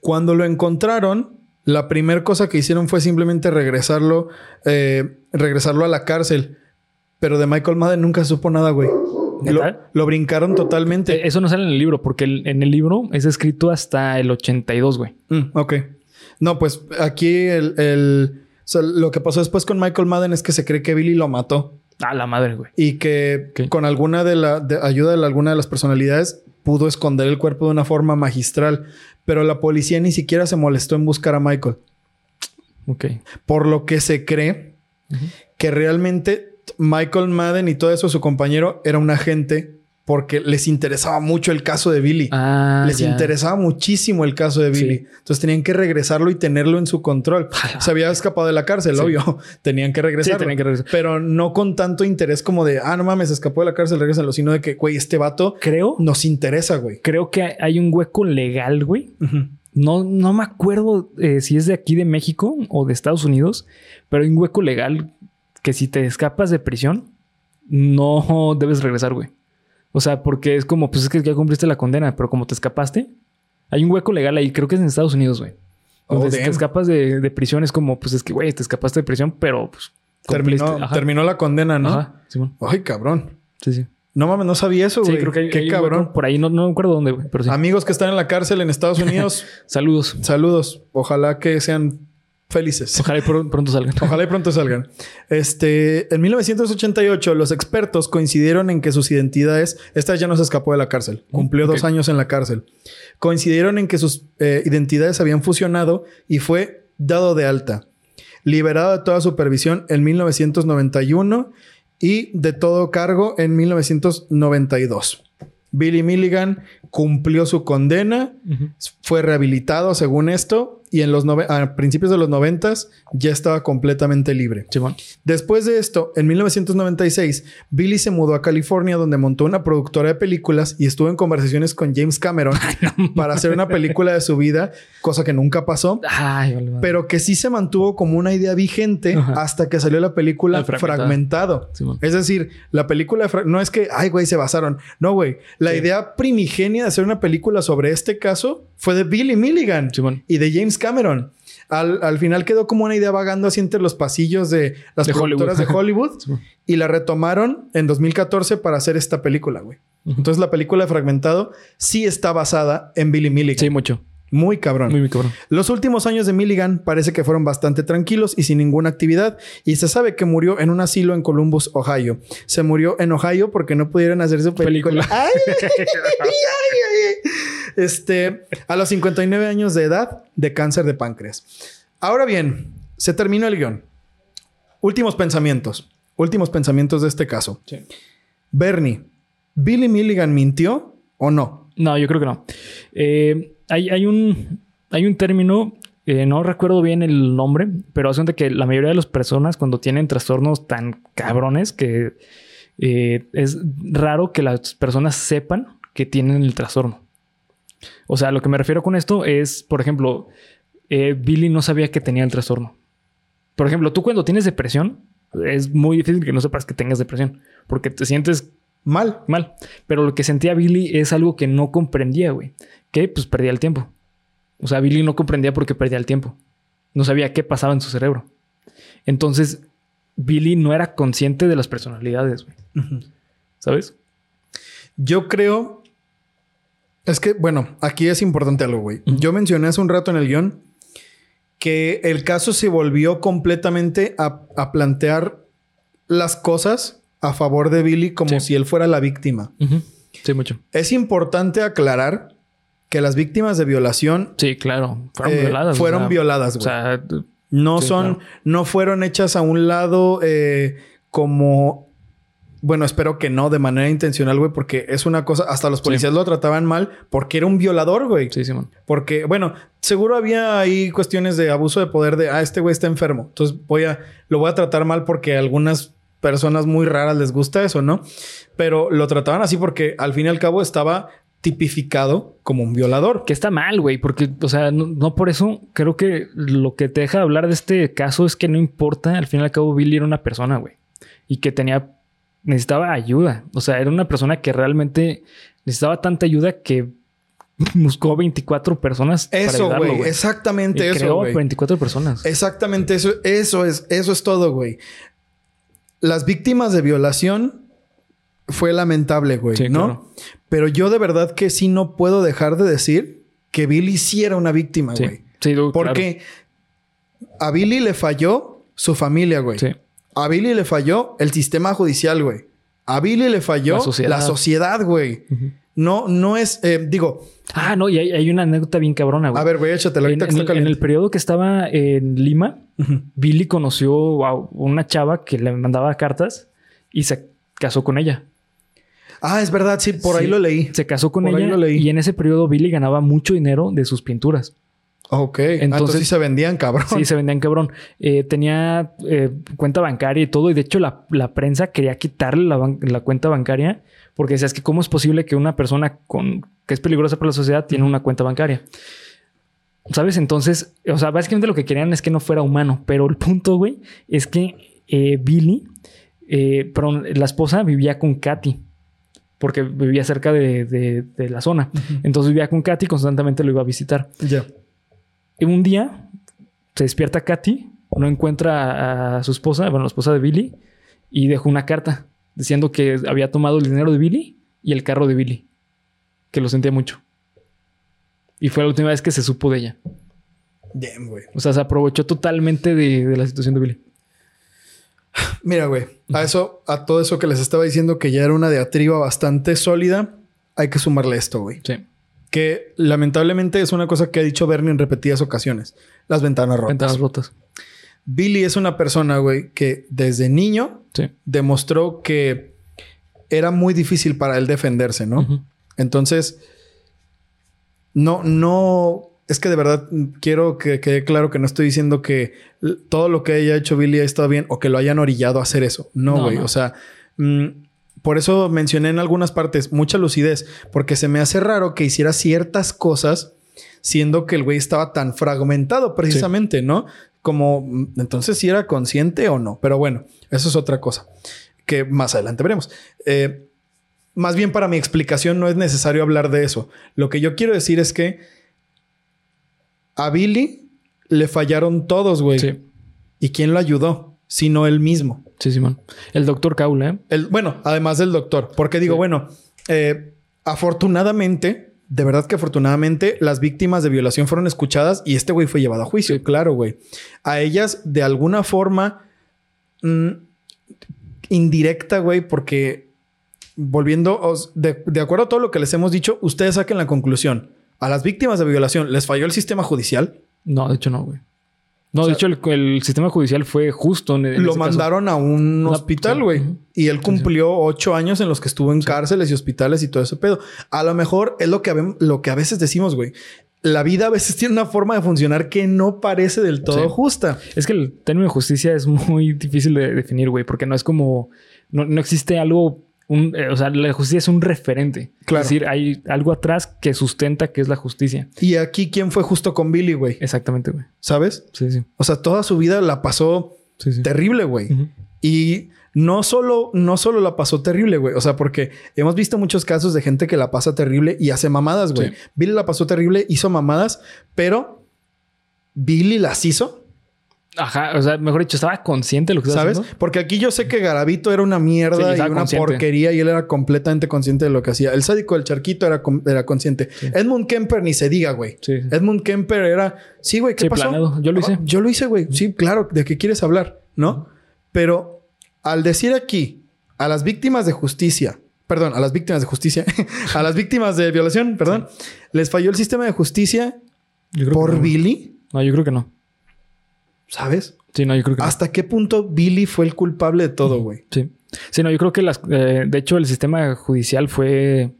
Cuando lo encontraron, la primera cosa que hicieron fue simplemente regresarlo, eh, regresarlo a la cárcel. Pero de Michael Madden nunca supo nada, güey. lo, lo, brincaron totalmente. Eh, Eso no sale en el libro, porque el- en el libro es escrito hasta el 82, güey. Mm, ok. No, pues aquí el, el- o sea, lo que pasó después con Michael Madden es que se cree que Billy lo mató. A la madre, güey. y que con alguna de la de ayuda de alguna de las personalidades pudo esconder el cuerpo de una forma magistral, pero la policía ni siquiera se molestó en buscar a Michael, Ok. por lo que se cree que realmente Michael Madden y todo eso su compañero era un agente porque les interesaba mucho el caso de Billy. Ah, Les interesaba muchísimo el caso de Billy. Sí. Entonces tenían que regresarlo y tenerlo en su control. Se había escapado de la cárcel, Sí. obvio. Tenían que regresarlo. Sí, tenían que regresar. Pero no con tanto interés como de, ah, no mames, escapó de la cárcel, regresalo. Sino de que, güey, este vato Creo, nos interesa, güey. creo que hay un hueco legal, güey. No, no me acuerdo eh, si es de aquí de México o de Estados Unidos, pero hay un hueco legal que si te escapas de prisión, no debes regresar, güey. O sea, porque es como, pues es que ya cumpliste la condena, pero como te escapaste, hay un hueco legal ahí, creo que es en Estados Unidos, güey. Oh, Donde si te escapas de, de prisión es como, pues es que, güey, te escapaste de prisión, pero pues... Terminó, terminó la condena, ¿no? Ajá. Ay, cabrón. Sí, sí. No mames, no sabía eso, Sí, güey. creo que hay, Qué hay cabrón. hueco por ahí, no, no me acuerdo dónde, güey, pero sí. Amigos que están en la cárcel en Estados Unidos, Saludos. saludos. Ojalá que sean felices. Ojalá y pr- pronto salgan. Ojalá y pronto salgan. Este, en 1988, los expertos coincidieron en que sus identidades, esta ya no se escapó de la cárcel, cumplió ok. dos años en la cárcel. Coincidieron en que sus eh, identidades habían fusionado y fue dado de alta, liberado de toda supervisión en 1991 y de todo cargo en 1992. Billy Milligan cumplió su condena, fue rehabilitado según esto y en los a principios de los noventas ya estaba completamente libre. Simón. Después de esto, en 1996, Billy se mudó a California donde montó una productora de películas y estuvo en conversaciones con James Cameron para hacer una película de su vida, cosa que nunca pasó, Ay, vale, pero que sí se mantuvo como una idea vigente Ajá. hasta que salió la película fragmentado. Simón. Es decir, la película no es que, ay, güey, se basaron. No, güey. La Sí. idea primigenia de hacer una película sobre este caso fue de Billy Milligan y de James Cameron. Al, al final quedó como una idea vagando así entre los pasillos de las De productoras Hollywood. de Hollywood y la retomaron en 2014 para hacer esta película, güey. Entonces la película de Fragmentado sí está basada en Billy Milligan. Sí, mucho. Muy cabrón. Muy, muy cabrón. Los últimos años de Milligan parece que fueron bastante tranquilos y sin ninguna actividad, y se sabe que murió en un asilo en Columbus, Ohio. Se murió en Ohio porque no pudieron hacer su película. Película. Ay. Este, a los 59 años de edad de cáncer de páncreas. Ahora bien, se terminó el guion. Últimos pensamientos. Últimos pensamientos de este caso. Sí. Bernie, ¿Billy Milligan mintió o no? No, yo creo que no. Eh, hay, hay un, hay un término, eh, no recuerdo bien el nombre, pero hace que la mayoría de las personas cuando tienen trastornos tan cabrones que eh, es raro que las personas sepan que tienen el trastorno. O sea, lo que me refiero con esto es, por ejemplo, eh, Billy no sabía que tenía el trastorno. Por ejemplo, tú cuando tienes depresión, es muy difícil que no sepas que tengas depresión, porque te sientes Mal. mal. Pero lo que sentía Billy es algo que no comprendía, güey. Que pues perdía el tiempo. O sea, Billy no comprendía por qué perdía el tiempo. No sabía qué pasaba en su cerebro. Entonces, Billy no era consciente de las personalidades, güey. ¿Sabes? Yo creo. Es que, bueno, aquí es importante algo, güey. Yo mencioné hace un rato en el guion que el caso se volvió completamente a, a plantear las cosas a favor de Billy como Sí. si él fuera la víctima. Sí, mucho. Es importante aclarar que las víctimas de violación Sí, claro. Fueron eh, violadas. o fueron sea, violadas, O güey. sea, No Sí, son, claro. no fueron hechas a un lado eh, como. Bueno, espero que no de manera intencional, güey, porque es una cosa. Hasta los policías lo trataban mal porque era un violador, güey. sí, Simón. Porque, bueno, seguro había ahí cuestiones de abuso de poder de, ah, este güey está enfermo. Entonces voy a, lo voy a tratar mal porque a algunas personas muy raras les gusta eso, ¿no? Pero lo trataban así porque al fin y al cabo estaba tipificado como un violador. Que está mal, güey, porque, o sea, no, no por eso creo que lo que te deja hablar de este caso es que no importa, al fin y al cabo Billy era una persona, güey, y que tenía, necesitaba ayuda, o sea, era una persona que realmente necesitaba tanta ayuda que buscó 24 personas Eso, güey. Exactamente Y eso, creó güey. 24 personas. Exactamente eso, eso es, eso es todo, güey. Las víctimas de violación fue lamentable, güey, Sí, ¿no? claro. Pero yo de verdad que sí no puedo dejar de decir que Billy sí era una víctima, Sí. güey. Sí, claro. Porque a Billy le falló su familia, güey. Sí. A Billy le falló el sistema judicial, güey. A Billy le falló La sociedad. güey. No, no es, eh, digo, Ah, no, y hay, hay una anécdota bien cabrona, güey. a ver, güey, échatela en, ahorita que en está el, en el periodo que estaba en Lima. Billy conoció a una chava que le mandaba cartas y se casó con ella. Ah, es verdad, sí, por ahí lo leí. Se casó con Por ahí ella lo leí. y en ese periodo Billy ganaba mucho dinero de sus pinturas. Ok. Entonces, Entonces- sí se vendían, cabrón. Sí, se vendían cabrón. Eh, tenía eh, cuenta bancaria y todo. Y de hecho, la, la prensa quería quitarle la, la cuenta bancaria porque decía, es que cómo es posible que una persona con que es peligrosa para la sociedad tiene una cuenta bancaria. ¿Sabes? Entonces, o sea, básicamente lo que querían es que no fuera humano. Pero el punto, güey, es que eh, Billy, perdón, la esposa vivía con Katy. Porque vivía cerca de, de- de la zona. Entonces vivía con Katy y constantemente lo iba a visitar. Ya. Un día se despierta Katy, no encuentra a su esposa, bueno, la esposa de Billy, y dejó una carta diciendo que había tomado el dinero de Billy y el carro de Billy, que lo sentía mucho. Y fue la última vez que se supo de ella. Damn, güey. O sea, se aprovechó totalmente de, de la situación de Billy. Mira, güey, a eso, a todo eso que les estaba diciendo que ya era una diatriba bastante sólida, hay que sumarle esto, güey. Sí. Que lamentablemente es una cosa que ha dicho Bernie en repetidas ocasiones. Las ventanas rotas. Ventanas rotas. Billy es una persona, güey, que desde niño Sí. demostró que era muy difícil para él defenderse, ¿no? Entonces, no, no, es que de verdad quiero que quede claro que no estoy diciendo que todo lo que haya hecho Billy ha estado bien o que lo hayan orillado a hacer eso. No, No, güey. no. O sea, mm, por eso mencioné en algunas partes mucha lucidez, porque se me hace raro que hiciera ciertas cosas siendo que el güey estaba tan fragmentado precisamente, ¿no? Como mm, entonces si era consciente o no. Pero bueno, eso es otra cosa que más adelante veremos. Eh, más bien para mi explicación no es necesario hablar de eso. Lo que yo quiero decir es que a Billy le fallaron todos, güey. Sí. ¿Y quién lo ayudó? Sino él mismo. Sí, Simón. El doctor Kaula, ¿eh? El, bueno, además del doctor. Porque digo, Sí. bueno, eh, afortunadamente, de verdad que afortunadamente, las víctimas de violación fueron escuchadas y este güey fue llevado a juicio. Claro, güey. A ellas, de alguna forma mm, indirecta, güey, porque volviendo, de, de acuerdo a todo lo que les hemos dicho, ustedes saquen la conclusión. A las víctimas de violación, ¿les falló el sistema judicial? No, de hecho no, güey. No, O de hecho el, el sistema judicial fue justo en, en lo caso. mandaron a un Una- hospital, güey. Y él cumplió ocho años en los que estuvo en cárceles y hospitales y todo ese pedo. A lo mejor es lo que, habem- lo que a veces decimos, güey. La vida a veces tiene una forma de funcionar que no parece del todo Sí. justa. Es que el término de justicia es muy difícil de definir, güey, porque no es como. No, no existe algo. Un- eh, o sea, la justicia es un referente. Claro. Es decir, hay algo atrás que sustenta que es la justicia. Y aquí, ¿quién fue justo con Billy, güey? Exactamente, güey. ¿Sabes? Sí, sí. O sea, toda su vida la pasó Sí, sí. terrible, güey. Y no solo, no solo la pasó terrible, güey. O sea, porque hemos visto muchos casos de gente que la pasa terrible y hace mamadas, güey. Sí. Billy la pasó terrible, hizo mamadas, pero Billy las hizo, Ajá, o sea, mejor dicho, estaba consciente de lo que estaba ¿sabes? haciendo. Porque aquí yo sé que Garavito era una Sí, mierda y una consciente. porquería y él era completamente consciente de lo que hacía. El sádico del charquito era, era consciente. Edmund Kemper ni se diga, güey. Sí. Edmund Kemper era, sí, güey, ¿qué pasó? planeado. Yo lo hice. Oh, yo lo hice, güey. Sí, claro, ¿de qué quieres hablar? ¿No? Pero al decir aquí a las víctimas de justicia, perdón, a las víctimas de justicia, a las víctimas de violación, perdón, les falló el sistema de justicia por no. Billy, No, yo creo que no. ¿Sabes? Sí, no, yo creo que no. ¿Hasta qué punto Billy fue el culpable de todo, güey? Sí. Sí, no, yo creo que las. eh, de hecho, el sistema judicial fue.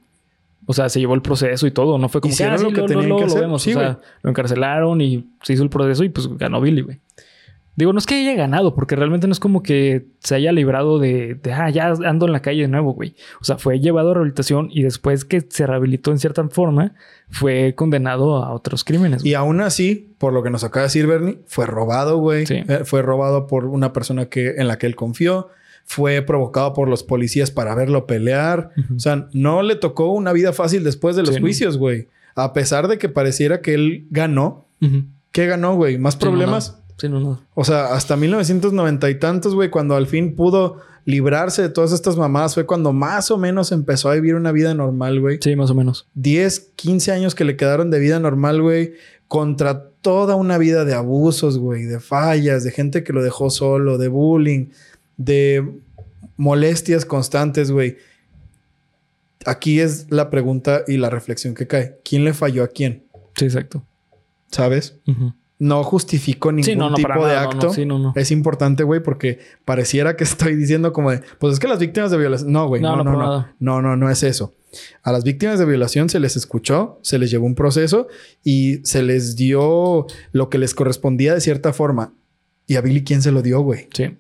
O sea, se llevó el proceso y todo. No fue como Hicieron que, ah, lo que lo, tenían lo- que lo hacer. vemos. Sí, o sea, lo encarcelaron y se hizo el proceso y pues ganó Billy, güey. Digo, no es que haya ganado, porque realmente no es como que se haya librado de, de, ah, ya ando en la calle de nuevo, güey. O sea, fue llevado a rehabilitación y después que se rehabilitó en cierta forma, fue condenado a otros crímenes. güey. Y aún así, por lo que nos acaba de decir Bernie, fue robado, güey. Sí. Eh, fue robado por una persona que, en la que él confió. Fue provocado por los policías para verlo pelear. O sea, no le tocó una vida fácil después de los Sí, juicios, güey. A pesar de que pareciera que él ganó. ¿Qué ganó, güey? ¿Más problemas? Sí, no, no. O sea, hasta 1990 y tantos, güey, cuando al fin pudo librarse de todas estas mamadas, fue cuando más o menos empezó a vivir una vida normal, güey. Sí, más o menos. 10, 15 años que le quedaron de vida normal, güey, contra toda una vida de abusos, güey, de fallas, de gente que lo dejó solo, de bullying, de molestias constantes, güey. Aquí es la pregunta y la reflexión que cae. ¿Quién le falló a quién? Sí, exacto. ¿Sabes? Ujú. No justifico ningún Sí, no, no, tipo de acto. no, sí, no, no. Es importante, güey, porque pareciera que estoy diciendo como de, pues es que las víctimas de violación, no, güey, No, no, no, no, no, no es eso. A las víctimas de violación se les escuchó, se les llevó un proceso y se les dio lo que les correspondía de cierta forma. ¿Y a Billy quién se lo dio, güey? Sí.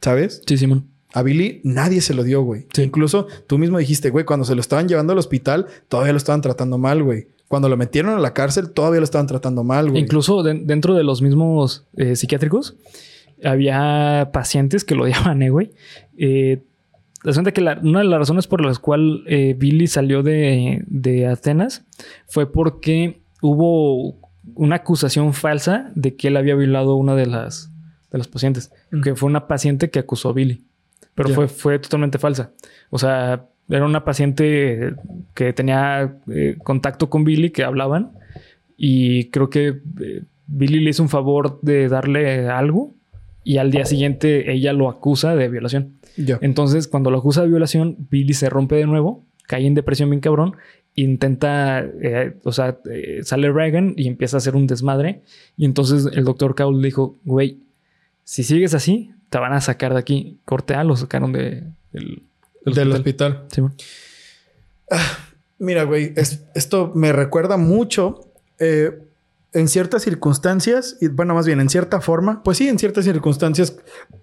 ¿Sabes? Sí, Simón. A Billy nadie se lo dio, güey. Sí. Incluso tú mismo dijiste, güey, cuando se lo estaban llevando al hospital, todavía lo estaban tratando mal, güey. Cuando lo metieron a la cárcel, todavía lo estaban tratando mal, güey. Incluso de- dentro de los mismos eh, psiquiátricos, había pacientes que lo odiaban, eh, güey. Eh, que la- una de las razones por las cuales eh, Billy salió de, de Atenas fue porque hubo una acusación falsa de que él había violado a una de las, de las pacientes. Mm. Que fue una paciente que acusó a Billy. Pero fue, fue totalmente falsa. O sea, era una paciente que tenía eh, contacto con Billy, que hablaban. Y creo que eh, Billy le hizo un favor de darle algo. Y al día siguiente ella lo acusa de violación. Entonces, cuando lo acusa de violación, Billy se rompe de nuevo, cae en depresión bien cabrón, intenta, eh, o sea, eh, sale Reagan y empieza a hacer un desmadre. Y entonces el doctor Cowell dijo, güey, si sigues así, te van a sacar de aquí. Corte A, lo sacaron de, del, del Del hospital. hospital. Sí, bueno. Mira, güey, es- esto me recuerda mucho eh, en ciertas circunstancias, y bueno, más bien en cierta forma, pues sí, en ciertas circunstancias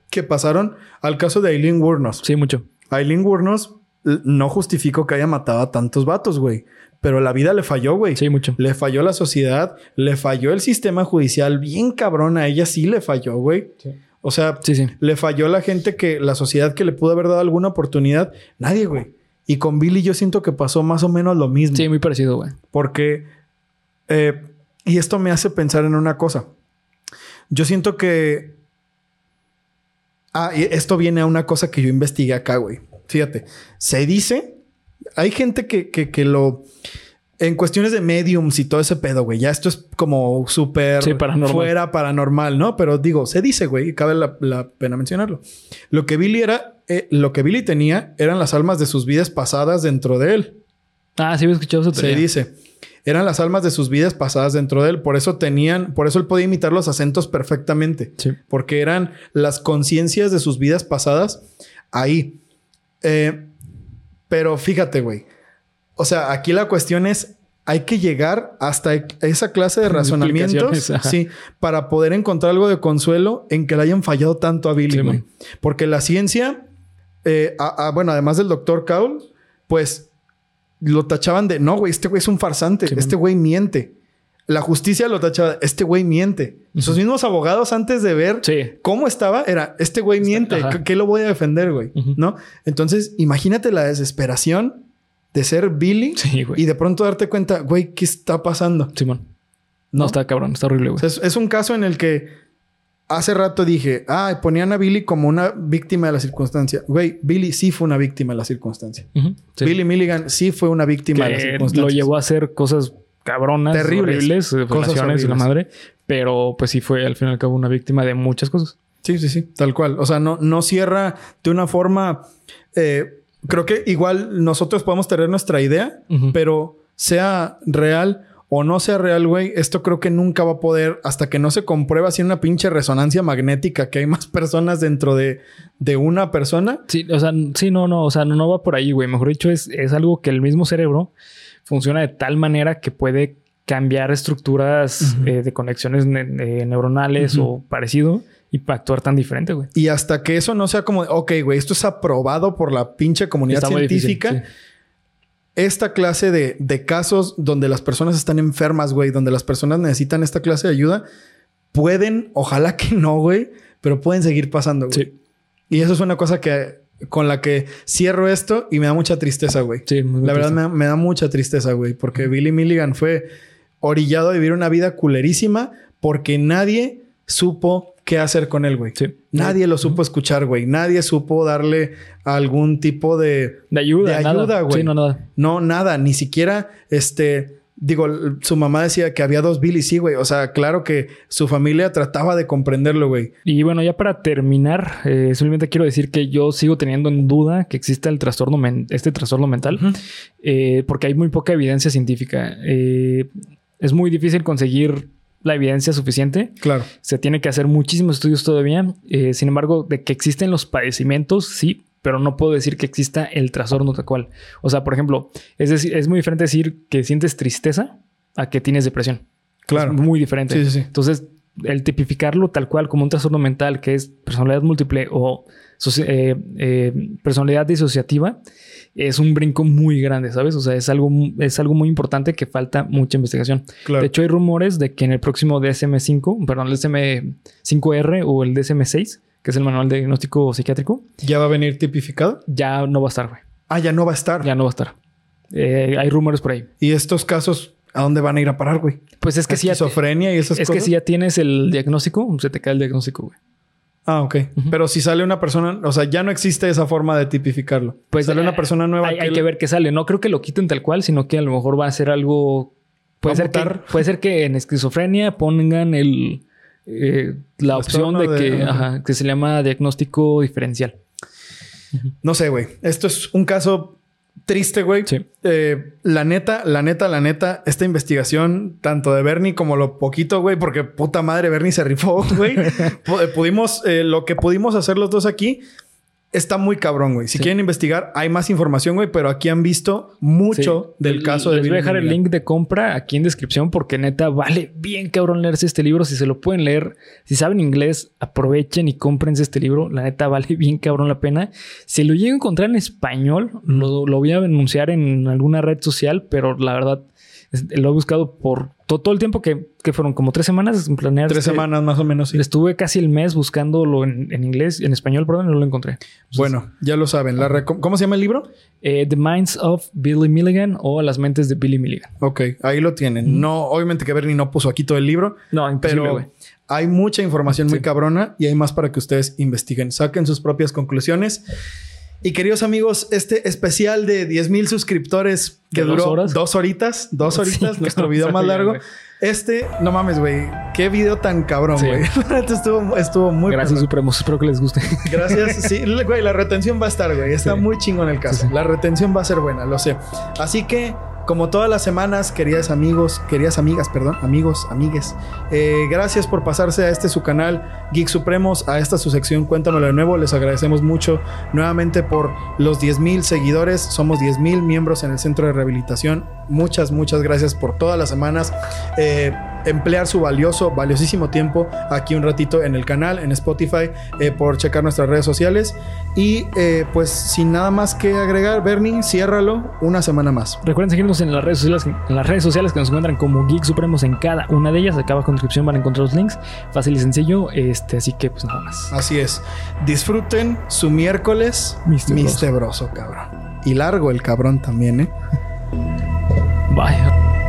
que pasaron al caso de Aileen Wuornos. Sí, mucho. Aileen Wuornos l- no justifico que haya matado a tantos vatos, güey, pero la vida le falló, güey. Sí, mucho. Le falló la sociedad, le falló el sistema judicial, bien cabrón, a ella sí le falló, güey. O sea, Sí, sí. le falló la gente que, la sociedad que le pudo haber dado alguna oportunidad. Nadie, güey. Y con Billy yo siento que pasó más o menos lo mismo. Sí, muy parecido, güey. Porque, eh, y esto me hace pensar en una cosa. Yo siento que... Ah, y esto viene a una cosa que yo investigué acá, güey. Fíjate, se dice, hay gente que, que, que lo... En cuestiones de mediums y todo ese pedo, güey. Ya esto es como súper Sí, paranormal. fuera paranormal, ¿no? Pero digo, se dice, güey, y cabe la, la pena mencionarlo. Lo que Billy era, eh, lo que Billy tenía eran las almas de sus vidas pasadas dentro de él. Ah, sí, había escuchado eso. Se dice. Eran las almas de sus vidas pasadas dentro de él. Por eso tenían, por eso él podía imitar los acentos perfectamente. Sí. Porque eran las conciencias de sus vidas pasadas ahí. Eh, pero fíjate, güey. O sea, aquí la cuestión es, hay que llegar hasta esa clase de razonamientos, sí, para poder encontrar algo de consuelo en que le hayan fallado tanto a Billy, Sí, güey. Porque la ciencia, eh, a- a- bueno, además del doctor Cowell, pues lo tachaban de, no, güey, este güey es un farsante, Sí, este güey miente. La justicia lo tachaba, este güey miente. Sus mismos abogados antes de ver Sí. cómo estaba, era, este güey miente, ajá. ¿qué- ¿qué lo voy a defender, güey? ¿No? Entonces, imagínate la desesperación de ser Billy Sí, y de pronto darte cuenta, güey, ¿qué está pasando? Simón. No, ¿No? está cabrón, está horrible, O güey. sea, es, es un caso en el que hace rato dije, ah, ponían a Billy como una víctima de la circunstancia. Güey, Billy sí fue una víctima de la circunstancia. Sí. Billy Milligan sí fue una víctima de la circunstancia. lo llevó a hacer cosas cabronas, Terribles. horribles, eh, Cosas violaciones y la horribles. madre. Pero pues sí fue al fin y al cabo una víctima de muchas cosas. Sí, sí, sí, tal cual. O sea, no, no cierra de una forma. eh, creo que igual nosotros podemos tener nuestra idea, pero sea real o no sea real, güey, esto creo que nunca va a poder, hasta que no se comprueba así una pinche resonancia magnética, que hay más personas dentro de, de una persona. Sí, o sea, sí, no, no, o sea, no, va por ahí, güey. Mejor dicho, es, es algo que el mismo cerebro funciona de tal manera que puede cambiar estructuras eh, de conexiones ne- eh, neuronales o parecido y para actuar tan diferente, güey. Y hasta que eso no sea como, ok, güey, esto es aprobado por la pinche comunidad Está muy difícil, científica. sí. Esta clase de, de casos donde las personas están enfermas, güey, donde las personas necesitan esta clase de ayuda, pueden, ojalá que no, güey, pero pueden seguir pasando, güey. Sí, Y eso es una cosa que con la que cierro esto y me da mucha tristeza, güey. sí, muy La verdad me me da mucha tristeza, güey, porque Billy Milligan fue orillado a vivir una vida culerísima porque nadie supo qué hacer con él, güey. Sí. Nadie lo supo escuchar, güey. Nadie supo darle algún tipo de... De ayuda, De nada. ayuda, güey. Sí, no, nada. No, nada. Ni siquiera, este... Digo, su mamá decía que había dos Billy, sí, güey. O sea, claro que su familia trataba de comprenderlo, güey. Y bueno, ya para terminar, eh, simplemente quiero decir que yo sigo teniendo en duda que exista el trastorno men- este trastorno mental, eh, porque hay muy poca evidencia científica. Eh, es muy difícil conseguir la evidencia suficiente. Claro. Se tiene que hacer muchísimos estudios todavía. Eh, sin embargo, de que existen los padecimientos, sí, pero no puedo decir que exista el trastorno tal cual. O sea, por ejemplo, es decir, es muy diferente decir que sientes tristeza a que tienes depresión. Claro. Es muy diferente. Sí, sí, sí. Entonces, el tipificarlo tal cual como un trastorno mental que es personalidad múltiple o eh, eh, personalidad disociativa es un brinco muy grande, ¿sabes? O sea, es algo, es algo muy importante que falta mucha investigación. Claro. De hecho, hay rumores de que en el próximo DSM-5, perdón, el DSM-5R o el DSM-6, que es el manual de diagnóstico psiquiátrico, ¿Ya va a venir tipificado? ya no va a estar, güey. Ah, ya no va a estar. Ya no va a estar. Eh, hay rumores por ahí. ¿Y estos casos a dónde van a ir a parar, güey? Pues es que si ya, Esquizofrenia y esas es cosas. que si ya tienes el diagnóstico, se te cae el diagnóstico, güey. Ah, ok. Pero si sale una persona, o sea, ya no existe esa forma de tipificarlo. Pues sale eh, una persona nueva. Hay, hay le- que ver qué sale. No creo que lo quiten tal cual, sino que a lo mejor va a ser algo. Puede, ser que, puede ser que en esquizofrenia pongan el, eh, la opción de que, de- ajá, que se llama diagnóstico diferencial. No sé, güey. Esto es un caso triste, güey. Sí. Eh, la neta, la neta, la neta, esta investigación, tanto de Bernie como lo poquito, güey, porque puta madre, Bernie se rifó, güey. Eh, pudimos, eh, lo que pudimos hacer los dos aquí está muy cabrón, güey. Si Sí. quieren investigar, hay más información, güey, pero aquí han visto mucho Sí. del caso de Les voy a dejar el link de compra aquí en descripción porque neta vale bien cabrón leerse este libro. Si se lo pueden leer, si saben inglés, aprovechen y cómprense este libro. La neta vale bien cabrón la pena. Si lo llego a encontrar en español, lo, lo voy a anunciar en alguna red social, pero la verdad lo he buscado por to- todo el tiempo que, que fueron como tres semanas en planear. Tres este- semanas más o menos, sí. Estuve casi el mes buscándolo en, en inglés, en español, perdón, y no lo encontré. Bueno, ya lo saben. La ¿Cómo se llama el libro? Eh, The Minds of Billy Milligan o Las Mentes de Billy Milligan. Ok, ahí lo tienen. No, obviamente que Bernie no puso aquí todo el libro, No, pero hay mucha información muy cabrona y hay más para que ustedes investiguen, saquen sus propias conclusiones. Y queridos amigos, este especial de 10 mil suscriptores que ¿De dos duró horas? dos horitas, dos Sí, horitas, nuestro video más largo. Este, no mames, güey, qué video tan cabrón, güey. Estuvo, estuvo muy Gracias, perrón. Supremos. Espero que les guste. Gracias. Sí, güey, la retención va a estar, güey. Está Sí. muy chingón el caso. La retención va a ser buena, lo sé. Así que, como todas las semanas, queridas amigos, queridas amigas, perdón, amigos, amigues, eh, gracias por pasarse a este su canal Geek Supremos, a esta su sección Cuéntamelo de nuevo. Les agradecemos mucho nuevamente por los 10 mil seguidores. Somos 10 mil miembros en el centro de rehabilitación. Muchas, muchas gracias por todas las semanas. Eh, emplear su valioso, valiosísimo tiempo aquí un ratito en el canal, en Spotify, eh, por checar nuestras redes sociales. Y eh, pues sin nada más que agregar, Bernie, ciérralo una semana más. Recuerden seguirnos en las redes sociales, en las redes sociales que nos encuentran como Geek Supremos en cada una de ellas. Acá abajo en la descripción van a encontrar los links. Fácil y sencillo. Este, así que pues nada más. Así es. Disfruten su miércoles Mistebroso. mistebroso, cabrón. Y largo el cabrón también, ¿eh? Bye.